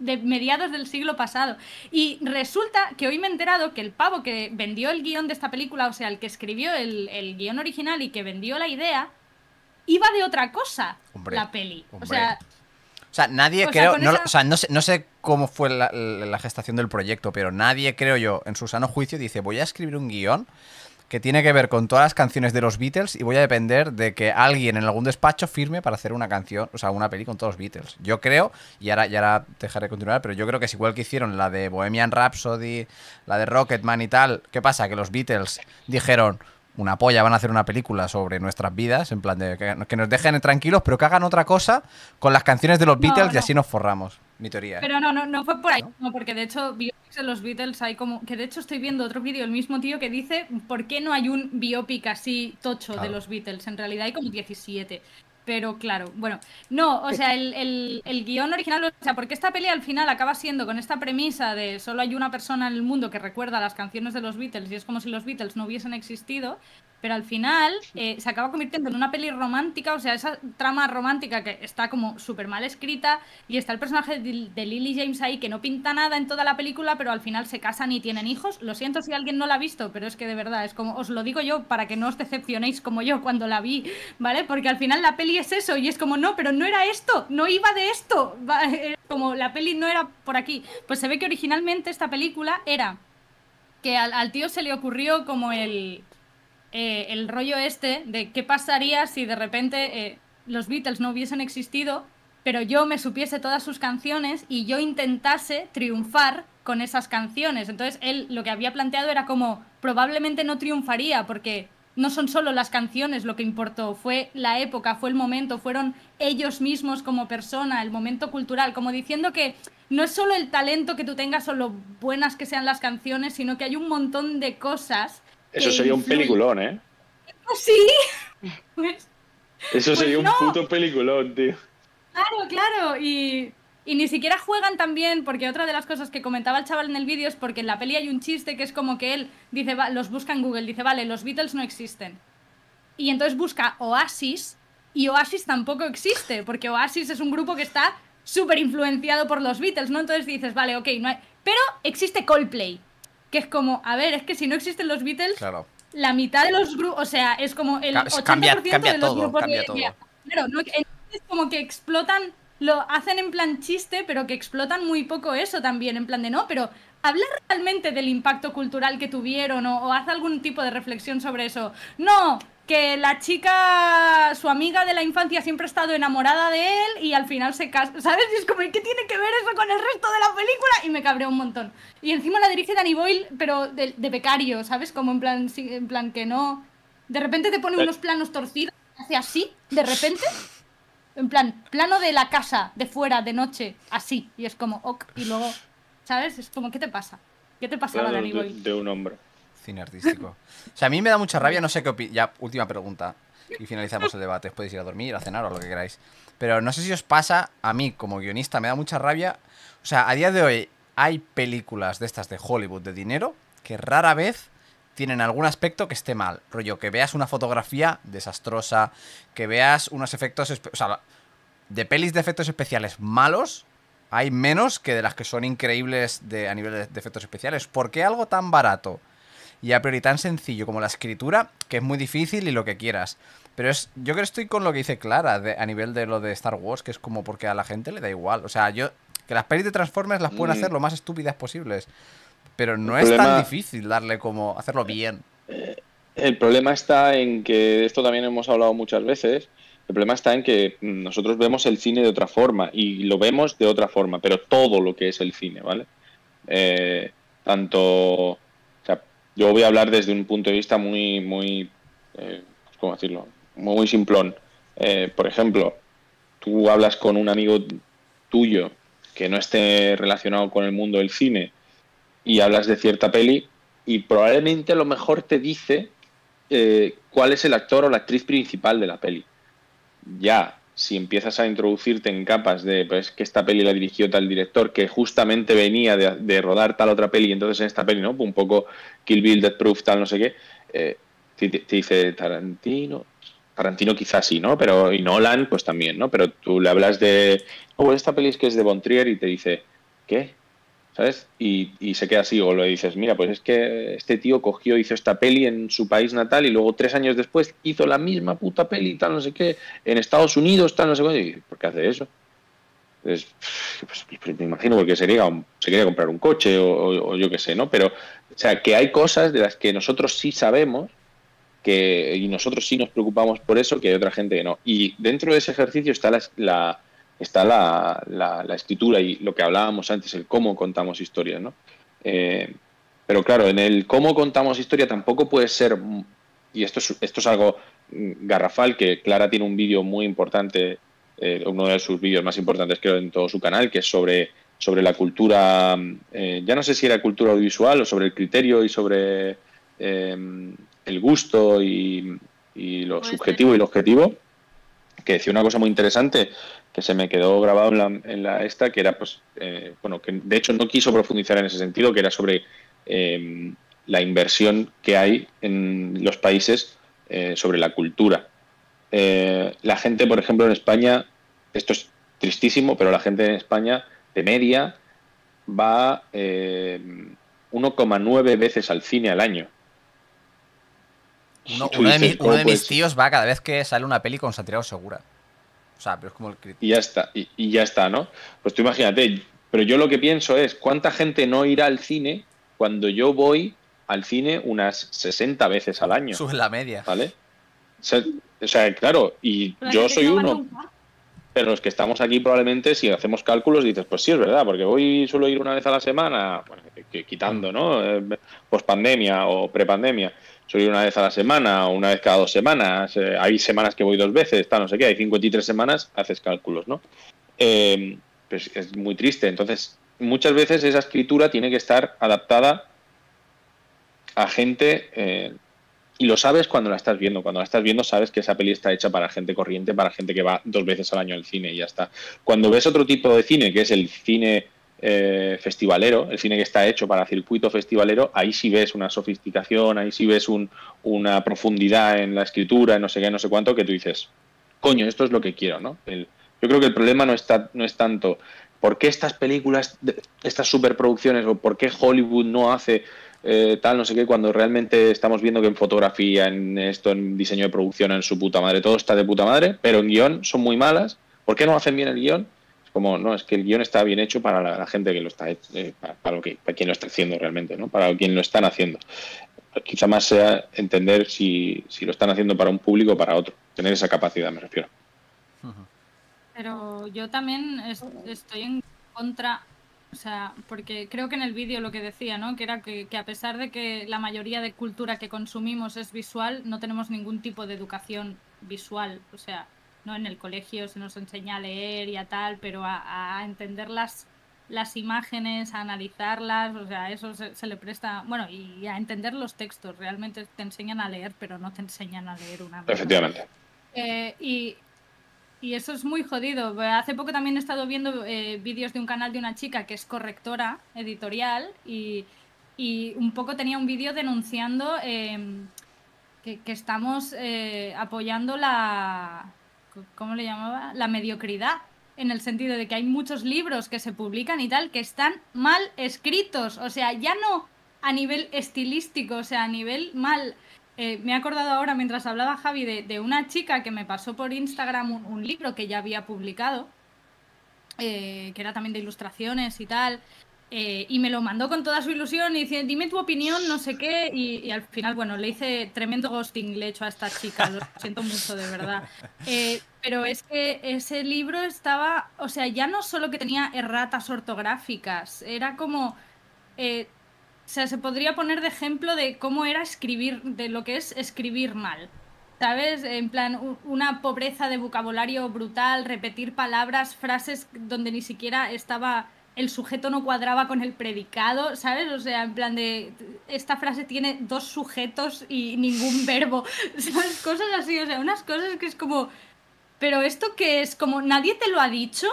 de mediados del siglo pasado. Y resulta que hoy me he enterado que el pavo que vendió el guion de esta película, o sea, el que escribió el, el guion original y que vendió la idea, iba de otra cosa, Hombre, la peli. O hombre. sea, O sea, nadie O sea, creo, con no, esa- o sea, no sé, no sé cómo fue la, la gestación del proyecto, pero nadie, creo yo, en su sano juicio dice, voy a escribir un guion que tiene que ver con todas las canciones de los Beatles y voy a depender de que alguien en algún despacho firme para hacer una canción, o sea, una peli con todos los Beatles. Yo creo, y ahora, y ahora dejaré de continuar, pero yo creo que es igual que hicieron la de Bohemian Rhapsody, la de Rocketman y tal. ¿Qué pasa? Que los Beatles dijeron, una polla, van a hacer una película sobre nuestras vidas, en plan de que, que nos dejen tranquilos, pero que hagan otra cosa con las canciones de los No, Beatles y así nos forramos. Mi teoría. ¿eh? Pero no, no, no fue por ahí, no, porque de hecho biopics de los Beatles hay como, que de hecho estoy viendo otro vídeo del mismo tío que dice por qué no hay un biopic así tocho de los Beatles, en realidad hay como 17. Pero claro, bueno, no, o sea, el, el, el guion original, o sea, porque esta peli al final acaba siendo con esta premisa de solo hay una persona en el mundo que recuerda las canciones de los Beatles y es como si los Beatles no hubiesen existido, pero al final eh, se acaba convirtiendo en una peli romántica, o sea, esa trama romántica que está como súper mal escrita y está el personaje de, de Lily James ahí que no pinta nada en toda la película, pero al final se casan y tienen hijos. Lo siento si alguien no la ha visto, pero es que de verdad, es como, os lo digo yo para que no os decepcionéis como yo cuando la vi, ¿vale? Porque al final la peli es eso y es como, no, pero no era esto, no iba de esto, como la peli no era por aquí. Pues se ve que originalmente esta película era que al, al tío se le ocurrió como el, eh, el rollo este de qué pasaría si de repente eh, los Beatles no hubiesen existido, pero yo me supiese todas sus canciones y yo intentase triunfar con esas canciones. Entonces él lo que había planteado era como probablemente no triunfaría porque no son solo las canciones lo que importó, fue la época, fue el momento, fueron ellos mismos como persona, el momento cultural, como diciendo que no es solo el talento que tú tengas o lo buenas que sean las canciones, sino que hay un montón de cosas. Eso sería un peliculón, ¿eh? Sí. *laughs* Pues, Eso Pues sería un puto peliculón, tío. claro, claro. Y, y ni siquiera juegan tan bien, porque otra de las cosas que comentaba el chaval en el vídeo es porque en la peli hay un chiste que es como que él dice, va- los busca en Google, dice, vale, los Beatles no existen. Y entonces busca Oasis, y Oasis tampoco existe, porque Oasis es un grupo que está súper influenciado por los Beatles, ¿no? Entonces dices, vale, ok, no hay... Pero existe Coldplay, que es como, a ver, es que si no existen los Beatles, Claro. la mitad de los grupos, o sea, es como el Ca- 80% cambia- cambia de los todo, grupos cambia de, todo. de- Claro, ¿no? Entonces como que explotan, lo hacen en plan chiste, pero que explotan muy poco eso también, en plan de no, pero habla realmente del impacto cultural que tuvieron o, o haz algún tipo de reflexión sobre eso. No, que la chica, su amiga de la infancia siempre ha estado enamorada de él y al final se casa, ¿sabes? Y es como, ¿y qué tiene que ver eso con el resto de la película? Y me cabreó un montón. Y encima la dirige Danny Boyle, pero de, de becario, ¿sabes? Como en plan, sí, en plan que no... De repente te pone unos planos torcidos, hace así, de repente. En plan, plano de la casa, de fuera, de noche, así. Y es como, ok, y luego, ¿sabes? Es como, ¿qué te pasa? ¿Qué te pasa Claro, Danny de, Boyle? de un hombre. Cine artístico. O sea, a mí me da mucha rabia, no sé qué opinas. Ya, última pregunta. Y finalizamos el debate. Podéis ir a dormir, a cenar o lo que queráis. Pero no sé si os pasa, a mí como guionista me da mucha rabia. O sea, a día de hoy hay películas de estas de Hollywood de dinero que rara vez tienen algún aspecto que esté mal. Rollo, que veas una fotografía desastrosa, que veas unos efectos... O sea, de pelis de efectos especiales malos, hay menos que de las que son increíbles de, a nivel de efectos especiales. ¿Por qué algo tan barato y a priori tan sencillo como la escritura, que es muy difícil y lo que quieras? Pero es, yo creo que estoy con lo que dice Clara de- a nivel de lo de Star Wars, que es como porque a la gente le da igual. O sea, yo que las pelis de Transformers las pueden Mm. hacer lo más estúpidas posibles. Pero no El es tan difícil darle como hacerlo bien. El problema está en que, esto también hemos hablado muchas veces, el problema está en que nosotros vemos el cine de otra forma y lo vemos de otra forma, pero todo lo que es el cine, ¿vale? Eh, tanto yo voy a hablar desde un punto de vista muy, muy, eh, ¿cómo decirlo? Muy simplón. Eh, por ejemplo, tú hablas con un amigo tuyo que no esté relacionado con el mundo del cine y hablas de cierta peli y probablemente a lo mejor te dice eh, cuál es el actor o la actriz principal de la peli. Ya, si empiezas a introducirte en capas de pues, que esta peli la dirigió tal director que justamente venía de, rodar tal otra peli, entonces en esta peli, ¿no? Un poco Kill Bill, Death Proof, tal, no sé qué, eh, te, dice Tarantino. Tarantino quizás sí, ¿no? Pero, y Nolan, pues también, ¿no? Pero tú le hablas de, oh, esta peli es que es de Bontrier y te dice, ¿qué? Y, se queda así, o le dices, mira, pues es que este tío cogió, hizo esta peli en su país natal y luego tres años después hizo la misma puta peli, tal, no sé qué, en Estados Unidos, tal, no sé qué, y ¿por qué hace eso? Pues, pues, me imagino porque se quería, se quería comprar un coche o, yo qué sé, ¿no? Pero, o sea, que hay cosas de las que nosotros sí sabemos que, y nosotros sí nos preocupamos por eso, que hay otra gente que no. Y dentro de ese ejercicio está la está la, la, escritura y lo que hablábamos antes, el cómo contamos historias, ¿no? Eh, pero claro, en el cómo contamos historia tampoco puede ser, y esto es, esto es algo garrafal, que Clara tiene un vídeo muy importante, eh, uno de sus vídeos más importantes creo en todo su canal, que es sobre, sobre la cultura, eh, ya no sé si era cultura audiovisual o sobre el criterio y sobre el gusto y, y lo subjetivo y lo objetivo, que decía una cosa muy interesante que se me quedó grabado en la, en la esta, que era, pues, eh, bueno, que de hecho no quiso profundizar en ese sentido, que era sobre em, la inversión que hay en los países eh, sobre la cultura. Eh, la gente, por ejemplo, en España, esto es tristísimo, pero la gente en España, de media, va 1,9 veces al cine al año. Uno, de, mis oh, pues tíos va cada vez que sale una peli con Santiago Segura. O sea, pero es como el Y ya está, y, ya está, ¿no? Pues tú imagínate, pero yo lo que pienso es, ¿cuánta gente no irá al cine cuando yo voy al cine unas 60 veces al año? Sube la media. ¿Vale? O sea, claro, y yo soy uno. Pero los que estamos aquí probablemente, si hacemos cálculos, dices, pues sí, es verdad, porque voy suelo ir una vez a la semana, bueno, quitando, ¿no? Eh, Post pandemia o prepandemia soy una vez a la semana o una vez cada dos semanas. Eh, hay semanas que voy dos veces, está no sé qué, hay 53 semanas, haces cálculos, ¿no? Eh, pues es muy triste. Entonces, muchas veces esa escritura tiene que estar adaptada a gente eh, y lo sabes cuando la estás viendo. Cuando la estás viendo sabes que esa peli está hecha para gente corriente, para gente que va dos veces al año al cine y ya está. Cuando ves otro tipo de cine, que es el cine eh, festivalero, el cine que está hecho para circuito festivalero, ahí sí ves una sofisticación, ahí sí ves una profundidad en la escritura, en no sé qué, no sé cuánto, que tú dices, coño, esto es lo que quiero, ¿no? yo creo que el problema no, está, no es tanto por qué estas películas, estas superproducciones, o por qué Hollywood no hace eh, tal, no sé qué, cuando realmente estamos viendo que en fotografía, en esto, en diseño de producción, en su puta madre, todo está de puta madre, pero en guion son muy malas. ¿Por qué no hacen bien el guion? Como, no, es que el guion está bien hecho para la, gente que lo está, eh, para, lo que, para quien lo está haciendo realmente, ¿no? Para quien lo están haciendo. Quizá más sea entender si, si lo están haciendo para un público o para otro. Tener esa capacidad, me refiero. Pero yo también estoy en contra, o sea, porque creo que en el vídeo lo que decía, ¿no? Que era que, que, a pesar de que la mayoría de cultura que consumimos es visual, no tenemos ningún tipo de educación visual. O sea, ¿no? En el colegio se nos enseña a leer y a tal, pero a, entender las, las imágenes, a analizarlas, o sea, eso se, le presta, bueno, y a entender los textos, realmente te enseñan a leer, pero no te enseñan a leer una Efectivamente. Eh, y, y eso es muy jodido. Hace poco también he estado viendo eh, vídeos de un canal de una chica que es correctora editorial y, y un poco tenía un vídeo denunciando em, que, que, estamos eh, apoyando la, ¿cómo le llamaba? La mediocridad, en el sentido de que hay muchos libros que se publican y tal que están mal escritos, o sea, ya no a nivel estilístico, o sea, a nivel mal... Eh, me he acordado ahora mientras hablaba Javi de, una chica que me pasó por Instagram un, libro que ya había publicado, eh, que era también de ilustraciones y tal, eh, y me lo mandó con toda su ilusión y dice, dime tu opinión, no sé qué. Y, al final, bueno, le hice tremendo ghosting, le he hecho a esta chica, lo siento mucho, de verdad. Eh, pero es que ese libro estaba, o sea, ya no solo que tenía erratas ortográficas, era como... Eh, sea, se podría poner de ejemplo de cómo era escribir, de lo que es escribir mal. ¿Sabes? En plan, una pobreza de vocabulario brutal, repetir palabras, frases donde ni siquiera estaba, el sujeto no cuadraba con el predicado, ¿sabes? O sea, en plan de, esta frase tiene dos sujetos y ningún *laughs* verbo, ¿sabes? Cosas así, o sea, unas cosas que es como, pero esto que es como, nadie te lo ha dicho,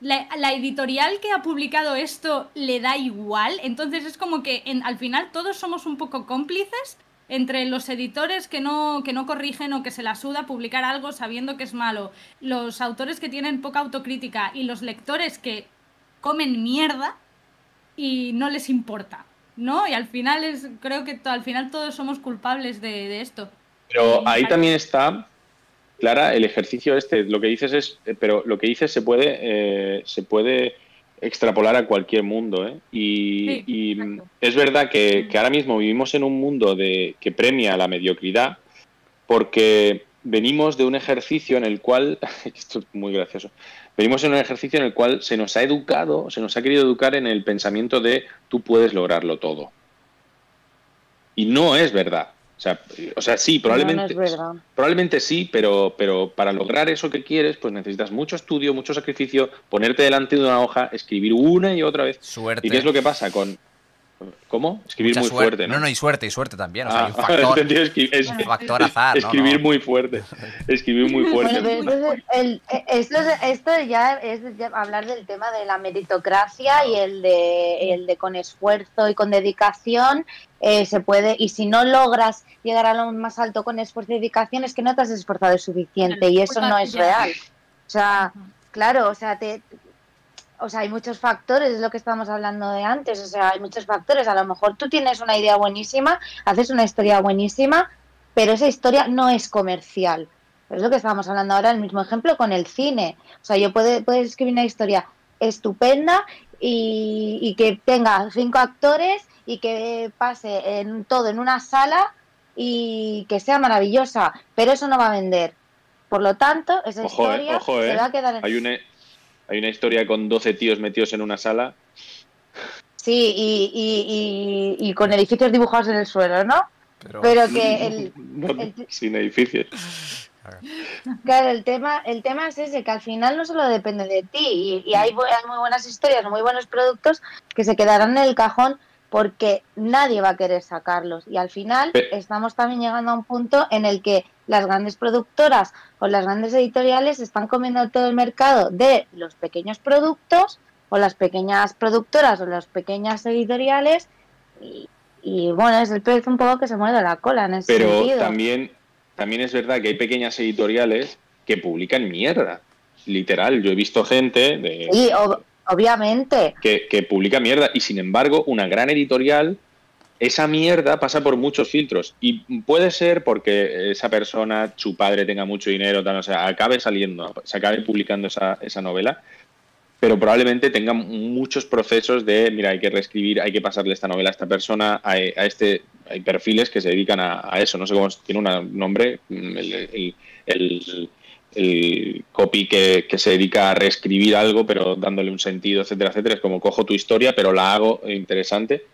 la, la editorial que ha publicado esto le da igual, entonces es como que en- al final todos somos un poco cómplices entre los editores que no, que no corrigen o que se la suda publicar algo sabiendo que es malo, los autores que tienen poca autocrítica y los lectores que comen mierda y no les importa, ¿no? Y al final es, creo que al final todos somos culpables de, de esto. Pero ahí también está, Clara, el ejercicio este. Lo que dices es, eh, pero lo que dices se puede, eh, se puede extrapolar a cualquier mundo, ¿eh? Y, Sí, y, mm, exacto. es verdad que, que ahora mismo vivimos en un mundo de que premia la mediocridad, porque venimos de un ejercicio en el cual, *laughs* esto es muy gracioso, venimos en un ejercicio en el cual se nos ha educado, se nos ha querido educar en el pensamiento de tú puedes lograrlo todo. Y no es verdad. O sea, o sea sí, probablemente, No, no es verdad. probablemente sí, pero, pero para lograr eso que quieres, pues necesitas mucho estudio, mucho sacrificio, ponerte delante de una hoja, escribir una y otra vez. Suerte. ¿Y qué es lo que pasa con... ¿Cómo? Escribir Mucha muy suerte. fuerte, ¿no? No, no, y suerte, y suerte también. O sea, Ah, hay un *laughs* factor, he *laughs* entendido, escri- es- un factor azar. escribir No. muy fuerte. Escribir muy fuerte. Entonces, el- esto, es- esto ya es hablar del tema de la meritocracia y el de, el de con esfuerzo y con dedicación eh, se puede, y si no logras llegar a lo más alto con esfuerzo y dedicación es que no te has esforzado suficiente y eso no es real. O sea, claro, o sea, te, o sea, hay muchos factores, es lo que estábamos hablando de antes, o sea, hay muchos factores. A lo mejor tú tienes una idea buenísima, haces una historia buenísima, pero esa historia no es comercial. Es lo que estábamos hablando ahora, el mismo ejemplo con el cine. O sea, yo puedo, puedo escribir una historia estupenda y, y que tenga cinco actores y que pase en todo en una sala y que sea maravillosa, pero eso no va a vender. Por lo tanto, esa Ojo, eh, historia se eh. va a quedar en... Hay una, hay una historia con 12 tíos metidos en una sala. Sí, y, y, y, y con edificios dibujados en el suelo, ¿no? Pero, Pero que el, No, el- sin edificios. Claro, el tema, el tema es ese, que al final no solo depende de ti, y, y hay, bu- hay muy buenas historias, muy buenos productos que se quedarán en el cajón porque nadie va a querer sacarlos. Y al final estamos también llegando a un punto en el que las grandes productoras o las grandes editoriales están comiendo todo el mercado de los pequeños productos o las pequeñas productoras o las pequeñas editoriales y, y, bueno, es el pez un poco que se muerde la cola en ese Pero sentido. también, también es verdad que hay pequeñas editoriales que publican mierda. Literal, yo he visto gente de, Sí, ob- obviamente. que, que publica mierda y sin embargo una gran editorial, esa mierda pasa por muchos filtros y puede ser porque esa persona, su padre tenga mucho dinero, tal, o sea, acabe saliendo, se acabe publicando esa, esa novela, pero probablemente tenga muchos procesos de, mira, hay que reescribir, hay que pasarle esta novela a esta persona, a, a este, hay perfiles que se dedican a, eso, no sé cómo tiene un nombre, el, el- el- el copy que, que se dedica a reescribir algo, pero dándole un sentido, etcétera, etcétera. Es como cojo tu historia, pero la hago interesante.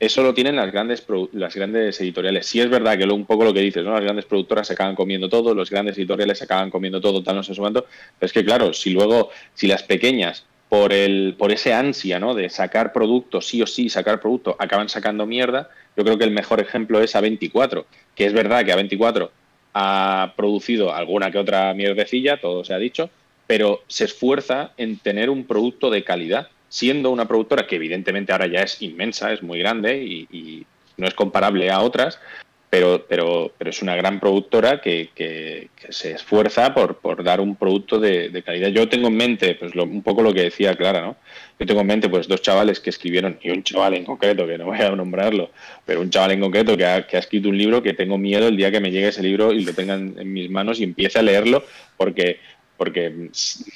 Eso lo tienen las grandes las grandes editoriales. Sí es verdad que lo, un poco lo que dices, ¿no? Las grandes productoras se acaban comiendo todo, los grandes editoriales se acaban comiendo todo, tal, no sé cuánto. Pero es que, claro, si luego, si las pequeñas, por el, por ese ansia, ¿no? De sacar producto, sí o sí, sacar producto, acaban sacando mierda, yo creo que el mejor ejemplo es A24, que es verdad que A24 ha producido alguna que otra mierdecilla, todo se ha dicho, pero se esfuerza en tener un producto de calidad, siendo una productora que evidentemente ahora ya es inmensa, es muy grande y, no es comparable a otras, pero, pero, pero es una gran productora que, se esfuerza por, por dar un producto de, calidad. Yo tengo en mente, pues lo- un poco lo que decía Clara, ¿no? Yo tengo en mente pues dos chavales que escribieron, y un chaval en concreto, que no voy a nombrarlo, pero un chaval en concreto que ha, que ha escrito un libro que tengo miedo el día que me llegue ese libro y lo tenga en, en mis manos y empiece a leerlo porque, porque,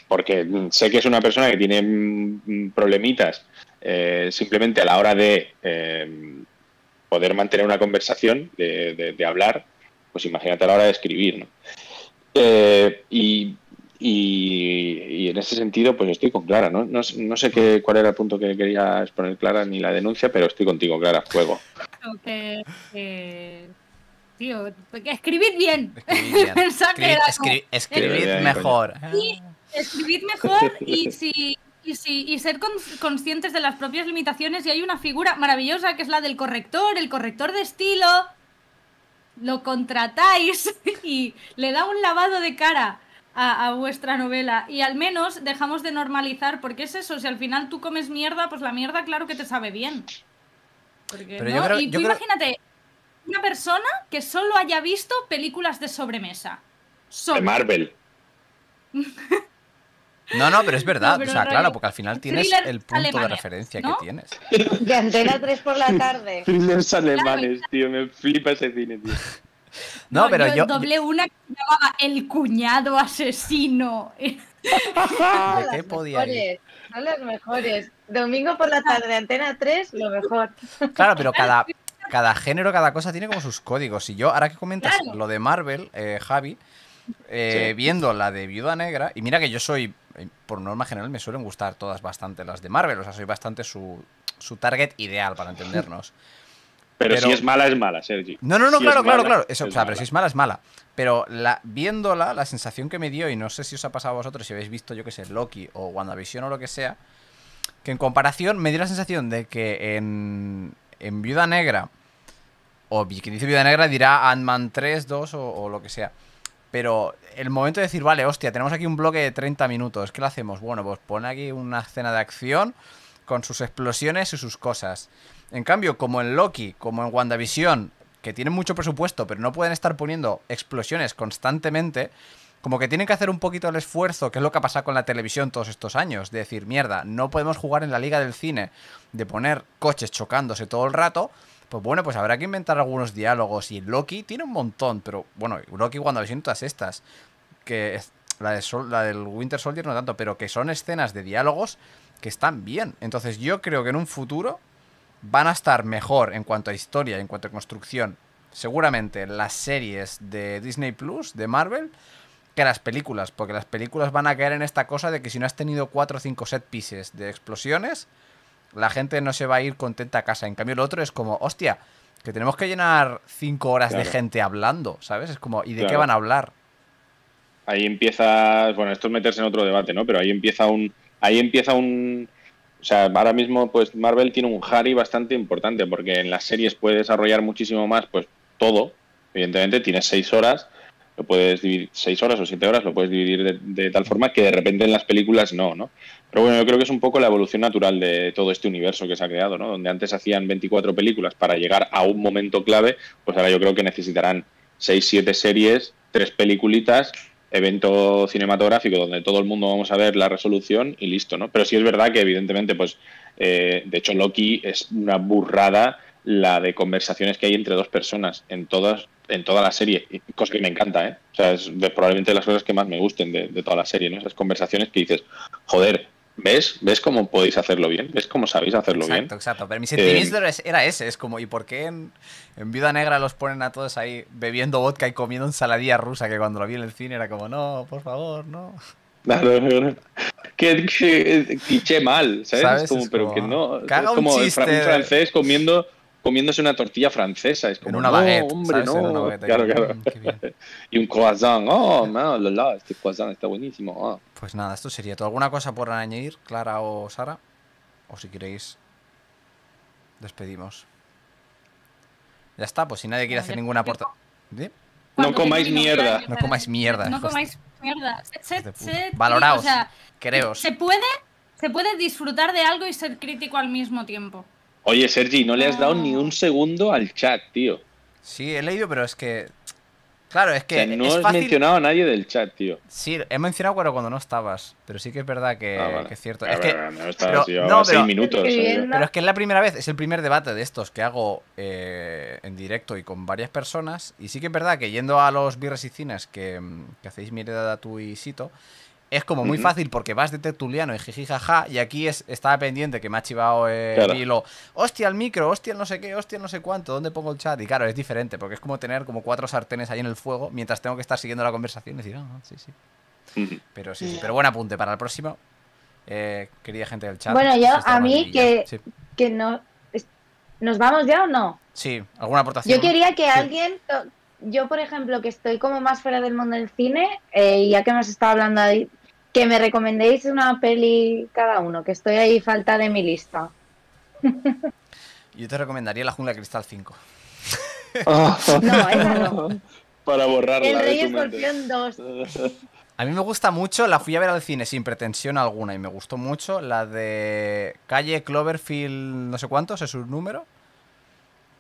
porque sé que es una persona que tiene problemitas eh, simplemente a la hora de eh, poder mantener una conversación, de, de- hablar, pues imagínate a la hora de escribir. ¿no? Eh, y, Y, en ese sentido, pues estoy con Clara, ¿no? No, no sé qué, cuál era el punto que quería exponer Clara ni la denuncia, pero estoy contigo, Clara. Que, que- tío, escribid bien. Escribid bien. *laughs* Escribid, era escri- escribid Escribid bien, mejor. Sí, escribid mejor y si y, si, y ser con- conscientes de las propias limitaciones y hay una figura maravillosa que es la del corrector, el corrector de estilo. Lo contratáis *laughs* y le da un lavado de cara a, a vuestra novela y al menos dejamos de normalizar porque es eso, si al final tú comes mierda, pues la mierda claro que te sabe bien. Porque, Pero ¿no? yo creo- y yo tú creo- imagínate una persona que solo haya visto películas de sobremesa. Solo. De Marvel. *laughs* No, no, pero es verdad. No, pero o sea, claro, porque al final tienes el punto de referencia ¿no? que tienes. De Antena 3 por la tarde. *laughs* Thrillers alemanes, tío, me flipa ese cine, tío. *laughs* No, pero yo. doblé una que se llamaba El cuñado asesino. ¿De qué podía ir? mejores, Son las mejores. Domingo por la tarde, Antena 3, lo mejor. Claro, pero cada, cada género, cada cosa tiene como sus códigos. Y yo, ahora que comentas Claro. lo de Marvel, eh, Javi, eh, Sí. viendo la de Viuda Negra, y mira que yo soy, eh, por norma general, me suelen gustar todas bastante las de Marvel, o sea, soy bastante su, su target ideal para entendernos. Pero, *laughs* Pero- si es mala, es mala, Sergi. No, no, no, Si claro, claro, mala, claro. Eso, es o sea, pero si es mala, es mala. Pero la, viéndola, la sensación que me dio, y no sé si os ha pasado a vosotros, si habéis visto, yo que sé, Loki o WandaVision o lo que sea, que en comparación me dio la sensación de que en, en Viuda Negra, o que dice Viuda Negra dirá Ant-Man 3, 2 o, o lo que sea. Pero el momento de decir, vale, hostia, tenemos aquí un bloque de 30 minutos, ¿qué le hacemos? Bueno, pues pone aquí una escena de acción con sus explosiones y sus cosas. En cambio, como en Loki, como en WandaVision, que tienen mucho presupuesto, pero no pueden estar poniendo explosiones constantemente, como que tienen que hacer un poquito el esfuerzo, que es lo que ha pasado con la televisión todos estos años, de decir, mierda, no podemos jugar en la liga del cine, de poner coches chocándose todo el rato, pues bueno, pues habrá que inventar algunos diálogos. Y Loki tiene un montón, pero bueno, Loki cuando visión todas estas, que la, de Sol- la del Winter Soldier no tanto, pero que son escenas de diálogos que están bien. Entonces yo creo que en un futuro van a estar mejor en cuanto a historia, en cuanto a construcción, seguramente las series de Disney Plus, de Marvel, que las películas, porque las películas van a caer en esta cosa de que si no has tenido 4 o 5 set pieces de explosiones, la gente no se va a ir contenta a casa. En cambio, lo otro es como, hostia, que tenemos que llenar 5 horas de gente hablando, ¿sabes? Es como, ¿y de qué van a hablar? Ahí empieza, bueno, esto es meterse en otro debate, ¿no? Pero ahí empieza un, ahí empieza un, o sea, ahora mismo pues Marvel tiene un Harry bastante importante porque en las series puede desarrollar muchísimo más, pues todo, evidentemente tienes seis horas, lo puedes dividir, seis horas o siete horas, lo puedes dividir de, tal forma que de repente en las películas no, ¿no? Pero bueno, yo creo que es un poco la evolución natural de todo este universo que se ha creado, ¿no? Donde antes hacían 24 películas para llegar a un momento clave, pues ahora yo creo que necesitarán 6, 7 series, tres peliculitas, evento cinematográfico donde todo el mundo vamos a ver la resolución y listo, ¿no? Pero sí es verdad que evidentemente, pues, eh, de hecho Loki es una burrada la de conversaciones que hay entre dos personas en todas en toda la serie, cosa que me encanta, ¿eh? O sea, es de, probablemente de las cosas que más me gusten de, de toda la serie, ¿no? Esas conversaciones que dices, joder, ¿ves? ¿Ves cómo podéis hacerlo bien? ¿Ves cómo sabéis hacerlo bien? Exacto, exacto. Pero mi Eh, sentimiento era ese- era ese. Es como, ¿y por qué en, en Viuda Negra los ponen a todos ahí bebiendo vodka y comiendo ensaladilla rusa? Que cuando lo vi en el cine era como, no, por favor, no. Claro, claro. Que, que cliché mal, ¿sabes? ¿Sabes? Es como, pero como, que no. es como el chiste un de- francés comiendo comiéndose una tortilla francesa. Es como, En una no, baguette. hombre, no. una baguette. Claro, claro. "Mm, qué bien". *laughs* Y un croissant. Oh, no, la, la, este croissant está buenísimo. ah. Pues nada, esto sería todo. ¿Alguna cosa por añadir, Clara o Sara? O si queréis, despedimos. Ya está, pues si nadie quiere hacer ninguna aportación. ¿Sí? No comáis mierda. No comáis mierda, No comáis mierda. Valoraos. o sea, Creos. se puede, se puede disfrutar de algo y ser crítico al mismo tiempo. Oye, Sergi, no le has dado ni un segundo al chat, tío. Sí, he leído, pero es que. Claro, es O que sea, no es has fácil. mencionado a nadie del chat, tío. Sí, he mencionado cuando no estabas. Pero sí que es verdad que, Ah, vale. que es cierto. Ah, Es que, no, estaba pero- no, minutos. pero es que es la primera vez, es el primer debate de estos que hago eh, en directo y con varias personas. Y sí que es verdad que yendo a los birres y cines que, que hacéis Mireda, tú y Sito, es como muy fácil porque vas de tertuliano y jiji jaja. Y aquí es, estaba pendiente que me ha chivado eh, Claro. Vilo, hostia el micro, hostia el no sé qué, hostia el no sé cuánto, ¿dónde pongo el chat? Y claro, es diferente porque es como tener como cuatro sartenes ahí en el fuego mientras tengo que estar siguiendo la conversación y decir, ah, sí, sí. Ujú. Pero sí, sí. Pero buen apunte para el próximo. Eh, querida gente del chat. Bueno, yo, a mí que- Sí. Que no. ¿Nos vamos ya o no? Sí, ¿alguna aportación? Yo quería que Sí. alguien. Yo, por ejemplo, que estoy como más fuera del mundo del cine, eh, y ya que hemos estado hablando ahí, que me recomendéis una peli cada uno, que estoy ahí falta de mi lista. *laughs* Yo te recomendaría La Jungla de Cristal 5. *laughs* No, esa no. Para borrarla El Rey. Escorpión 2. A mí me gusta mucho, la fui a ver al cine sin pretensión alguna y me gustó mucho la de Calle Cloverfield, no sé cuántos, es su número.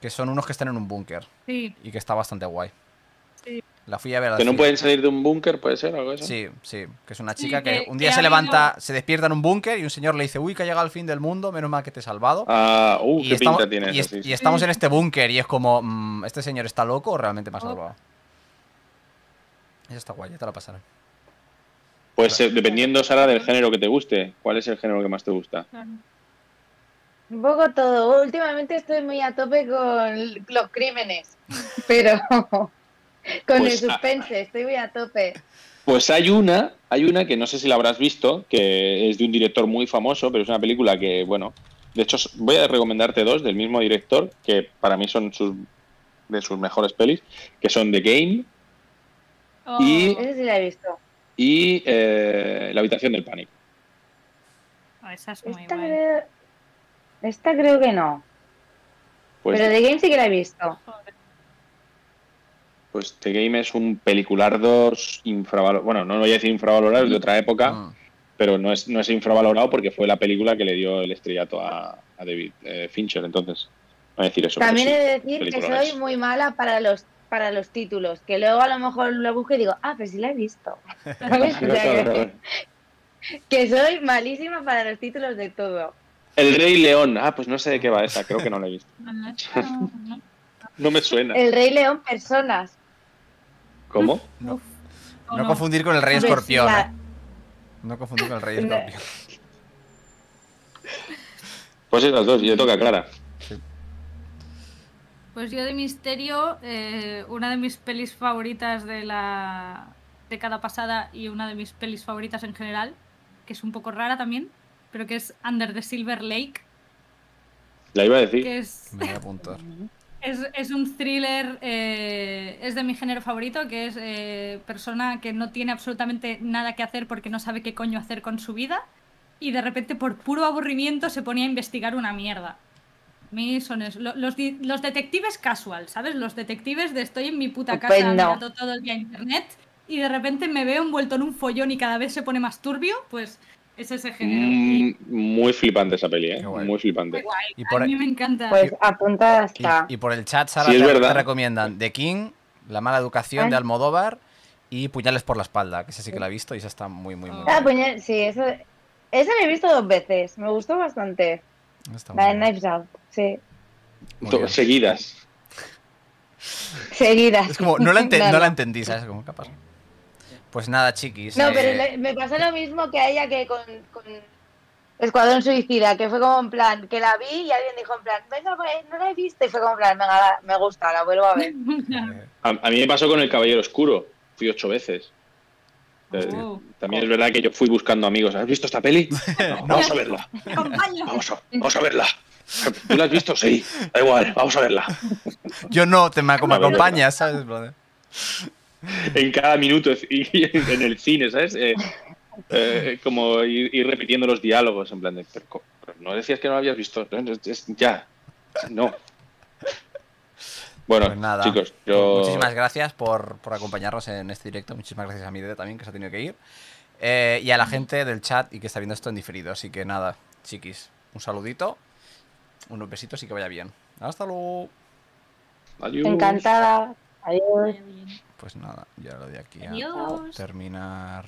Que son unos que están en un búnker Sí, y que está bastante guay. Sí. La fui a ver al Que no pueden salir de un búnker, ¿puede ser algo eso? Sí, sí, que es una Sí, chica que, que- un día que se levanta, se despierta en un búnker y un señor le dice, uy, que ha llegado el fin del mundo, menos mal que te he salvado. Ah, uh, y, qué estamos, pinta tiene y eso, es- sí, y sí. estamos en este búnker y es como, mm, ¿este señor está loco o realmente me ha Oh. salvado? Eso está guay, ya te la pasaré. Pues eh, dependiendo, Sara, del género que te guste. ¿Cuál es el género que más te gusta? claro. Un poco todo. Últimamente estoy muy a tope con los crímenes, pero *laughs* con Pues, el suspense, estoy muy a tope. Pues hay una, hay una que no sé si la habrás visto, que es de un director muy famoso, pero es una película que, bueno, de hecho voy a recomendarte dos del mismo director, que para mí son sus, de sus mejores pelis, que son The Game Oh, Y- Ese sí la he visto. y eh, La habitación del pánico. oh, esa es muy creo, esta creo que no. Pues, pero de Game sí que la he visto. Pues The Game es un peliculardo infravalorado, bueno, no voy a decir infravalorado, es de otra época, Mm. pero no es, no es infravalorado porque fue la película que le dio el estrellato a, a David eh, Fincher, entonces, voy a decir eso. También sí. he de decir que soy es. muy mala para los para los títulos, que luego a lo mejor lo busco y digo, ah, pues sí la he visto. *laughs* *laughs* ¿Sabes? O sea, que, que soy malísima para los títulos de todo. El Rey León, ah, pues no sé de qué va esa, creo que no la he visto. *laughs* No, me suena. El Rey León, personas. ¿Cómo? No. Oh, no confundir con el Rey Escorpión. ¿eh? No confundir con el Rey. *laughs* Escorpión. Pues esas dos, y le toca a Clara. Pues yo de misterio, eh, una de mis pelis favoritas de la década pasada y una de mis pelis favoritas en general, que es un poco rara también, pero que es Under the Silver Lake, La iba a decir. que es, Me voy a apuntar. *laughs* es, es un thriller, eh, es de mi género favorito, que es eh, persona que no tiene absolutamente nada que hacer porque no sabe qué coño hacer con su vida y de repente por puro aburrimiento se ponía a investigar una mierda. A mí son eso. Lo- Los, los detectives casual, ¿sabes? Los detectives de estoy en mi puta casa mirando todo el día internet y de repente me veo envuelto en un follón y cada vez se pone más turbio, pues es ese género. Mm, muy flipante esa peli, ¿eh? Muy flipante. guay, Y por, a mí me encanta. Pues apuntada y, está. y por el chat, Sara, Sí, te, te recomiendan The King, La mala educación Ay. de Almodóvar y Puñales por la espalda, que esa sí que la he visto y esa está muy, muy, muy Ah, Ah, buena. puñal- sí, eso, esa la he visto dos veces. Me gustó bastante. Está La de. Knives Out, sí. Seguidas. Seguidas. Es como, no la, ente- No, la entendí, ¿sabes? Como, ¿qué pasa? Pues nada, chiquis. No, eh, pero le- me pasó lo mismo que a ella que con, con Escuadrón Suicida, que fue como en plan, que la vi y alguien dijo en plan, venga, pues no la he visto. Y fue como en plan, venga, me gusta, la vuelvo a ver. *laughs* A, a mí me pasó con El Caballero Oscuro. Fui ocho veces. Eh, Oh. También es verdad que yo fui buscando amigos. ¿Has visto esta peli? *laughs* No, vamos a verla. Vamos a, vamos a verla. ¿Tú la has visto? Sí. Da igual, vamos a verla. Yo no, te me, acompañas, ¿sabes? brother? *laughs* En cada minuto *laughs* y en el cine, ¿sabes? Eh, eh, como ir, ir repitiendo los diálogos en plan de, pero, no decías que no lo habías visto. Ya. No. Bueno, Pues nada. chicos, yo... Muchísimas gracias por, por acompañarnos en este directo. Muchísimas gracias a mi Dede también, que se ha tenido que ir. Eh, y a la gente del chat y que está viendo esto en diferido. Así que nada, chiquis, un saludito, unos besitos y que vaya bien. Hasta luego. Adiós. Encantada. Adiós. Pues nada, ya lo de aquí a Adiós. terminar.